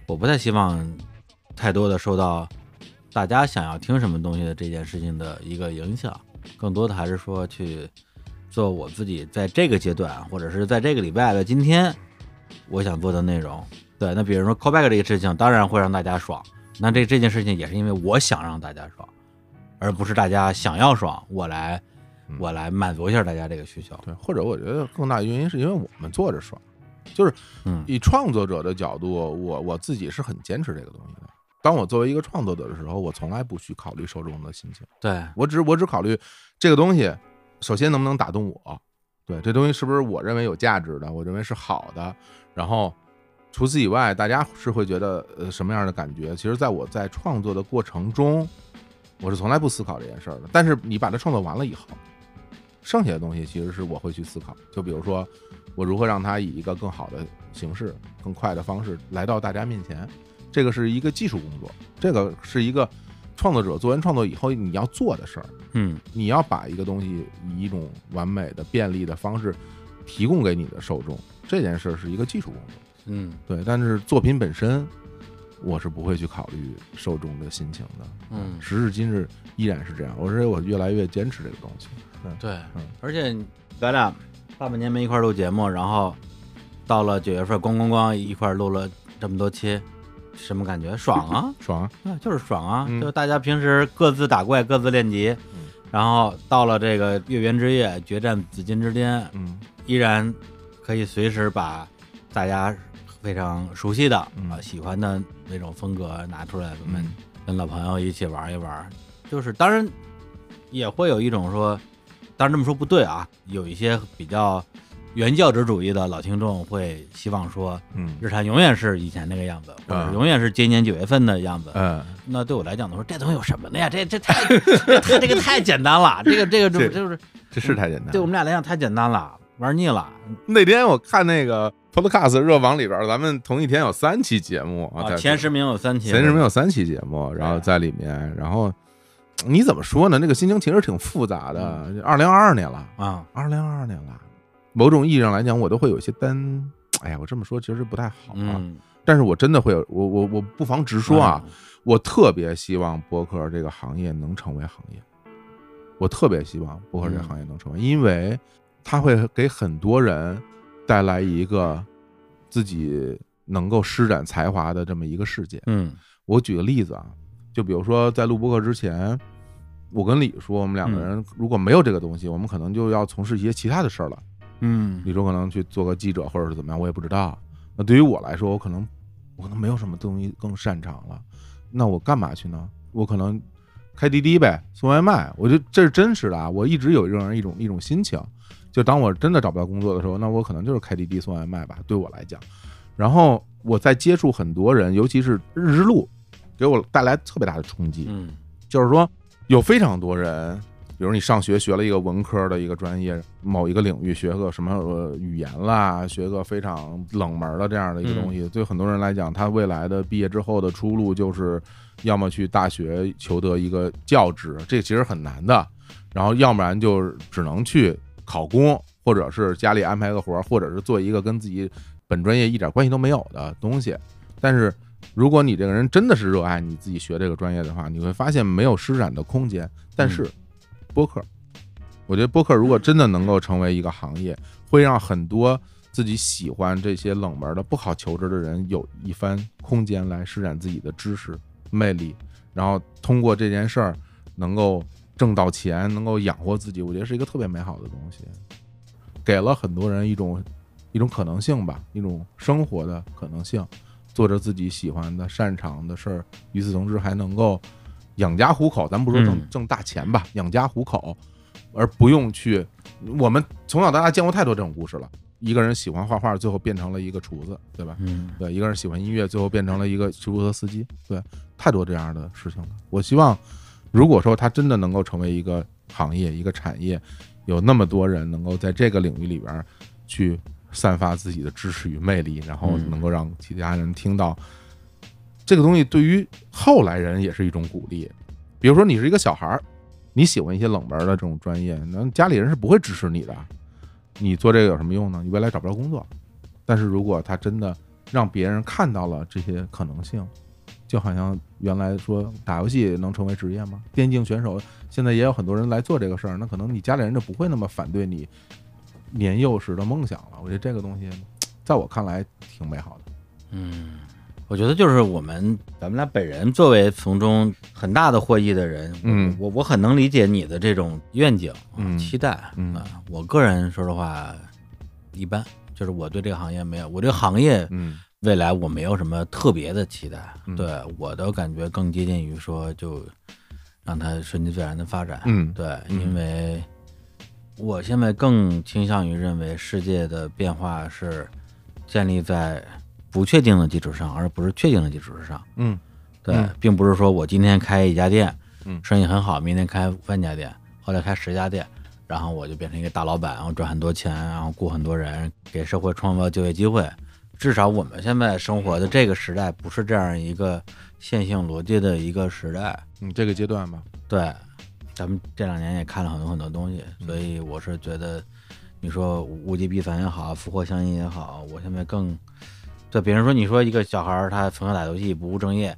Speaker 1: 我不太希望太多的受到大家想要听什么东西的这件事情的一个影响，更多的还是说去做我自己在这个阶段，或者是在这个礼拜的今天，我想做的内容。对，那比如说 callback 这个事情，当然会让大家爽。那这这件事情也是因为我想让大家爽，而不是大家想要爽，我来
Speaker 2: 嗯
Speaker 1: 我来满足一下大家这个需求。
Speaker 2: 对，或者我觉得更大的原因是因为我们做着爽，就是
Speaker 1: 嗯
Speaker 2: 以创作者的角度，我我自己是很坚持这个东西的。当我作为一个创作者的时候，我从来不去考虑受众的心情，
Speaker 1: 对，
Speaker 2: 我只我只考虑这个东西，首先能不能打动我，对这东西是不是我认为有价值的，我认为是好的，然后除此以外，大家是会觉得呃什么样的感觉？其实，在我在创作的过程中，我是从来不思考这件事儿的。但是你把它创作完了以后，剩下的东西其实是我会去思考。就比如说，我如何让它以一个更好的形式、更快的方式来到大家面前，这个是一个技术工作，这个是一个创作者做完创作以后你要做的事儿。
Speaker 1: 嗯
Speaker 2: 你要把一个东西以一种完美的、便利的方式提供给你的受众，这件事儿是一个技术工作。
Speaker 1: 嗯
Speaker 2: 对，但是作品本身，我是不会去考虑受众的心情的。
Speaker 1: 嗯
Speaker 2: 时至今日依然是这样。我认为我越来越坚持这个东西。
Speaker 1: 对
Speaker 2: 嗯，
Speaker 1: 而且咱俩大半年没一块儿录节目，然后到了九月份，咣咣咣一块儿录了这么多期，什么感觉？爽啊！(laughs)
Speaker 2: 爽
Speaker 1: 就是爽啊！
Speaker 2: 嗯
Speaker 1: 就大家平时各自打怪，各自练级，
Speaker 2: 嗯
Speaker 1: 然后到了这个月圆之夜，决战紫金之巅，
Speaker 2: 嗯
Speaker 1: 依然可以随时把大家非常熟悉的啊、
Speaker 2: 嗯
Speaker 1: 喜欢的那种风格拿出来，咱们
Speaker 2: 嗯
Speaker 1: 跟老朋友一起玩一玩。就是当然也会有一种说，当然这么说不对啊，有一些比较原教旨主义的老听众会希望说，
Speaker 2: 嗯
Speaker 1: 日产永远是以前那个样子，或者
Speaker 2: 啊
Speaker 1: 永远是今年九月份的样子。
Speaker 2: 嗯，
Speaker 1: 那对我来讲呢，我说这东西有什么的呀？这这太这这个太简单了，(laughs) 这个这个
Speaker 2: 这
Speaker 1: 就是
Speaker 2: 这是太简单。
Speaker 1: 对我们俩来讲太简单了，玩腻了。
Speaker 2: 那天我看那个 Podcast 热榜里边，咱们同一天有三期节目啊，
Speaker 1: 前十名有三期，
Speaker 2: 前十名有三期节目，然后在里面，然后你怎么说呢？那个心情其实挺复杂的。二零二二年了，
Speaker 1: 啊，
Speaker 2: 二零二二年了，某种意义上来讲，我都会有些担。哎呀，我这么说其实不太好啊，
Speaker 1: 嗯，
Speaker 2: 但是我真的会有，我我我不妨直说啊，我特别希望播客这个行业能成为行业，我特别希望播客这个行业能成为，因为它会给很多人带来一个自己能够施展才华的这么一个世界。
Speaker 1: 嗯
Speaker 2: 我举个例子啊，就比如说在录播客之前，我跟李叔，我们两个人如果没有这个东西，我们可能就要从事一些其他的事儿了。
Speaker 1: 嗯
Speaker 2: 李叔可能去做个记者，或者是怎么样，我也不知道。那对于我来说，我可能我可能没有什么东西更擅长了。那我干嘛去呢？我可能开滴滴呗，送外卖。我觉得这是真实的啊，我一直有这样一种一种心情。就当我真的找不到工作的时候，那我可能就是开滴滴送外卖吧，对我来讲。然后我在接触很多人，尤其是日之路，给我带来特别大的冲击。
Speaker 1: 嗯
Speaker 2: 就是说，有非常多人，比如你上学学了一个文科的一个专业，某一个领域学个什么呃语言啦，学个非常冷门的这样的一个东西，对很多人来讲，他未来的毕业之后的出路就是要么去大学求得一个教职，这其实很难的，然后要不然就只能去考公，或者是家里安排个活儿，或者是做一个跟自己本专业一点关系都没有的东西。但是如果你这个人真的是热爱你自己学这个专业的话，你会发现没有施展的空间。但是播客，我觉得播客如果真的能够成为一个行业，会让很多自己喜欢这些冷门的、不好求职的人有一番空间来施展自己的知识魅力，然后通过这件事儿能够挣到钱，能够养活自己。我觉得是一个特别美好的东西，给了很多人一种一种可能性吧，一种生活的可能性。做着自己喜欢的、擅长的事儿，与此同时还能够养家糊口。咱不说挣
Speaker 1: 嗯
Speaker 2: 挣大钱吧，养家糊口，而不用去。我们从小到大见过太多这种故事了。一个人喜欢画画，最后变成了一个厨子，对吧？
Speaker 1: 嗯
Speaker 2: 对，一个人喜欢音乐，最后变成了一个出租车司机，对，太多这样的事情了。我希望，如果说他真的能够成为一个行业、一个产业，有那么多人能够在这个领域里边去散发自己的知识与魅力，然后
Speaker 1: 嗯
Speaker 2: 能够让其他人听到这个东西，对于后来人也是一种鼓励。比如说，你是一个小孩儿，你喜欢一些冷门的这种专业，那家里人是不会支持你的。你做这个有什么用呢？你未来找不着工作。但是如果他真的让别人看到了这些可能性，就好像原来说打游戏能成为职业吗？电竞选手现在也有很多人来做这个事儿，那可能你家里人就不会那么反对你年幼时的梦想了。我觉得这个东西，在我看来挺美好的。
Speaker 1: 嗯，我觉得就是我们咱们俩本人作为从中很大的获益的人，
Speaker 2: 嗯。
Speaker 1: 我我很能理解你的这种愿景、期待
Speaker 2: 嗯。
Speaker 1: 啊。我个人说实话一般，就是我对这个行业没有，我这个行业
Speaker 2: 嗯。
Speaker 1: 未来我没有什么特别的期待，
Speaker 2: 嗯。
Speaker 1: 对我的感觉更接近于说就让它顺其自然的发展，
Speaker 2: 嗯。
Speaker 1: 对，
Speaker 2: 嗯。
Speaker 1: 因为我现在更倾向于认为世界的变化是建立在不确定的基础上，而不是确定的基础之上。
Speaker 2: 嗯
Speaker 1: 对，
Speaker 2: 嗯
Speaker 1: 并不是说我今天开一家店，
Speaker 2: 嗯
Speaker 1: 生意很好，明天开三家店，后来开十家店，然后我就变成一个大老板，然后赚很多钱，然后雇很多人，给社会创造就业机会。至少我们现在生活的这个时代，不是这样一个线性逻辑的一个时代。
Speaker 2: 嗯，这个阶段吧，
Speaker 1: 对，咱们这两年也看了很多很多东西，所以我是觉得，你说物极必反也好，福祸相依也好，我现在更对比如说，你说一个小孩儿他从小打游戏不务正业，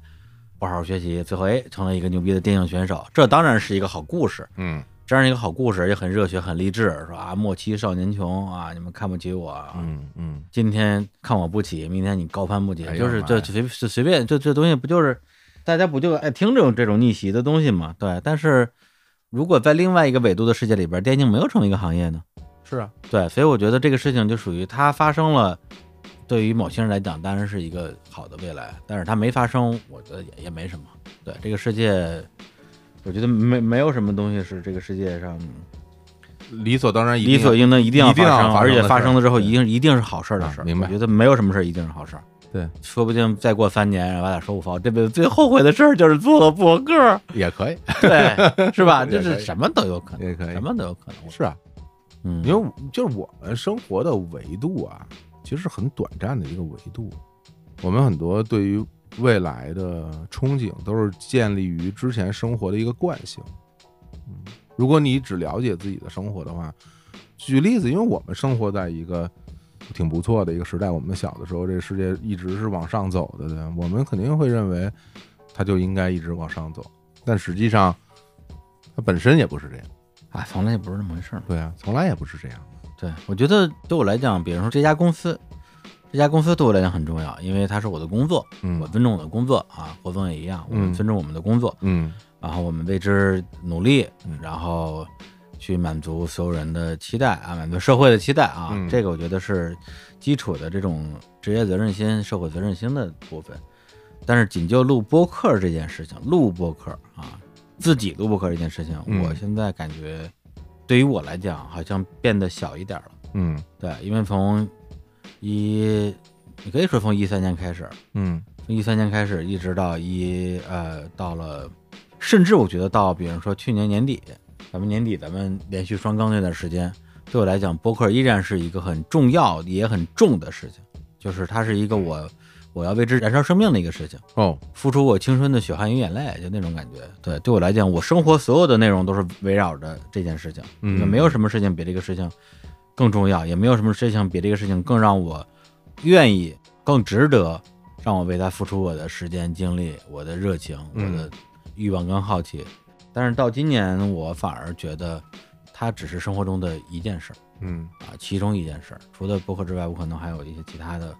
Speaker 1: 不好好学习，最后哎成了一个牛逼的电竞选手，这当然是一个好故事，
Speaker 2: 嗯
Speaker 1: 这样一个好故事也很热血，很励志，说啊莫欺少年穷啊，你们看不起我啊，
Speaker 2: 嗯嗯
Speaker 1: 今天看我不起，明天你高攀不起，
Speaker 2: 哎
Speaker 1: 就是这随随随便这这东西不就是大家不就爱听这种这种逆袭的东西嘛？对，但是如果在另外一个纬度的世界里边，电竞没有成为一个行业呢？
Speaker 2: 是啊，
Speaker 1: 对，所以我觉得这个事情就属于它发生了，对于某些人来讲当然是一个好的未来，但是它没发生，我觉得也也没什么。对这个世界，我觉得没没有什么东西是这个世界上
Speaker 2: 理所当然，
Speaker 1: 理所应当一定要发生，而且
Speaker 2: 发生
Speaker 1: 了之后一定一定是好事儿的事儿。
Speaker 2: 啊明白
Speaker 1: 我觉得没有什么事儿一定是好事儿。
Speaker 2: 对，
Speaker 1: 说不定再过三年，我俩说五方，这辈子最后悔的事儿就是做了博客，
Speaker 2: 也可以，
Speaker 1: 对，是吧？(laughs) 就是什么都有可能，
Speaker 2: 也可以
Speaker 1: 什，么都有可能。
Speaker 2: 是啊，
Speaker 1: 嗯，
Speaker 2: 因为就是我们生活的维度啊，其实是很短暂的一个维度。我们很多对于未来的憧憬，都是建立于之前生活的一个惯性。嗯，如果你只了解自己的生活的话，举例子，因为我们生活在一个挺不错的一个时代，我们小的时候，这个世界一直是往上走的，对我们肯定会认为它就应该一直往上走，但实际上它本身也不是这样。
Speaker 1: 啊，从来也不是那么回事儿。
Speaker 2: 对啊，从来也不是这样。
Speaker 1: 对，我觉得对我来讲，比如说这家公司，这家公司对我来讲很重要，因为它是我的工作，
Speaker 2: 嗯
Speaker 1: 我尊重我的工作啊，霍总也一样，我们
Speaker 2: 嗯
Speaker 1: 尊重我们的工作，
Speaker 2: 嗯
Speaker 1: 然后我们为之努力
Speaker 2: 嗯，
Speaker 1: 然后去满足所有人的期待啊，满足社会的期待啊，
Speaker 2: 嗯
Speaker 1: 这个我觉得是基础的这种职业责任心、社会责任心的部分。但是仅就录播客这件事情，录播客啊，自己录播客这件事情，
Speaker 2: 嗯
Speaker 1: 我现在感觉对于我来讲，好像变得小一点了。
Speaker 2: 嗯。
Speaker 1: 对，因为从一，你可以说从一三年开始，
Speaker 2: 嗯。
Speaker 1: 从一三年开始，一直到一呃，到了，甚至我觉得到，比如说去年年底，咱们年底咱们连续双更那段时间，对我来讲，播客依然是一个很重要也很重的事情，就是它是一个我我要为之燃烧生命的一个事情，
Speaker 2: 哦，
Speaker 1: 付出我青春的血汗与眼泪，就那种感觉。对，对我来讲，我生活所有的内容都是围绕着这件事情，
Speaker 2: 嗯
Speaker 1: 没有什么事情比这个事情更重要，也没有什么事情比这个事情更让我愿意、更值得让我为他付出我的时间、精力、我的热情、我
Speaker 2: 嗯
Speaker 1: 的欲望跟好奇。但是到今年，我反而觉得它只是生活中的一件事儿
Speaker 2: 嗯
Speaker 1: 啊，其中一件事儿。除了播客之外，我可能还有一些其他的，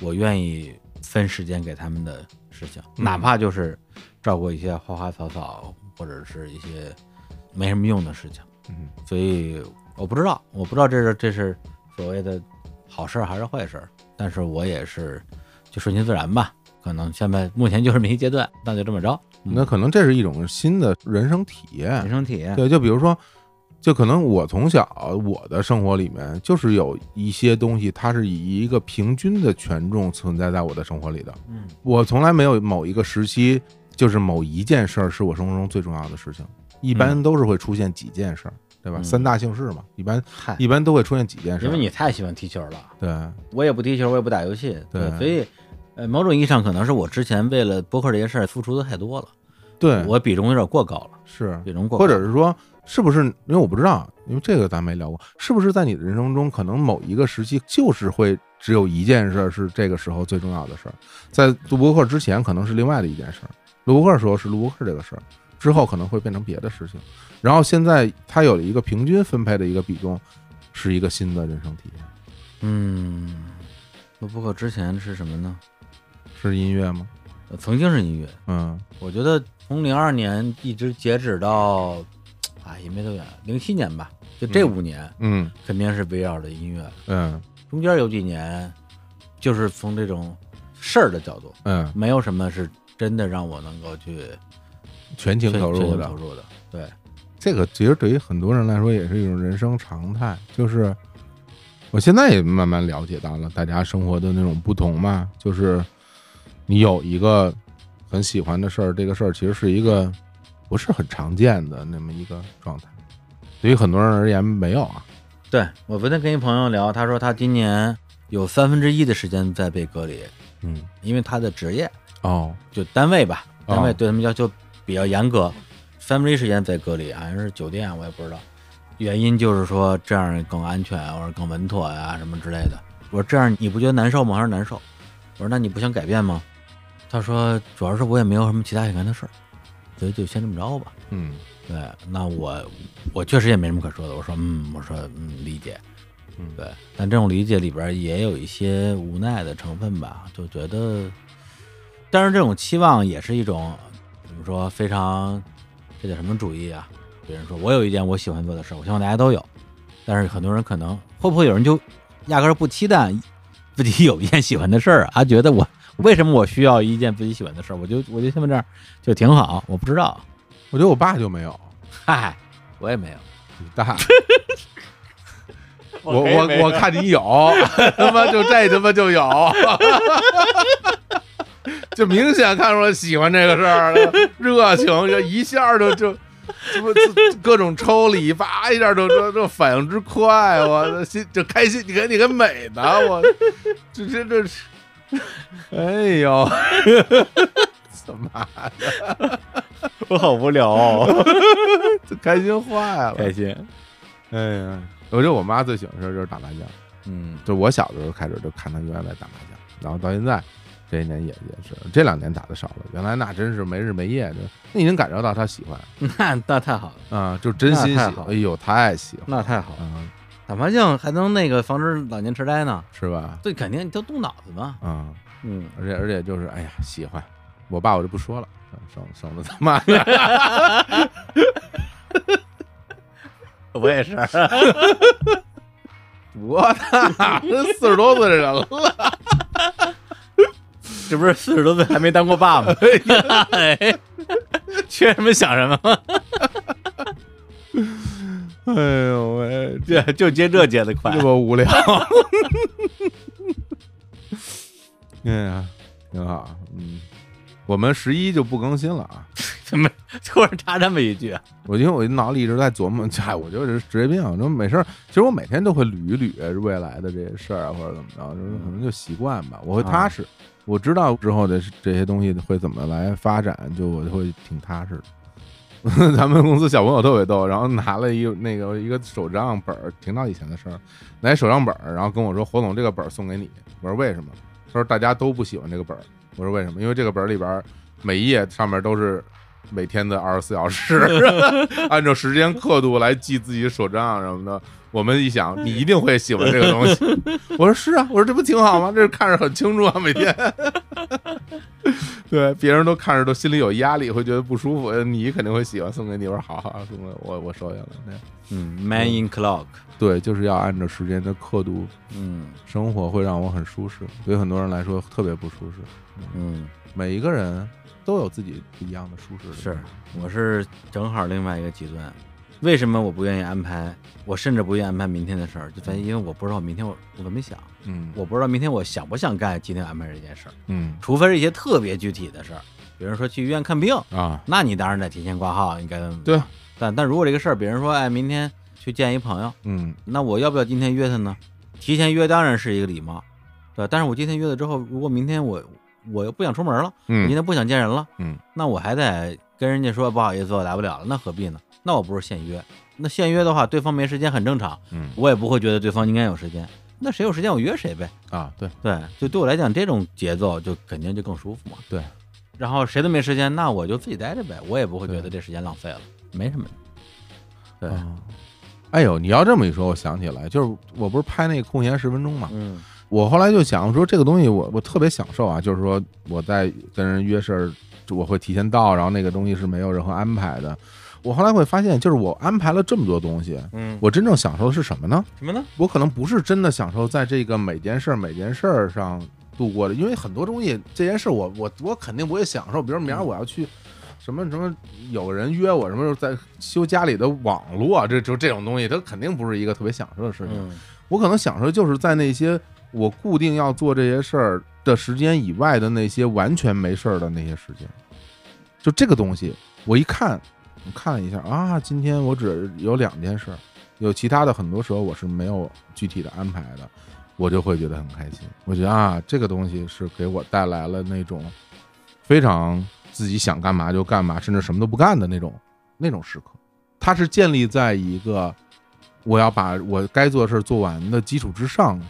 Speaker 1: 我愿意分时间给他们的事情，
Speaker 2: 嗯
Speaker 1: 哪怕就是照顾一些花花草草或者是一些没什么用的事情。
Speaker 2: 嗯
Speaker 1: 所以我不知道，我不知道这是这是所谓的好事儿还是坏事儿，但是我也是就顺其自然吧。可能现在目前就是么一阶段，那就这么着。嗯
Speaker 2: 那可能这是一种新的人生体验
Speaker 1: 人。生体验，
Speaker 2: 对，就比如说，就可能我从小我的生活里面，就是有一些东西，它是以一个平均的权重存在在我的生活里的。
Speaker 1: 嗯
Speaker 2: 我从来没有某一个时期，就是某一件事儿是我生活中最重要的事情，一般都是会出现几件事儿，对吧？
Speaker 1: 嗯
Speaker 2: 三大幸事嘛，一般
Speaker 1: 嗨，
Speaker 2: 一般都会出现几件事儿。
Speaker 1: 因为你太喜欢踢球了，
Speaker 2: 对，
Speaker 1: 我也不踢球，我也不打游戏，
Speaker 2: 对
Speaker 1: 所以。呃，某种意义上可能是我之前为了播客这件事儿付出的太多了，
Speaker 2: 对，
Speaker 1: 我比重有点过高了，
Speaker 2: 是
Speaker 1: 比重过高，
Speaker 2: 或者是说，是不是？因为我不知道，因为这个咱没聊过，是不是在你的人生中，可能某一个时期就是会只有一件事儿是这个时候最重要的事儿，在录播课之前可能是另外的一件事儿，录播课的时候是录播课这个事儿，之后可能会变成别的事情，然后现在它有了一个平均分配的一个比重，是一个新的人生体验，
Speaker 1: 嗯，录播课之前是什么呢？
Speaker 2: 是音乐吗？
Speaker 1: 呃曾经是音乐，
Speaker 2: 嗯。
Speaker 1: 我觉得从零二年一直截止到，啊，也没多远，零七年吧，就这
Speaker 2: 嗯
Speaker 1: 五年，
Speaker 2: 嗯。
Speaker 1: 肯定是围绕着音乐。
Speaker 2: 嗯。
Speaker 1: 中间有几年，就是从这种事儿的角度，
Speaker 2: 嗯，
Speaker 1: 没有什么是真的让我能够去
Speaker 2: 全情投入的。
Speaker 1: 情投入的。对，
Speaker 2: 这个其实对于很多人来说也是一种人生常态，就是我现在也慢慢了解到了大家生活的那种不同嘛，就是你有一个很喜欢的事儿，这个事儿其实是一个不是很常见的那么一个状态，对于很多人而言没有啊，
Speaker 1: 对我昨天跟一朋友聊，他说他今年有三分之一的时间在被隔离，
Speaker 2: 嗯，
Speaker 1: 因为他的职业
Speaker 2: 哦，
Speaker 1: 就单位吧，
Speaker 2: 哦
Speaker 1: 单位对他们要求比较严格，三分之一时间在隔离，好像是酒店，我也不知道。原因就是说这样更安全或者更稳妥呀、什么之类的。我说这样你不觉得难受吗？他说难受。我说那你不想改变吗？他说主要是我也没有什么其他想干的事儿，所以就先这么着吧。
Speaker 2: 嗯
Speaker 1: 对，那我我确实也没什么可说的。我说嗯，我说嗯理解，
Speaker 2: 嗯
Speaker 1: 对，但这种理解里边也有一些无奈的成分吧，就觉得，但是这种期望也是一种怎么说非常这叫什么主义啊？别人说我有一件我喜欢做的事儿，我希望大家都有，但是很多人可能会不会有人就压根儿不期待自己有一件喜欢的事儿啊？觉得我为什么我需要一件自己喜欢的事儿？我就我就现在这儿就挺好，我不知道，
Speaker 2: 我觉得我爸就没有，
Speaker 1: 嗨，我也没有。
Speaker 2: 你大。(laughs) 我我我看你有，他妈就这他妈就有，(laughs) 就明显看出来喜欢这个事儿，热情就一下就就这不各种抽礼，叭一下就就就反应之快，我的心就开心，你看你看美的，我这这这是，(laughs) 哎呦，(laughs) 他妈 (laughs)
Speaker 1: 我好无聊、哦，
Speaker 2: 这开心坏了，
Speaker 1: 开心。
Speaker 2: 哎呀，我觉得我妈最喜欢的事儿就是打麻将。
Speaker 1: 嗯，
Speaker 2: 就我小的时候开始就看他原来打麻将，然后到现在这些年也也是，这两年打的少了，原来那真是没日没夜的，那你能感受到她喜欢。
Speaker 1: 那那太好了，
Speaker 2: 啊、就真心喜欢，哎呦，太喜欢，
Speaker 1: 那太好了。
Speaker 2: 嗯，
Speaker 1: 打麻将还能那个防止老年痴呆呢？
Speaker 2: 是吧？
Speaker 1: 对，肯定你都动脑子嘛。
Speaker 2: 啊、
Speaker 1: 嗯，
Speaker 2: 而且而且就是，哎呀，喜欢，我爸我就不说了，省省得他妈的，(laughs)
Speaker 1: 我也是。
Speaker 2: 多大，四十多岁的人了，(laughs)
Speaker 1: 这不是四十多岁还没当过爸吗？(laughs) 哎，缺什么想什么，
Speaker 2: 哎呦喂，
Speaker 1: 这就接这接的快
Speaker 2: 这。么无聊，(laughs) 哎呀，挺好，嗯，我们十一就不更新了啊。
Speaker 1: 怎么突然插这么一句？
Speaker 2: 我因为我脑里一直在琢磨，哎，我就是职业病，就没事儿。其实我每天都会捋一捋未来的这些事儿啊，或者怎么着，就是可能就习惯吧。我会踏实，我知道之后的这些东西会怎么来发展，就我就会挺踏实的。(laughs) 咱们公司小朋友特别逗，然后拿了一那个一个手账本儿，挺早以前的事儿，拿一手账本儿，然后跟我说：“侯总，这个本儿送给你。”我说：“为什么？”他说大家都不喜欢这个本儿。我说为什么？因为这个本儿里边每一页上面都是每天的二十四小时，(laughs) 按照时间刻度来记自己手账什么的。我们一想，你一定会喜欢这个东西。(laughs) 我说是啊，我说这不挺好吗？这看着很清楚啊，每天。(laughs) 对，别人都看着都心里有压力，会觉得不舒服。你肯定会喜欢，送给你。我说好好，送给我，我收下了。
Speaker 1: 嗯，Man in Clock，
Speaker 2: 对，就是要按照时间的刻度，
Speaker 1: 嗯
Speaker 2: 生活会让我很舒适，对很多人来说特别不舒适。
Speaker 1: 嗯，
Speaker 2: 每一个人都有自己不一样的舒适
Speaker 1: 是。我是正好另外一个极端。为什么我不愿意安排？我甚至不愿意安排明天的事儿，就在于因为我不知道明天我我都没想，
Speaker 2: 嗯
Speaker 1: 我不知道明天我想不想干今天安排这件事儿。
Speaker 2: 嗯
Speaker 1: 除非是一些特别具体的事儿，比如说去医院看病，
Speaker 2: 啊，
Speaker 1: 那你当然得提前挂号，应该
Speaker 2: 对。
Speaker 1: 但但如果这个事儿，比如说，哎，明天去见一朋友，
Speaker 2: 嗯
Speaker 1: 那我要不要今天约他呢？提前约当然是一个礼貌，对？但是我今天约了之后，如果明天我我又不想出门了，我今
Speaker 2: 嗯
Speaker 1: 天不想见人了，
Speaker 2: 嗯，
Speaker 1: 那我还得跟人家说不好意思，我来不了了，那何必呢？那我不是现约。那现约的话，对方没时间很正常，
Speaker 2: 嗯
Speaker 1: 我也不会觉得对方应该有时间。那谁有时间我约谁呗。
Speaker 2: 啊，对
Speaker 1: 对，就对我来讲，这种节奏就肯定就更舒服嘛。
Speaker 2: 对。
Speaker 1: 然后谁都没时间，那我就自己待着呗，我也不会觉得这时间浪费了，没什么。对，
Speaker 2: 啊。哎呦，你要这么一说，我想起来，就是我不是拍那个空闲十分钟嘛，
Speaker 1: 嗯
Speaker 2: 我后来就想说，这个东西我我特别享受啊，就是说我在跟人约事儿，我会提前到，然后那个东西是没有任何安排的。我后来会发现，就是我安排了这么多东西，
Speaker 1: 嗯，
Speaker 2: 我真正享受的是什么呢？
Speaker 1: 什么呢？
Speaker 2: 我可能不是真的享受在这个每件事儿每件事儿上度过的，因为很多东西这件事儿我我我肯定不会享受。比如明儿我要去什么什么，有个人约我什么时候在修家里的网络，这就这种东西，它肯定不是一个特别享受的事情。
Speaker 1: 嗯
Speaker 2: 我可能享受就是在那些我固定要做这些事儿的时间以外的那些完全没事儿的那些时间。就这个东西，我一看，我看了一下啊，今天我只有两件事儿，有其他的很多时候我是没有具体的安排的，我就会觉得很开心。我觉得啊，这个东西是给我带来了那种非常自己想干嘛就干嘛，甚至什么都不干的那种那种时刻。它是建立在一个我要把我该做的事儿做完的基础之上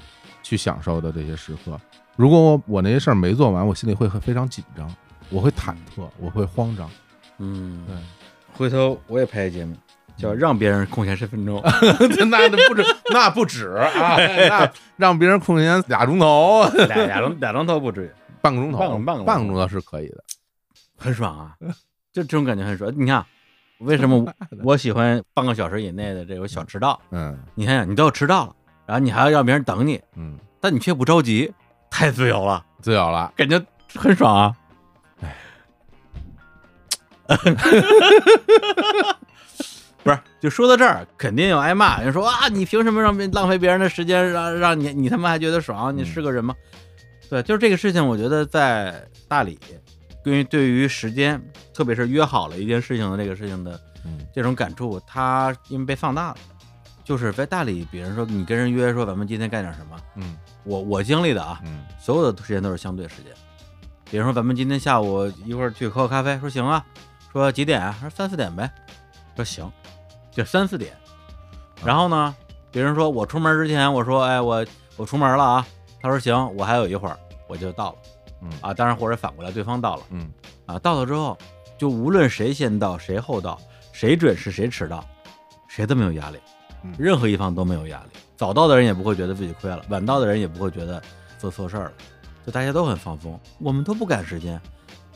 Speaker 2: 去享受的这些时刻。如果我我那些事儿没做完，我心里会很非常紧张，我会忐忑，我会慌张。
Speaker 1: 嗯，
Speaker 2: 对，
Speaker 1: 回头我也拍一节目，叫让别人空闲十分钟。(laughs)
Speaker 2: 那那不止，(laughs) 那不止啊，那让别人空闲俩钟头，
Speaker 1: 俩俩钟俩钟头不至于，
Speaker 2: 半个钟头，
Speaker 1: 半个半个钟头
Speaker 2: 半个钟头是可以的。
Speaker 1: 很爽啊，就这种感觉很爽。你看，为什么 (laughs) 我喜欢半个小时以内的这种小迟到？
Speaker 2: 嗯
Speaker 1: 你想想，你都要迟到了，然后你还要让别人等你，
Speaker 2: 嗯，
Speaker 1: 但你却不着急，太自由了，
Speaker 2: 自由了。
Speaker 1: 感觉很爽啊。(laughs) 不是，就说到这儿，肯定有挨骂。人说啊，你凭什么让别浪费别人的时间，让让你你他妈还觉得爽？你是个人吗？对，就是这个事情，我觉得在大理，对于对于时间，特别是约好了一件事情的这个事情的
Speaker 2: 嗯
Speaker 1: 这种感触，它因为被放大了。就是在大理，比如说你跟人约说咱们今天干点什么，
Speaker 2: 嗯
Speaker 1: 我我经历的啊，
Speaker 2: 嗯
Speaker 1: 所有的时间都是相对时间。比如说咱们今天下午一会儿去喝个咖啡，说行啊，说几点啊？说三四点呗，说行，就三四点。然后呢，别人说我出门之前，我说哎我我出门了啊，他说行，我还有一会儿我就到了
Speaker 2: 嗯
Speaker 1: 啊，当然或者反过来对方到了
Speaker 2: 嗯
Speaker 1: 啊，到了之后就无论谁先到谁后到，谁准时谁迟到，谁都没有压力
Speaker 2: 嗯，
Speaker 1: 任何一方都没有压力。早到的人也不会觉得自己亏了，晚到的人也不会觉得做错事儿了，就大家都很放松，我们都不赶时间。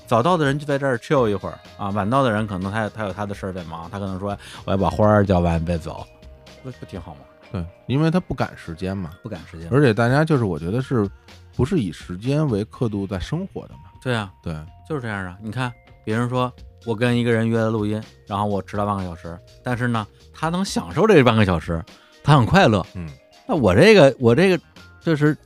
Speaker 1: 早到的人就在这儿 chill 一会儿啊，晚到的人可能他他有他的事儿在忙，他可能说我要把花儿浇完再走，不不挺好吗？
Speaker 2: 对，因为他不赶时间嘛，
Speaker 1: 不赶时间，
Speaker 2: 而且大家就是我觉得是不是以时间为刻度在生活的嘛？
Speaker 1: 对啊，
Speaker 2: 对，
Speaker 1: 就是这样啊。你看，别人说我跟一个人约了录音，然后我迟到半个小时，但是呢，他能享受这半个小时，他很快乐。
Speaker 2: 嗯，
Speaker 1: 那我这个我这个就是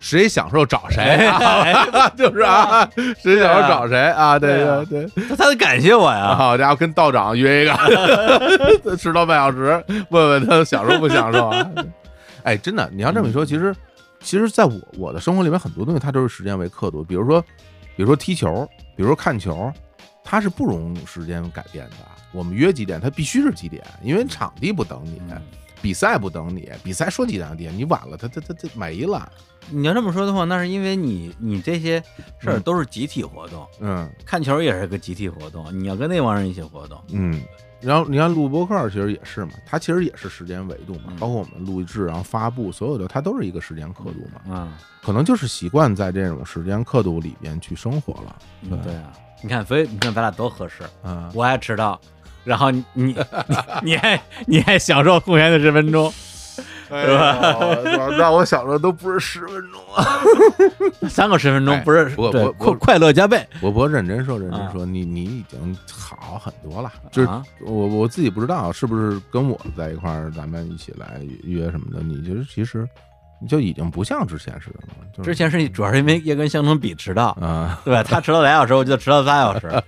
Speaker 2: 谁享受找谁 (laughs) 就是啊，谁享受找谁啊？对
Speaker 1: 对。他他得感谢我呀。
Speaker 2: 好家伙，跟道长约一个，(laughs) 迟到半小时，问问他享受不享受啊？(laughs) 哎，真的，你要这么一说，其实，其实，在我我的生活里面，很多东西它都是时间为刻度。比如说，比如说踢球，比如说看球，它是不容时间改变的。我们约几点，它必须是几点，因为场地不等你。
Speaker 1: 嗯
Speaker 2: 比赛不等你，比赛说几点几点，你晚了，他他他他没了。
Speaker 1: 你要这么说的话，那是因为你你这些事儿
Speaker 2: 嗯。
Speaker 1: 都是集体活动，
Speaker 2: 嗯。
Speaker 1: 看球也是个集体活动，你要跟那帮人一起活动，
Speaker 2: 嗯。然后你看录播客，其实也是嘛，它其实也是时间维度嘛，
Speaker 1: 嗯。
Speaker 2: 包括我们录制，然后发布，所有的它都是一个时间刻度嘛，
Speaker 1: 嗯，
Speaker 2: 可能就是习惯在这种时间刻度里边去生活了。
Speaker 1: 嗯对啊，你看，所以你看咱俩多合适，
Speaker 2: 嗯，
Speaker 1: 我爱迟到，然后你你你 (laughs) 你还你还享受空闲的十分钟，
Speaker 2: 哎呦那我想着都不是十分钟啊。(laughs)
Speaker 1: 三个十分钟
Speaker 2: 哎
Speaker 1: 不是对
Speaker 2: 不过不不
Speaker 1: 快快乐加倍，
Speaker 2: 我不认真说，认真
Speaker 1: 啊
Speaker 2: 说，你你已经好很多了。就是
Speaker 1: 啊
Speaker 2: 我我自己不知道是不是跟我在一块儿，咱们一起来约什么的。你就是其实你就已经不像之前似的了。就是
Speaker 1: 之前是你主要是因为叶根相同比迟到，
Speaker 2: 啊，
Speaker 1: 对吧？他迟到俩小时，我就迟到仨小时，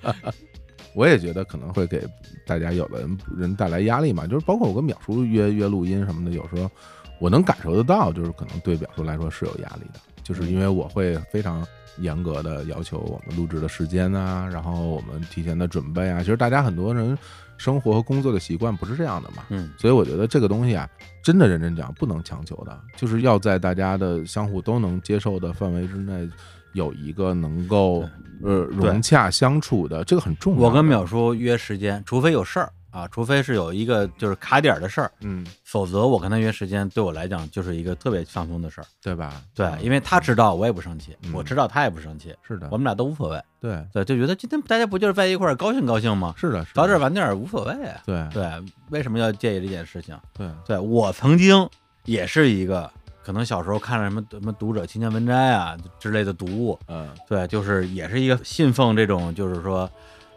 Speaker 2: 我也觉得可能会给大家有的人人带来压力嘛。就是包括我跟淼叔约约录音什么的，有时候我能感受得到，就是可能对淼叔来说是有压力的，就是因为我会非常严格的要求我们录制的时间啊，然后我们提前的准备啊。其实大家很多人生活和工作的习惯不是这样的嘛，
Speaker 1: 嗯
Speaker 2: 所以我觉得这个东西啊，真的认真讲不能强求的，就是要在大家的相互都能接受的范围之内，有一个能够呃融洽相处的，这个很重要。
Speaker 1: 我跟淼叔约时间，除非有事儿啊，除非是有一个就是卡点儿的事儿，
Speaker 2: 嗯，
Speaker 1: 否则我跟他约时间，对我来讲就是一个特别放松的事儿。
Speaker 2: 对吧？
Speaker 1: 对，
Speaker 2: 嗯
Speaker 1: 因为他知道我也不生气，
Speaker 2: 嗯
Speaker 1: 我知道他也不生气，
Speaker 2: 是的
Speaker 1: 我，们俩都无所谓。
Speaker 2: 对，
Speaker 1: 对，就觉得今天大家不就是在一块儿高兴高兴吗？
Speaker 2: 是的，是的
Speaker 1: 早点晚点儿无所谓啊。
Speaker 2: 对
Speaker 1: 对，为什么要介意这件事情？
Speaker 2: 对，
Speaker 1: 对我曾经也是一个，可能小时候看了什么什么读者青年文摘啊之类的读物，
Speaker 2: 嗯。
Speaker 1: 对，就是也是一个信奉这种，就是说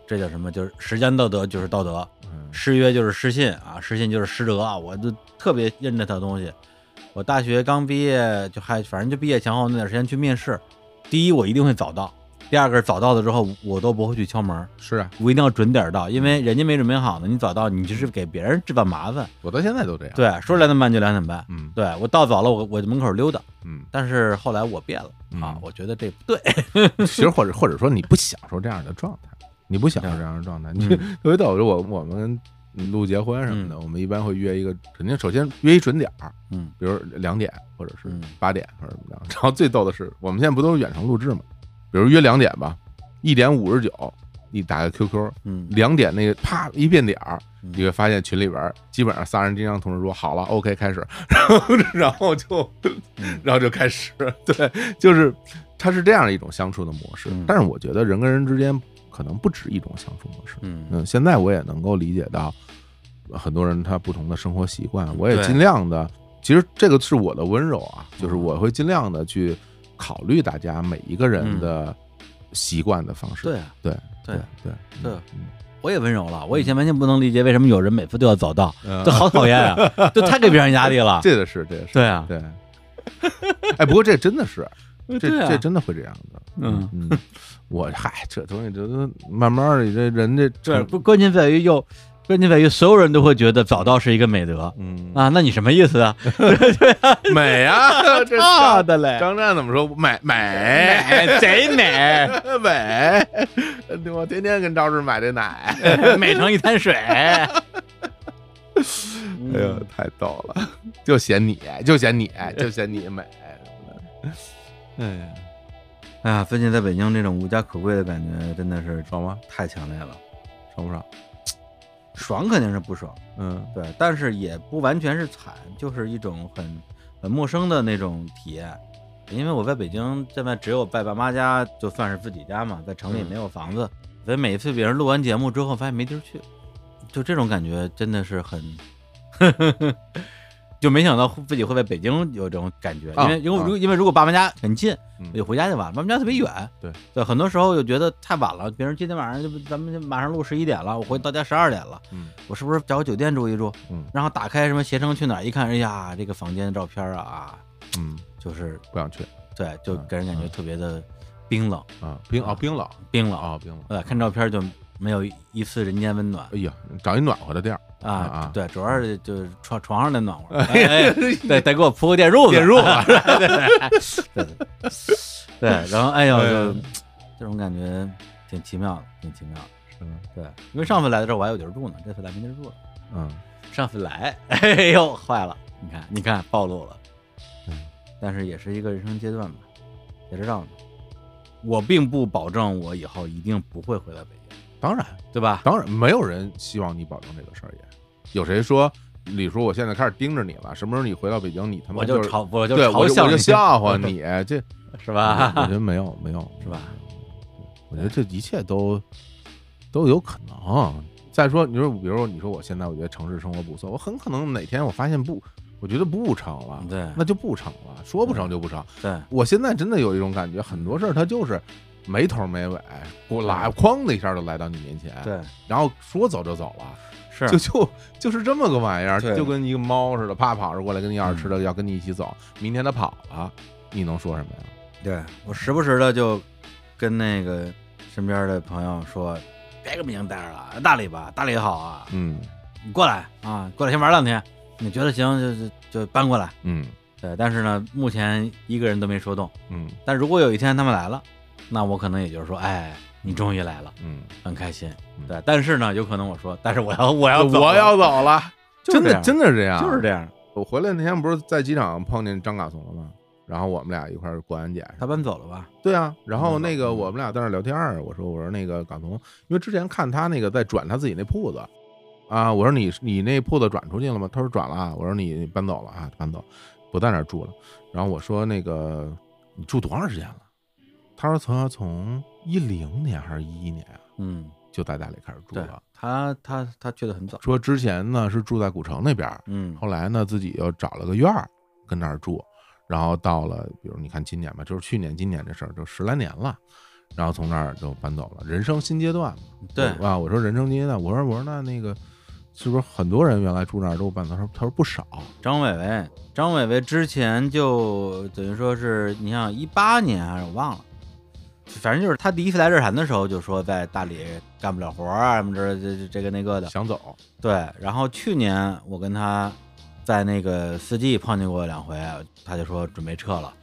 Speaker 1: 这叫什么，就是时间道德就是道德，
Speaker 2: 嗯。
Speaker 1: 失约就是失信啊，失信就是失德啊，我就特别认这套东西。我大学刚毕业，就还反正就毕业前后那段时间去面试，第一我一定会早到，第二个是早到了之后我都不会去敲门，
Speaker 2: 是啊，
Speaker 1: 我一定要准点到，因为人家没准备好呢，你早到你就是给别人制造麻烦。
Speaker 2: 我到现在都这样。，
Speaker 1: 对，说两点半就两点半，
Speaker 2: 嗯。
Speaker 1: 对我到早了我我就门口溜达，
Speaker 2: 嗯，
Speaker 1: 但是后来我变了。啊
Speaker 2: 嗯，
Speaker 1: 我觉得这不对，(laughs)
Speaker 2: 其实或者或者说你不享受这样的状态，你不享受这样的状态，你
Speaker 1: 嗯。
Speaker 2: 特别逗。就我我们录结婚什么的，我们一般会约一个，肯定首先约一准点儿，
Speaker 1: 嗯。
Speaker 2: 比如两点或者是
Speaker 1: 嗯。
Speaker 2: 八点或者怎么样。然后最逗的是，我们现在不都是远程录制吗？比如约两点吧，一点五十九，你打个 QQ，
Speaker 1: 嗯，
Speaker 2: 两点那个啪一变点儿，
Speaker 1: 嗯。
Speaker 2: 你会发现群里边基本上仨人经常同时说好了，OK 开始，(laughs) 然后然后就
Speaker 1: 嗯。(laughs)
Speaker 2: 然后就开始，对，就是它是这样一种相处的模式
Speaker 1: 嗯。
Speaker 2: 但是我觉得人跟人之间可能不止一种相处模式。
Speaker 1: 嗯。
Speaker 2: 嗯，现在我也能够理解到很多人他不同的生活习惯，我也尽量的，其实这个是我的温柔啊，就是我会尽量的去考虑大家每一个人的习惯的方式。
Speaker 1: 对啊，
Speaker 2: 对
Speaker 1: 对
Speaker 2: 对
Speaker 1: 对
Speaker 2: 嗯
Speaker 1: 我也温柔了，我以前完全不能理解为什么有人每次都要早到，
Speaker 2: 嗯。(laughs)
Speaker 1: 这好讨厌啊，(laughs) 这太给别人压力了。
Speaker 2: 这个是这个是。
Speaker 1: 对啊，
Speaker 2: 对。哎，不过这真的是，(laughs) 这
Speaker 1: 啊。
Speaker 2: 这真的会这样的。
Speaker 1: 嗯。
Speaker 2: 嗯，我嗨，这东西这都慢慢的，这人这
Speaker 1: 这，不关键在于又关键在于所有人都会觉得早到是一个美德
Speaker 2: 嗯
Speaker 1: 啊，那你什么意思啊？(laughs)
Speaker 2: 美啊，(laughs) 这
Speaker 1: 啊
Speaker 2: 张
Speaker 1: 的嘞，
Speaker 2: 张湛怎么说？美美
Speaker 1: 美贼美，(laughs)
Speaker 2: 美，我天天跟超市买这奶，
Speaker 1: 美成一滩水。
Speaker 2: 哎
Speaker 1: 哎
Speaker 2: 呦，太逗了，就嫌你，就嫌你，就嫌你美。哎呀，
Speaker 1: 哎呀，最近在北京这种无家可归的感觉真的是
Speaker 2: 爽吗？
Speaker 1: 太强烈了，
Speaker 2: 爽不爽？
Speaker 1: 爽肯定是不爽，
Speaker 2: 嗯。
Speaker 1: 对，但是也不完全是惨，就是一种很很陌生的那种体验。因为我在北京这边只有在爸妈家，就算是自己家嘛，在城里
Speaker 2: 嗯。
Speaker 1: 没有房子，所以每一次别人录完节目之后，发现没地儿去，就这种感觉真的是很，就没想到自己会在北京有这种感觉，因为因为如因为如果爸妈家很近，
Speaker 2: 嗯
Speaker 1: 我就回家就完了，爸妈家特别远，
Speaker 2: 对
Speaker 1: 对，很多时候就觉得太晚了，别人今天晚上就咱们马上录十一点了，我回到家十二点了。
Speaker 2: 嗯
Speaker 1: 我是不是找个酒店住一住？
Speaker 2: 嗯
Speaker 1: 然后打开什么携程去哪儿一看，哎呀，这个房间的照片啊，
Speaker 2: 嗯，
Speaker 1: 就是
Speaker 2: 不想去
Speaker 1: 对，就给人感觉特别的冰冷，
Speaker 2: 啊，冰啊，冰冷
Speaker 1: 冰冷。
Speaker 2: 啊，冰冷。
Speaker 1: 对，看照片就没有一丝人间温暖
Speaker 2: 哎呀，找一暖和的地儿，
Speaker 1: 啊
Speaker 2: 啊。
Speaker 1: 对，主要是就是床床上的暖和，(laughs) 哎，哎对，得给我铺个电褥子，
Speaker 2: 电褥子 (laughs)
Speaker 1: 对对对然后哎呦，
Speaker 2: 哎
Speaker 1: 就这种感觉挺奇妙的，挺奇妙的。
Speaker 2: 是吗？
Speaker 1: 对，因为上次来的时候我还有地儿住呢，这次来没地儿住了。
Speaker 2: 嗯，
Speaker 1: 上次来，哎呦，坏了！你看，你看，暴露了。
Speaker 2: 嗯，
Speaker 1: 但是也是一个人生阶段吧，谁知道呢？我并不保证我以后一定不会回到北京，
Speaker 2: 当然，
Speaker 1: 对吧？
Speaker 2: 当然，没有人希望你保证这个事儿，也有谁说李叔，我现在开始盯着你了，什么时候你回到北京，你他妈
Speaker 1: 我就是嘲，我就
Speaker 2: 对，我就我就
Speaker 1: 笑
Speaker 2: 话 (laughs) 你，这
Speaker 1: 是吧？
Speaker 2: 我觉得没有没有
Speaker 1: 是吧？
Speaker 2: 我觉得这一切都都有可能。再说，你说，比如说，你说我现在我觉得城市生活不错，我很可能哪天我发现不，我觉得不成了，
Speaker 1: 对
Speaker 2: 那就不成了，说不成就不成。
Speaker 1: 对，
Speaker 2: 我现在真的有一种感觉，很多事儿它就是没头没尾，给我来哐的一下就来到你面前，
Speaker 1: 对，
Speaker 2: 然后说走就走了，
Speaker 1: 是
Speaker 2: 就就就是这么个玩意儿，就跟一个猫似的，啪跑着过来跟你要吃的，
Speaker 1: 嗯
Speaker 2: 要跟你一起走，明天它跑了，你能说什么呀？
Speaker 1: 对我时不时的就跟那个身边的朋友说，别跟北京待着了，大理吧，大理好啊，
Speaker 2: 嗯
Speaker 1: 你过来啊，过来先玩两天，你觉得行就就就搬过来。
Speaker 2: 嗯
Speaker 1: 对，但是呢，目前一个人都没说动。
Speaker 2: 嗯
Speaker 1: 但如果有一天他们来了，那我可能也就是说，哎，你终于来了，
Speaker 2: 嗯，
Speaker 1: 很开心
Speaker 2: 嗯。
Speaker 1: 对，但是呢，有可能我说，但是我要我要走
Speaker 2: 我要走了，真的真的是这样，
Speaker 1: 就是这样，
Speaker 2: 我回来那天不是在机场碰见张嘎怂了吗？然后我们俩一块儿过安检，
Speaker 1: 他搬走了吧？
Speaker 2: 对啊，然后那个
Speaker 1: 嗯
Speaker 2: 我们俩在那聊天儿，我说我说那个嘎怂，因为之前看他那个在转他自己那铺子，啊，我说你你那铺子转出去了吗？他说转了啊，我说你搬走了啊，搬走，不在那儿住了。然后我说那个你住多长时间了？他说从从一零年还是一一年啊，
Speaker 1: 嗯，
Speaker 2: 就在大理开始住了。
Speaker 1: 他他他去的很早。
Speaker 2: 说之前呢是住在古城那边儿，
Speaker 1: 嗯，
Speaker 2: 后来呢，自己又找了个院儿跟那儿住，然后到了，比如你看今年吧，就是去年、今年这事儿，就十来年了，然后从那儿就搬走了，人生新阶段嘛。
Speaker 1: 对，
Speaker 2: 啊，我说人生新阶段，我说我说那那个是不是很多人原来住那儿都搬走？他说他说不少，
Speaker 1: 张伟伟，张伟伟之前就等于说是，你像一八年还是我忘了，反正就是他第一次来日坛的时候就说在大理干不了活儿啊什么之，这这这个那个的。
Speaker 2: 想走，
Speaker 1: 对，然后去年我跟他在那个四季碰见过两回，他就说准备撤了，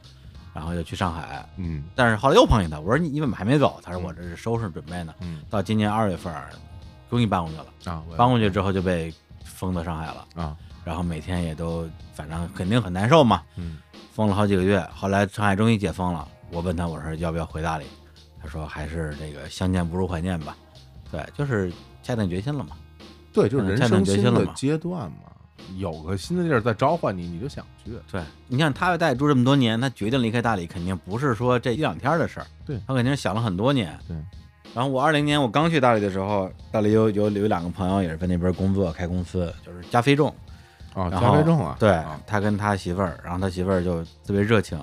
Speaker 1: 然后就去上海，
Speaker 2: 嗯
Speaker 1: 但是后来又碰见他，我说你你怎么还没走？他说我这是收拾准备呢，
Speaker 2: 嗯
Speaker 1: 到今年二月份儿终于搬过去了，
Speaker 2: 啊，
Speaker 1: 搬过去之后就被封到上海了。
Speaker 2: 啊，
Speaker 1: 然后每天也都反正肯定很难受嘛，
Speaker 2: 嗯
Speaker 1: 封了好几个月。后来上海终于解封了，我问他我说要不要回大理，他说还是这个相见不如怀念吧。对，就是下定决心了嘛。
Speaker 2: 对，就是人
Speaker 1: 下定
Speaker 2: 生新的
Speaker 1: 决心了嘛
Speaker 2: 阶段嘛，有个新的地儿在召唤你，你就想去，
Speaker 1: 对，你看他在住这么多年，他决定离开大理，肯定不是说这一两天的事儿，
Speaker 2: 对
Speaker 1: 他肯定是想了很多年。
Speaker 2: 对。
Speaker 1: 然后我二零年我刚去大理的时候，大理有有有两个朋友也是在那边工作开公司，就是加菲众，哦，
Speaker 2: 加菲重啊，
Speaker 1: 对
Speaker 2: 啊
Speaker 1: 他跟他媳妇儿，然后他媳妇儿就特别热情。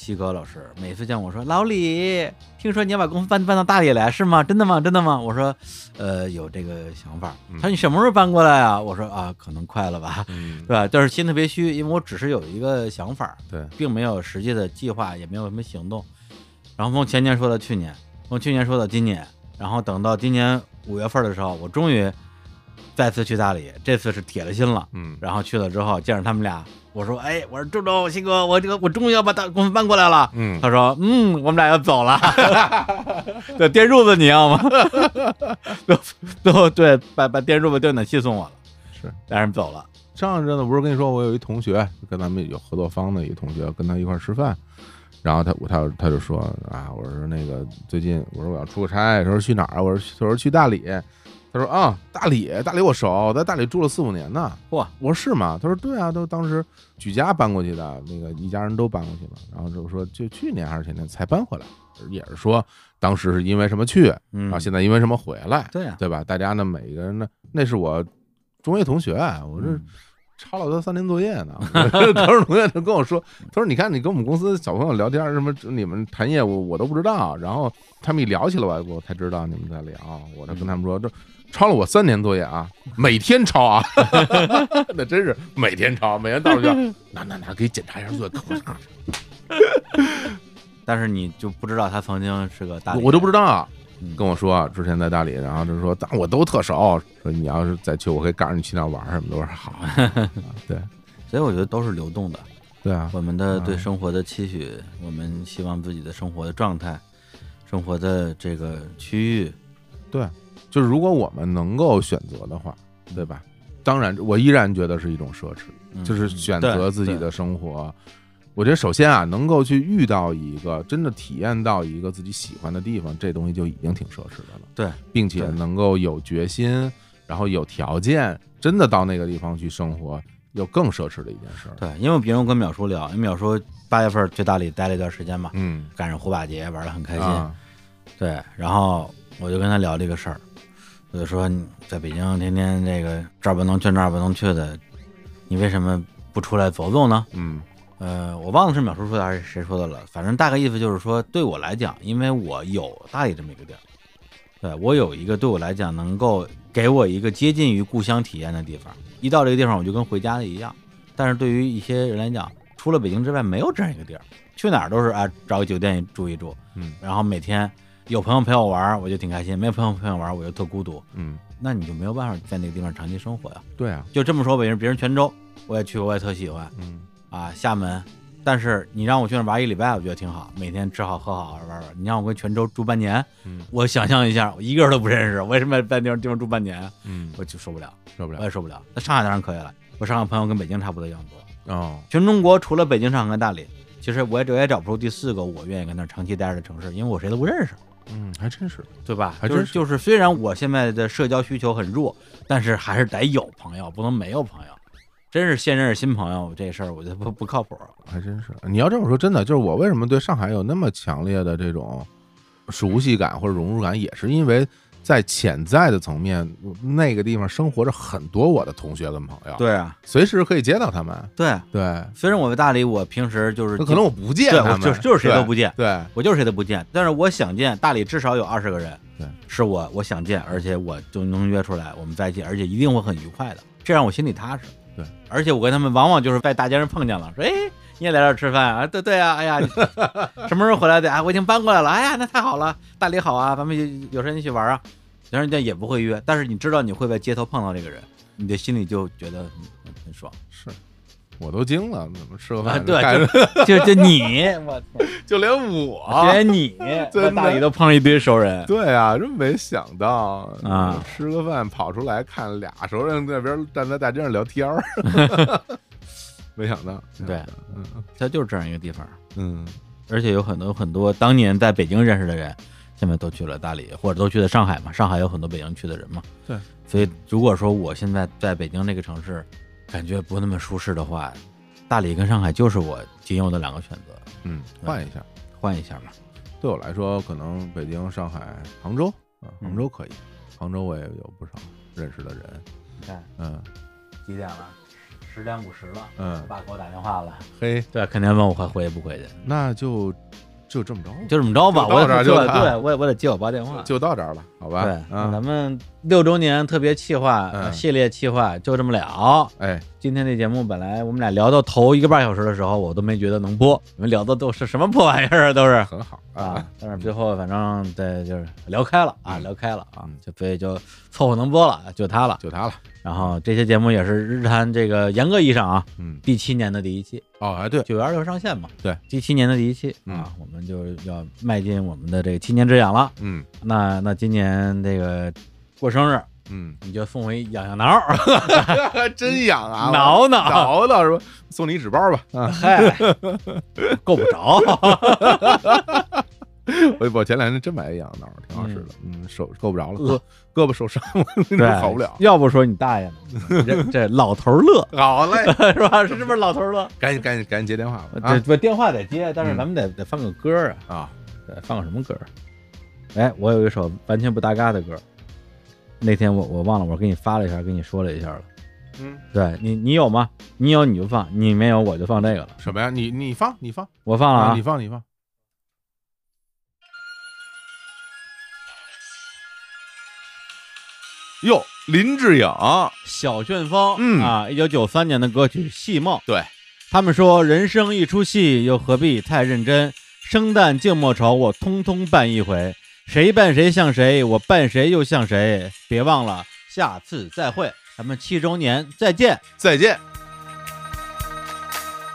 Speaker 1: 西哥老师每次见我说：“老李，听说你要把公司搬搬到大理来，是吗？真的吗？真的吗？”我说：“呃，有这个想法。”
Speaker 2: 嗯
Speaker 1: 他说：“你什么时候搬过来啊？”我说：“啊，可能快了吧，
Speaker 2: 嗯
Speaker 1: 对，吧？但是心特别虚，因为我只是有一个想法，
Speaker 2: 对，
Speaker 1: 并没有实际的计划，也没有什么行动。然后从前年说到去年，从去年说到今年，然后等到今年五月份的时候，我终于再次去大理，这次是铁了心了。
Speaker 2: 嗯
Speaker 1: 然后去了之后见着他们俩，我说：“哎，我说周周新哥，我这个我终于要把大公司搬过来了。”
Speaker 2: 嗯
Speaker 1: 他说：“嗯，我们俩要走了。(laughs) 对，电褥子你要吗？最后最后对，把把电褥子、电暖气送我了，
Speaker 2: 是
Speaker 1: 俩人走了。
Speaker 2: 上一阵子不是跟你说，我有一同学跟咱们有合作方的一个同学，跟他一块吃饭，然后他我他他就说啊，我说那个最近我说我要出个差，他说去哪儿啊？我说他说去大理，他说啊大理大理我熟，在大理住了四五年呢。
Speaker 1: 哇，
Speaker 2: 我说是吗？他说对啊，都当时举家搬过去的，那个一家人都搬过去了，然后就说就去年还是前年才搬回来，也是说当时是因为什么去，
Speaker 1: 嗯，
Speaker 2: 然后现在因为什么回来，
Speaker 1: 对呀、
Speaker 2: 对吧？大家呢每个人呢，那是我中学同学，我这。
Speaker 1: 嗯
Speaker 2: 抄了他三年作业呢。我高中同学就跟我说，他说：“你看，你跟我们公司小朋友聊天，什么你们谈业务，我都不知道。然后他们一聊起来，我我才知道你们在聊。我就跟他们说，这抄了我三年作业啊，每天抄啊，那真是每天抄，每天到了就拿拿拿，给检查一下作业。
Speaker 1: 但是你就不知道他曾经是个大，
Speaker 2: 我都不知道啊。跟我说之前在大理，然后就说，但我都特熟，说你要是再去，我可以告诉你去那玩儿什么都是好。(laughs) 啊对
Speaker 1: 所以我觉得都是流动的。
Speaker 2: 对啊，
Speaker 1: 我们的对
Speaker 2: 嗯
Speaker 1: 生活的期许，我们希望自己的生活的状态、生活的这个区域，
Speaker 2: 对，就是如果我们能够选择的话，对吧？当然，我依然觉得是一种奢侈，
Speaker 1: 嗯
Speaker 2: 就是选择自己的生活。我觉得首先啊，能够去遇到一个真的体验到一个自己喜欢的地方，这东西就已经挺奢侈的了。
Speaker 1: 对，
Speaker 2: 并且能够有决心，然后有条件，真的到那个地方去生活，又更奢侈的一件事儿。
Speaker 1: 对，因为别人我跟淼叔聊，因为淼叔八月份去大理待了一段时间嘛，
Speaker 2: 嗯，
Speaker 1: 赶上火把节玩的很开心，
Speaker 2: 啊，
Speaker 1: 对，然后我就跟他聊这个事儿，我就说在北京天天这个这儿不能去那儿不能去的，你为什么不出来走走呢？
Speaker 2: 嗯
Speaker 1: 呃，我忘了是淼叔说的还是谁说的了，反正大概意思就是说，对我来讲，因为我有大理这么一个地儿，对我有一个对我来讲能够给我一个接近于故乡体验的地方，一到这个地方我就跟回家的一样。但是对于一些人来讲，除了北京之外，没有这样一个地儿，去哪儿都是啊找个酒店住一住，
Speaker 2: 嗯
Speaker 1: 然后每天有朋友陪我玩儿，我就挺开心；没有朋友陪我玩儿，我就特孤独。
Speaker 2: 嗯，
Speaker 1: 那你就没有办法在那个地方长期生活呀。
Speaker 2: 对啊，
Speaker 1: 就这么说，别人别人泉州我也去过，我也特喜欢。
Speaker 2: 嗯
Speaker 1: 啊，厦门。但是你让我去那玩一礼拜，我觉得挺好，每天吃好喝好玩玩。你让我跟泉州住半年，
Speaker 2: 嗯
Speaker 1: 我想象一下，我一个人都不认识，为什么在地方地方住半年？
Speaker 2: 嗯，
Speaker 1: 我就受不了，
Speaker 2: 受不了
Speaker 1: 我也受不了。那上海当然可以了，我上海朋友跟北京差不多一样多。
Speaker 2: 哦，
Speaker 1: 全中国除了北京、上海跟大理，其实我也我也找不出第四个我愿意跟那长期待着的城市，因为我谁都不认识，
Speaker 2: 嗯，还真是，
Speaker 1: 对吧？
Speaker 2: 还真是
Speaker 1: 就是就是，虽然我现在的社交需求很弱，但是还是得有朋友，不能没有朋友。真是现认识新朋友这事儿，我觉得不不靠谱。
Speaker 2: 还真是。你要这么说，真的就是我为什么对上海有那么强烈的这种熟悉感或者融入感，也是因为在潜在的层面，那个地方生活着很多我的同学跟朋友，，
Speaker 1: 对啊，
Speaker 2: 随时可以见到他们。
Speaker 1: 对。
Speaker 2: 对，
Speaker 1: 虽然我在大理，我平时就是
Speaker 2: 可能我不见
Speaker 1: 对我
Speaker 2: 他们，
Speaker 1: 就是就是谁都不见，
Speaker 2: 对，
Speaker 1: 我就是谁都不见，但是我想见大理至少有二十个人，
Speaker 2: 对，
Speaker 1: 是我我想见，而且我就能约出来，我们在一起，而且一定会很愉快的，这让我心里踏实。
Speaker 2: 对，
Speaker 1: 而且我跟他们往往就是在大街上碰见了，说哎，你也来这儿吃饭啊？对对啊，哎呀，你 (laughs) 什么时候回来的？啊，我已经搬过来了，哎呀，那太好了，大理好啊，咱们有有时间一起玩啊。然后人家也不会约，但是你知道你会在街头碰到这个人，你的心里就觉得很很爽。
Speaker 2: 是。我都惊了，怎么吃个
Speaker 1: 啊，
Speaker 2: 饭
Speaker 1: 对，就就 (laughs) 就你，(laughs) 我操！
Speaker 2: 就连我，
Speaker 1: 连你 (laughs)
Speaker 2: 真的
Speaker 1: 在大理都碰上一堆熟人，
Speaker 2: 对啊，真没想到
Speaker 1: 啊！
Speaker 2: 吃个饭跑出来看俩熟人在那边站在大街上聊天儿，没想到，
Speaker 1: 对，
Speaker 2: 嗯
Speaker 1: 它就是这样一个地方，
Speaker 2: 嗯
Speaker 1: 而且有很多很多当年在北京认识的人，现在都去了大理，或者都去了上海嘛。上海有很多北京去的人嘛，
Speaker 2: 对。
Speaker 1: 所以如果说我现在在北京这个城市感觉不那么舒适的话，大理跟上海就是我仅有的两个选择，
Speaker 2: 嗯，换一下。
Speaker 1: 换一下嘛。
Speaker 2: 对我来说，可能北京、上海、杭州啊，
Speaker 1: 嗯。
Speaker 2: 杭州可以，杭州我也有不少认识的人，
Speaker 1: 你看
Speaker 2: 嗯。
Speaker 1: 几点了？十点五十了，
Speaker 2: 嗯，
Speaker 1: 爸给我打电话了，
Speaker 2: 嘿，
Speaker 1: 对，肯定问我还回不回去，
Speaker 2: 那就就这么着吧，
Speaker 1: 就这么着吧，我得对
Speaker 2: 这儿就
Speaker 1: 对，我得我得接我爸电话，
Speaker 2: 就到这儿了，好吧？
Speaker 1: 对，咱们六周年特别企划、
Speaker 2: 嗯。
Speaker 1: 系列企划就这么了。
Speaker 2: 哎，
Speaker 1: 今天这节目本来我们俩聊到头一个半小时的时候，我都没觉得能播，你们聊的都是什么破玩意儿啊，都是。
Speaker 2: 很好
Speaker 1: 啊。
Speaker 2: 啊，。
Speaker 1: 但是最后反正对就是聊开了啊，
Speaker 2: 嗯
Speaker 1: 聊开了啊
Speaker 2: 嗯，
Speaker 1: 就所以就凑合能播了，就它了。
Speaker 2: 就他了，
Speaker 1: 然后这些节目也是日坛这个严格意义上啊，
Speaker 2: 嗯，
Speaker 1: 第七年的第一期，
Speaker 2: 哦，哎，对，
Speaker 1: 九月二十六上线嘛，
Speaker 2: 对，
Speaker 1: 第七年的第一期。
Speaker 2: 嗯。
Speaker 1: 啊，我们就要迈进我们的这个七年之痒了。
Speaker 2: 嗯。
Speaker 1: 那那今年这个过生日，
Speaker 2: 嗯，
Speaker 1: 你就送我一痒痒挠，(laughs)
Speaker 2: 真痒啊，
Speaker 1: 挠挠，
Speaker 2: 挠挠是吧？送你一纸包吧，啊，
Speaker 1: 嗨，够不着。(laughs) (laughs)
Speaker 2: 我我前两天真买一痒挠，挺好使的，嗯，手够不着了，
Speaker 1: 胳
Speaker 2: 胳膊受伤了，(laughs)
Speaker 1: 对，
Speaker 2: 好不了。
Speaker 1: 要不说你大爷呢，这这老头乐
Speaker 2: 好嘞，(laughs)
Speaker 1: 是吧？是不是老头乐？
Speaker 2: 赶紧赶紧赶紧接电话吧啊
Speaker 1: 这这电话得接，但是
Speaker 2: 嗯
Speaker 1: 咱们得得放个歌啊，
Speaker 2: 啊！
Speaker 1: 得放个什么歌？哎，我有一首完全不搭嘎的歌，那天我我忘了，我给你发了一下，跟你说了一下了。
Speaker 2: 嗯，
Speaker 1: 对你你有吗？你有你就放，你没有我就放这个了。
Speaker 2: 什么呀？你你放你放
Speaker 1: 我放了啊
Speaker 2: 你，放你放。哟，林志颖，
Speaker 1: 小旋风，
Speaker 2: 嗯
Speaker 1: 啊，一九九三年的歌曲《戏梦》。
Speaker 2: 对
Speaker 1: 他们说，人生一出戏，又何必太认真？生旦净末丑，我通通扮一回。谁扮谁像谁，我扮谁又像谁。别忘了，下次再会，咱们七周年再见。
Speaker 2: 再见。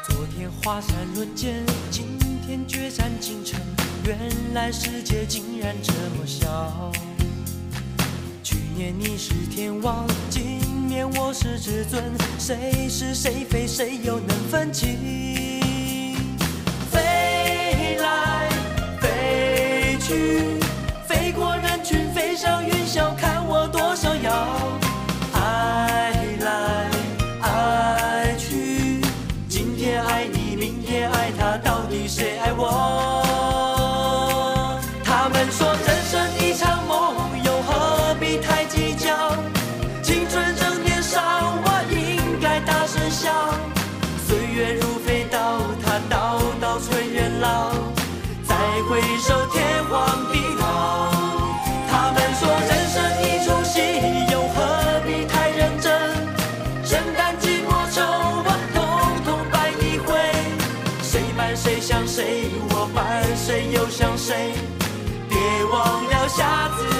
Speaker 3: 昨天华山论剑，今天决战京城。原来世界竟然这么小。年你是天王今年我是至尊谁是谁非谁又能分清飞来飞去飞过人群飞上云霄看谁？别忘了下次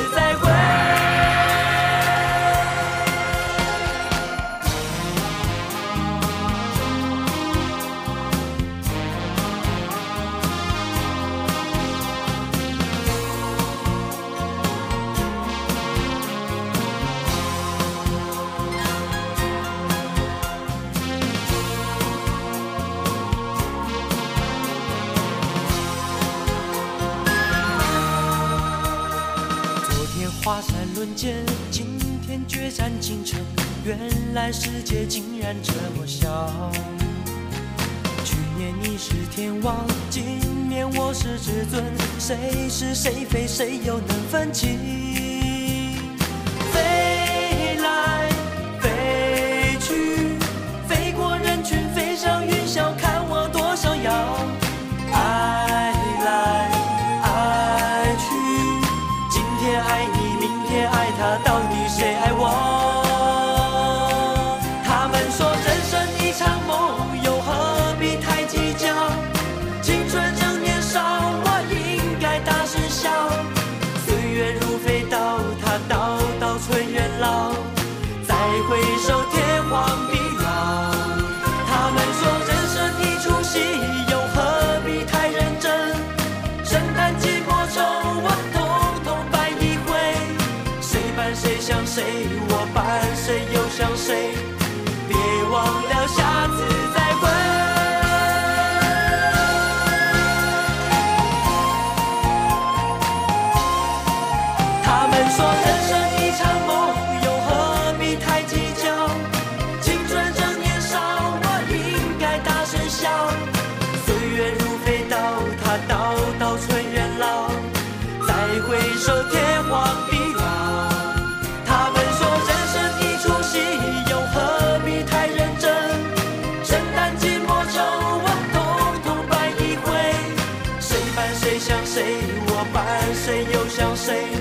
Speaker 3: 瞬间，今天决战京城，原来世界竟然这么小。去年你是天王，今年我是至尊，谁是谁非，谁又能分清？飞来飞去，飞过人群，飞上云霄。say